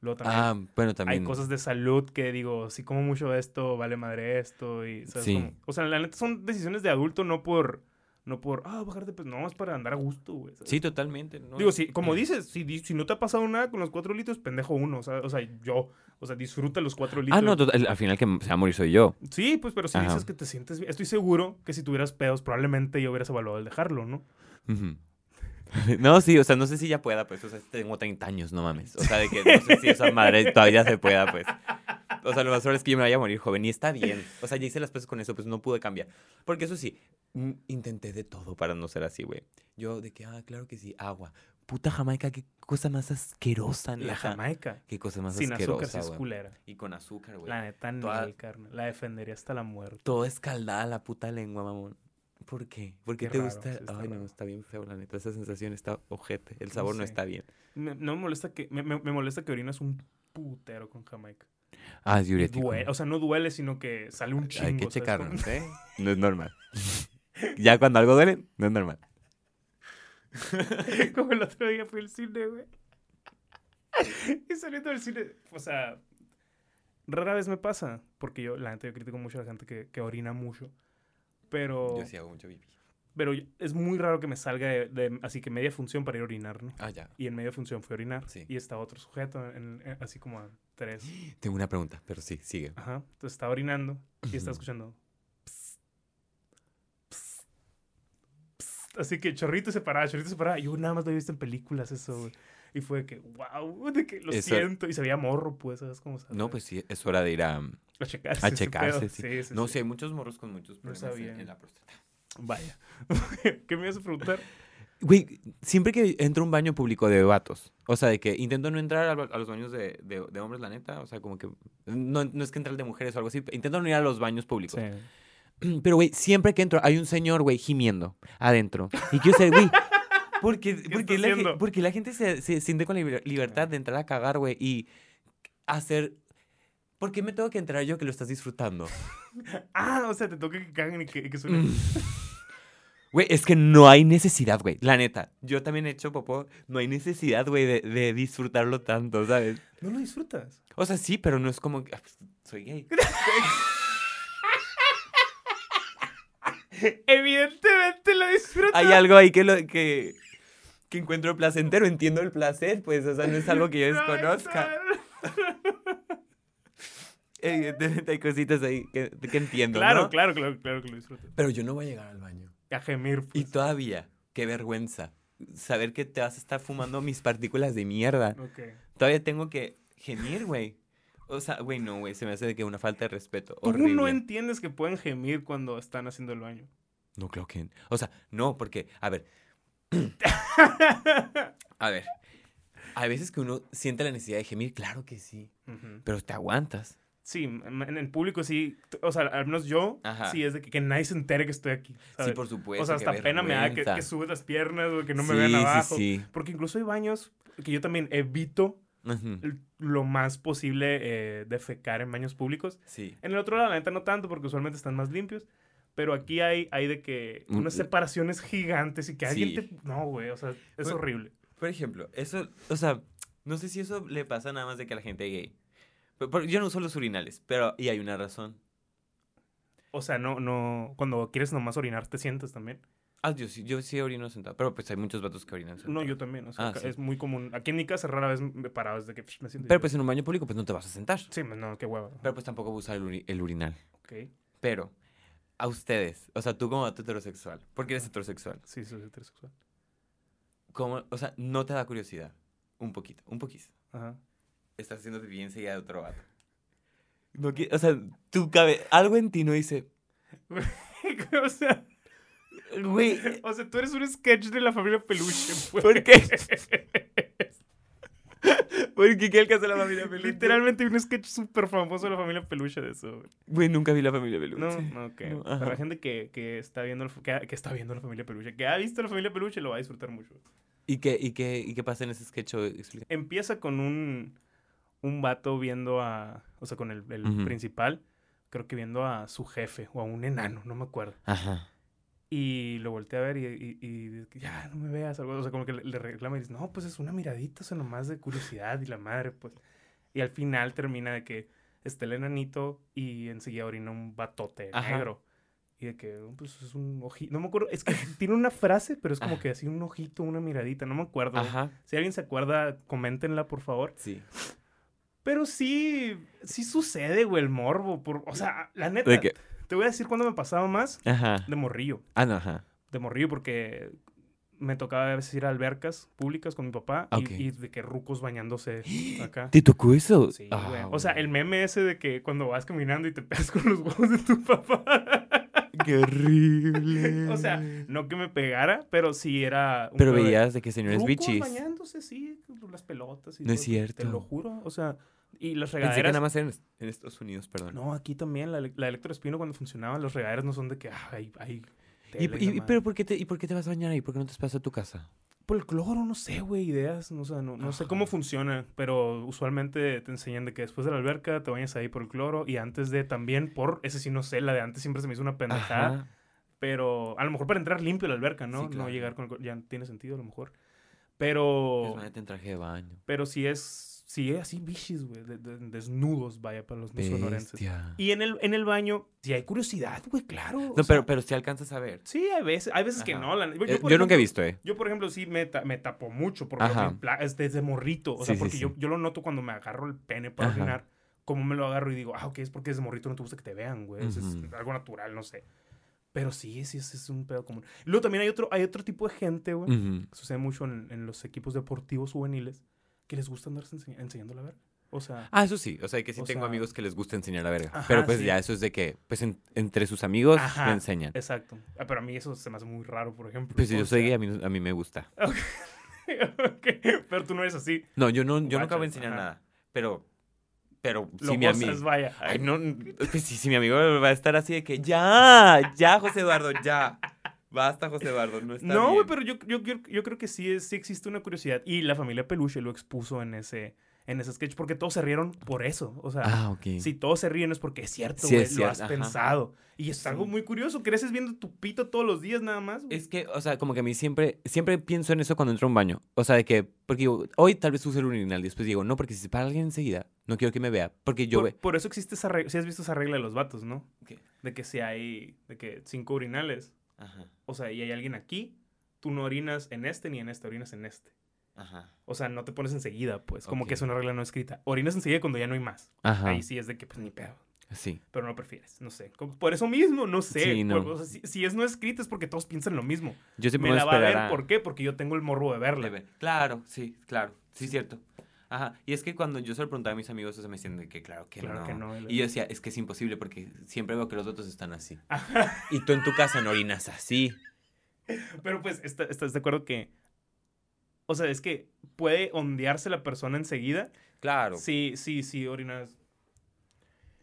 Luego también Ah, bueno, también. hay cosas de salud que digo, si como mucho esto, vale madre esto. Y, ¿sabes? Sí. O sea, la neta son decisiones de adulto, no por, no por, ah, bajarte, pues no, es para andar a gusto, güey. ¿sabes? Sí, totalmente. ¿no? Digo, sí, como dices, si, si no te ha pasado nada con los cuatro litros, pendejo uno. O sea, o sea, yo, o sea, disfruta los cuatro litros. Ah, no, total- al final que se va a morir soy yo. Sí, pues, pero si Ajá. dices que te sientes bien, estoy seguro que si tuvieras pedos, probablemente yo hubieras evaluado el dejarlo, ¿no? Ujú. No, sí, o sea, no sé si ya pueda, pues, o sea, tengo 30 años, no mames. O sea, de que no sé si esa madre todavía se pueda, pues. O sea, lo más probable es que yo me vaya a morir joven y está bien. O sea, ya hice las cosas con eso, pues no pude cambiar. Porque eso sí, mm, intenté de todo para no ser así, güey. Yo de que, ah, claro que sí, agua. Puta Jamaica, qué cosa más asquerosa, La neta. Jamaica. Qué cosa más Sin azúcar, sí asquerosa, es culera. Y con azúcar, güey. La neta, Toda- ni, carnal. La defendería hasta la muerte. Todo escaldada la puta lengua, mamón. ¿Por qué? ¿Por qué, Qué te raro, gusta? sí Ay, no, raro. está bien feo, la neta. Esa sensación está ojete. El sabor no sé. está bien. Me- no me molesta que, me, me- me molesta que orinas un putero con Jamaica. Ah, es diurético. duele, o sea, no duele, sino que sale un chingo. Hay que ¿sabes? checarnos, ¿eh? No es normal. ya cuando algo duele, no es normal. Como, como el otro día fui al cine, güey. y saliendo del cine, o sea, rara vez me pasa, porque yo, la gente, yo critico mucho a la gente que, que orina mucho. Pero, Yo sí hago mucho pipí. pero es muy raro que me salga de, de- así que media función para ir a orinar, ¿no? Ah, ya. Y en media función fui a orinar. Sí. Y está otro sujeto, en- en- así como a tres. Tengo una pregunta, pero sí, sigue. Ajá. Entonces estaba orinando y estaba escuchando. "Psst, psst, psst". Así que chorrito se paraba, chorrito se paraba. Yo nada más lo he visto en películas eso, güey. Y fue de que, wow, de que lo Eso- siento. Y se veía morro, pues, ¿sabes cómo se No, pues sí, es hora de ir a... A checarse. a checarse, sí. Sí, sí, No sí. sé, hay muchos morros con muchos No problemas en- sabía. en la próstata. Vaya. ¿Qué me ibas a preguntar? Güey, siempre que entro a un baño público de vatos, o sea, de que intento no entrar a, a los baños de, de- de hombres, la neta, o sea, como que... No, no es que entre al de mujeres o algo así, intento no ir a los baños públicos. Pero, güey, siempre que entro hay un señor, güey, gimiendo adentro. Y quiero ser, güey, porque, porque, la, porque la gente se, se siente con la liber- libertad de entrar a cagar, güey, y hacer... ¿Por qué me tengo que entrar yo que lo estás disfrutando? Ah, o sea, te toca que caguen y que, que suenen. Mm. Güey, es que no hay necesidad, güey. La neta, yo también he hecho popó. No hay necesidad, güey, de, de disfrutarlo tanto, ¿sabes? No lo disfrutas. O sea, sí, pero no es como que... ah, pues, soy gay. Evidentemente lo disfrutas. Hay algo ahí que, lo, que, que encuentro placentero. Entiendo el placer, pues, o sea, no es algo que yo desconozca. Evidentemente hay cositas ahí que, que entiendo, Claro, ¿no? claro, claro, claro que lo disfrutas. Pero yo no voy a llegar al baño. A gemir. Y pues. todavía, qué vergüenza. Saber que te vas a estar fumando mis partículas de mierda. Ok. Todavía tengo que gemir, güey. O sea, güey, no, güey, se me hace de que una falta de respeto. Tú Horrible. no entiendes que pueden gemir cuando están haciendo el baño. No, creo que. O sea, no, porque, a ver. A ver. Hay veces que uno siente la necesidad de gemir, claro que sí. Pero te aguantas. Sí, en el público sí. O sea, al menos yo, Ajá. sí es de que, que nadie se entere que estoy aquí. ¿sabes? Sí, por supuesto. o sea, hasta pena me da que, que subes las piernas o que no me Sí, vean sí, abajo. Sí, Porque incluso hay baños que yo también evito lo más posible eh, defecar en baños públicos. Sí. En el otro lado, la neta, no tanto, porque usualmente están más limpios. Pero aquí hay, hay de que unas separaciones gigantes y que alguien Sí. te... No, güey, o sea, es Pues- horrible. Por ejemplo, eso, o sea, no sé si eso le pasa nada más de que a la gente gay. Yo no uso los urinales, pero, y hay una razón. O sea, no, no... Cuando quieres nomás orinar, te sientas también. Ah, yo sí, yo sí orino sentado, pero pues hay muchos vatos que orinan sentado. No, yo también. O sea, Ah, sí. es muy común. Aquí en mi casa rara vez me parado desde que me siento... Pero pues en un baño público pues no te vas a sentar. Sí, no, qué hueva. Pero pues tampoco voy a usar el, uri- el urinal. Ok. Pero, a ustedes, o sea, tú como vato heterosexual, porque eres heterosexual, Sí, soy heterosexual. ¿cómo, o sea, no te da curiosidad? Un poquito, un poquito. Ajá. Estás haciendo pipí enseguida de otro vato. No o sea, tu cabe algo en ti no dice, o sea... güey, O sea, tú eres un sketch de la familia Peluche, pues. ¿por qué? Porque qué alcanza la familia Peluche. Literalmente hay un sketch súper famoso de la familia Peluche de eso. güey. Güey, nunca vi la familia Peluche. No, no, ok. No, Para la gente que, que está viendo, que, que está viendo la familia Peluche, que ha visto la familia Peluche, lo va a disfrutar mucho. ¿Y qué, y, qué, ¿Y qué pasa en ese sketch? Explica. Empieza con un, un vato viendo a, o sea, con el, principal, creo que viendo a su jefe o a un enano, no me acuerdo. Ajá. Y lo volteé a ver y, y, que ya no me veas, algo, o sea, como que le, le reclama y dice, no, pues es una miradita, o sea, nomás de curiosidad y la madre, pues. Y al final termina de que está el enanito y enseguida orina un batote Ajá. negro. Y de que, pues es un ojito, no me acuerdo, es que tiene una frase, pero es como Ajá. que así un ojito, una miradita, no me acuerdo. Ajá. Si alguien se acuerda, coméntenla, por favor. Sí. Pero sí, sí sucede, güey, el morbo. Por, o sea, la neta, ¿De qué? Te voy a decir cuándo me pasaba más Ajá. de morrillo Ah, no, ajá. de morrillo porque me tocaba a veces ir a albercas públicas con mi papá y- Ok. y, de que rucos bañándose acá. ¿Te tocó eso? Sí, güey. O sea, el meme ese de que cuando vas caminando y te pegas con los huevos de tu papá. ¡Qué horrible! o sea, no que me pegara, pero sí era... un Pero veías de que señores rucos bichis. bañándose, sí, las pelotas y No es cierto. Te lo juro. O sea, y las Pensé que regaderas... nada más en, en Estados Unidos, perdón. No, aquí también la, la Electroespino cuando funcionaba, los regaderas no son de que, ah, hay, hay ¿Y, tela y- pero por qué, te, ¿Y por qué te vas a bañar ahí? ¿Por qué no te esperas a tu casa? Por el cloro, no sé, güey, ideas, no, sé, no, no sé cómo funciona, pero usualmente te enseñan de que después de la alberca te bañas ahí por el cloro y antes de también por, ese sí no sé, la de antes siempre se me hizo una pendejada, Ajá. pero a lo mejor para entrar limpio a la alberca, ¿no? Sí, No llegar con el cloro, ya tiene sentido a lo mejor. Pero, Pues váyate en traje de baño. pero si es, si es así bichis, güey, de- de- desnudos, vaya, para los no sonorenses. Y en el, en el baño, si hay curiosidad, güey, claro. No, sea, pero, pero si alcanzas a ver. Sí, hay veces, hay veces que no. la- yo, Eh, yo nunca he visto, ¿eh? Yo, por ejemplo, sí me, ta- me tapo mucho, porque es desde morrito. O sea, Sí, sí, porque sí. Yo, yo lo noto cuando me agarro el pene para Ajá. orinar. Como me lo agarro y digo, ah, ok, es porque desde morrito no te gusta que te vean, güey. Es algo natural, no sé. Pero sí, sí, es, es un pedo común. Luego también hay otro, hay otro tipo de gente, güey. Que Sucede mucho en, en los equipos deportivos juveniles que les gusta andarse enseñ- enseñando la verga. O sea, Ah, eso sí. O sea, que sí tengo sea- amigos que les gusta enseñar la verga. Ajá, pero pues sí. ya eso es de que, pues en- entre sus amigos Ajá. le enseñan. exacto. Ah, pero a mí eso se me hace muy raro, por ejemplo. Pues si yo soy gay, a mí, a mí me gusta. Ok, Pero tú no eres así. No, yo no, yo nunca voy a enseñar ajá. nada. Pero, pero Lo si mi amigo... vaya. Ay, no, pues si, si mi amigo va a estar así de que ya, ya, José Eduardo, ya. Basta, José Eduardo, no está No, güey, pero yo, yo, yo, yo creo que sí, es- sí existe una curiosidad. Y la familia Peluche lo expuso en ese, en ese sketch porque todos se rieron por eso. O sea, Ah, si todos se ríen es porque es cierto, Sí, güey. es lo cierto, has ajá. pensado. Y es algo muy curioso. Creces viendo tu pito todos los días nada más. Es que, o sea, como que a mí siempre, siempre pienso en eso cuando entro a un baño. O sea, de que, porque digo, hoy tal vez use el urinal y después digo, no, porque si se para alguien enseguida, no quiero que me vea. Porque yo por, ve. por eso existe esa regla. Si has visto esa regla de los vatos, ¿no? ¿Qué? De que si hay de que cinco urinales, Ajá, o sea, y hay alguien aquí, tú no orinas en este ni en este, orinas en este. ajá, O sea, no te pones enseguida, pues. Como que es una regla no escrita. Orinas enseguida cuando ya no hay más. ajá. Ahí sí es de que, pues, ni pedo. Sí. pero no lo prefieres, no sé. Por eso mismo, no sé. Sí, no. Por- o sea, si, si es no escrito es porque todos piensan lo mismo. Yo siempre Me la va a ver, a- ¿por qué? Porque yo tengo el morro de verla. de ver. Claro, sí, claro. Sí, cierto. Ajá. Y es que cuando yo se lo preguntaba a mis amigos, eso me decían de que claro que Claro no. que no, y yo decía, es que es imposible porque siempre veo que los otros están así. Ajá. Y tú en tu casa no orinas así. Pero pues, está- ¿estás de acuerdo que... O sea, es que puede ondearse la persona enseguida. Claro. Sí, sí, sí, orinas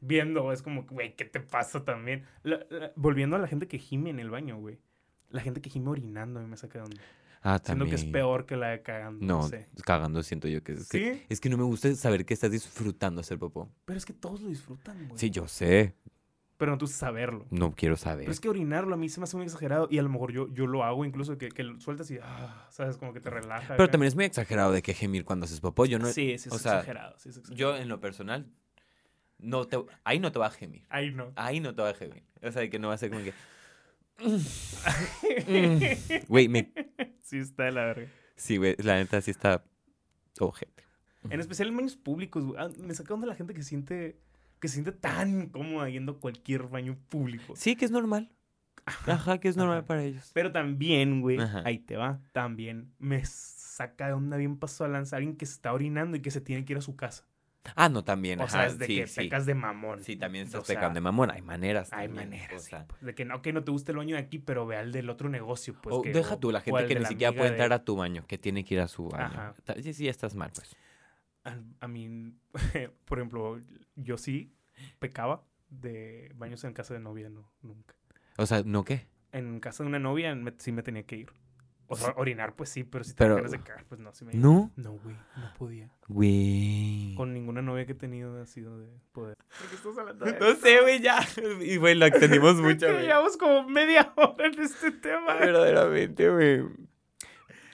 viendo. Es como, güey, ¿qué te pasa también? La- la- volviendo a la gente que gime en el baño, güey. La gente que gime orinando a mí me saca de onda. Ah, Siento también. que es peor que la de cagando. No, No, sé. cagando siento yo que es, que ¿Sí? es que no me gusta saber que estás disfrutando hacer popó. Pero es que todos lo disfrutan, güey. Sí, yo sé. Pero no tú saberlo. No quiero saber. Pero es que orinarlo a mí se me hace muy exagerado y a lo mejor yo, yo lo hago incluso que, que lo sueltas y, ah, ¿sabes? Como que te relaja. Pero acá. también es muy exagerado de que gemir cuando haces popó. Yo no. Sí, sí, es o sea, exagerado. Sí, es exagerado. Yo en lo personal, no te, ahí no te va a gemir. Ahí no. Ahí no te va a gemir. O sea, que no va a ser como que. Mm. Güey, me. Sí, está de la verga. Sí, güey, la neta sí está. Ojete. En especial en baños públicos, güey. Ah, me saca onda la gente que siente que se siente tan incómoda yendo a cualquier baño público. Sí, que es normal. Ajá, que es normal Ajá. para ellos. Pero también, güey, Ajá. ahí te va. También me saca de onda bien paso a lanzar alguien que se está orinando y que se tiene que ir a su casa. Ah, no, también. O ajá, sea, es de sí, que sí. pecas de mamón. Sí, también estás O sea, pecando de mamón. Hay maneras. Hay también, maneras, o sí, pues, de que no, que no te guste el baño de aquí, pero ve al del otro negocio, pues. o que- deja tú, la gente que ni siquiera puede de- entrar a tu baño, que tiene que ir a su baño. Ajá. Sí, sí, estás mal, pues. A, a mí, por ejemplo, yo sí pecaba de baños en casa de novia, no, nunca. O sea, ¿no qué? En casa de una novia me- sí me tenía que ir. O sea, orinar, pues sí, pero si te Pero- ganas de cagar, pues no. Sí me... ¿No? No, güey, no podía. Güey. Con ninguna novia que he tenido ha sido de poder. Porque estás hablando de No sé, güey, ya. Y güey, lo extendimos mucho, que güey. llevamos como media hora en este tema. Verdaderamente, güey.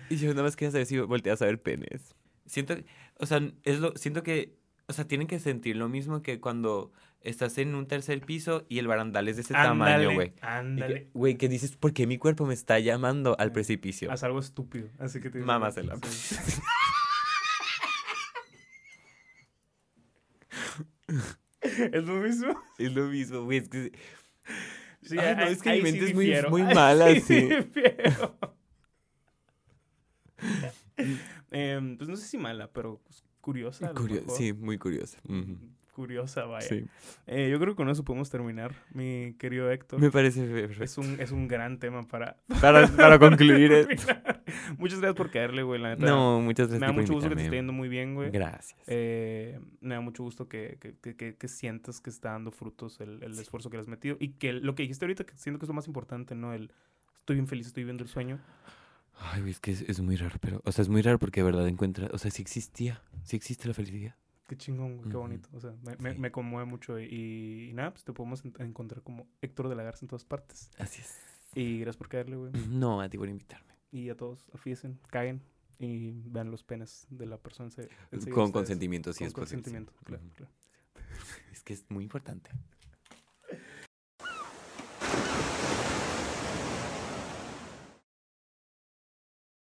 Y yo nada más quería saber si volteas a ver penes. Siento, o sea, es lo, siento que, o sea, tienen que sentir lo mismo que cuando estás en un tercer piso y el barandal es de ese tamaño, güey. Ándale. Güey, que dices, ¿por qué mi cuerpo me está llamando al Sí. precipicio? Haz algo estúpido. Así que te Mámasela. Es lo mismo. Es lo mismo, güey. Es que... Sí, Ay, no, es que mi sí mente es muy- muy mala, sí sí. Em, pues no sé si mala, pero pues, curiosa. Curio- sí, muy curioso. Ujú. Curiosa, vaya. Sí. Eh, yo creo que con eso podemos terminar, mi querido Héctor. Me parece perfecto. Es un, es un gran tema para, Para, para concluir. Muchas gracias por caerle, güey, la neta. No, muchas Me gracias da por mucho gusto que te esté yendo muy bien, güey. Gracias. Eh, me da mucho gusto que, que, que, que- sientas que está dando frutos el, el esfuerzo que le has metido. Y que lo que dijiste ahorita, que siento que es lo más importante, ¿no? El estoy bien feliz, estoy viviendo el sueño. Ay, güey, es que es, es muy raro, pero, o sea, es muy raro porque de verdad encuentra, o sea, sí existía, sí existe la felicidad. Qué chingón, güey, qué bonito. O sea, me, me, Sí. me conmueve mucho. Y, y nada, pues te podemos en- encontrar como Héctor de la Garza en todas partes. Así es. Y gracias por caerle, güey. No, a ti por invitarme. Y a todos, afiesen, caguen y vean los penes de la persona. Con consentimiento, sí Con es posible. consentimiento, claro, Ujú. claro. Es que es muy importante.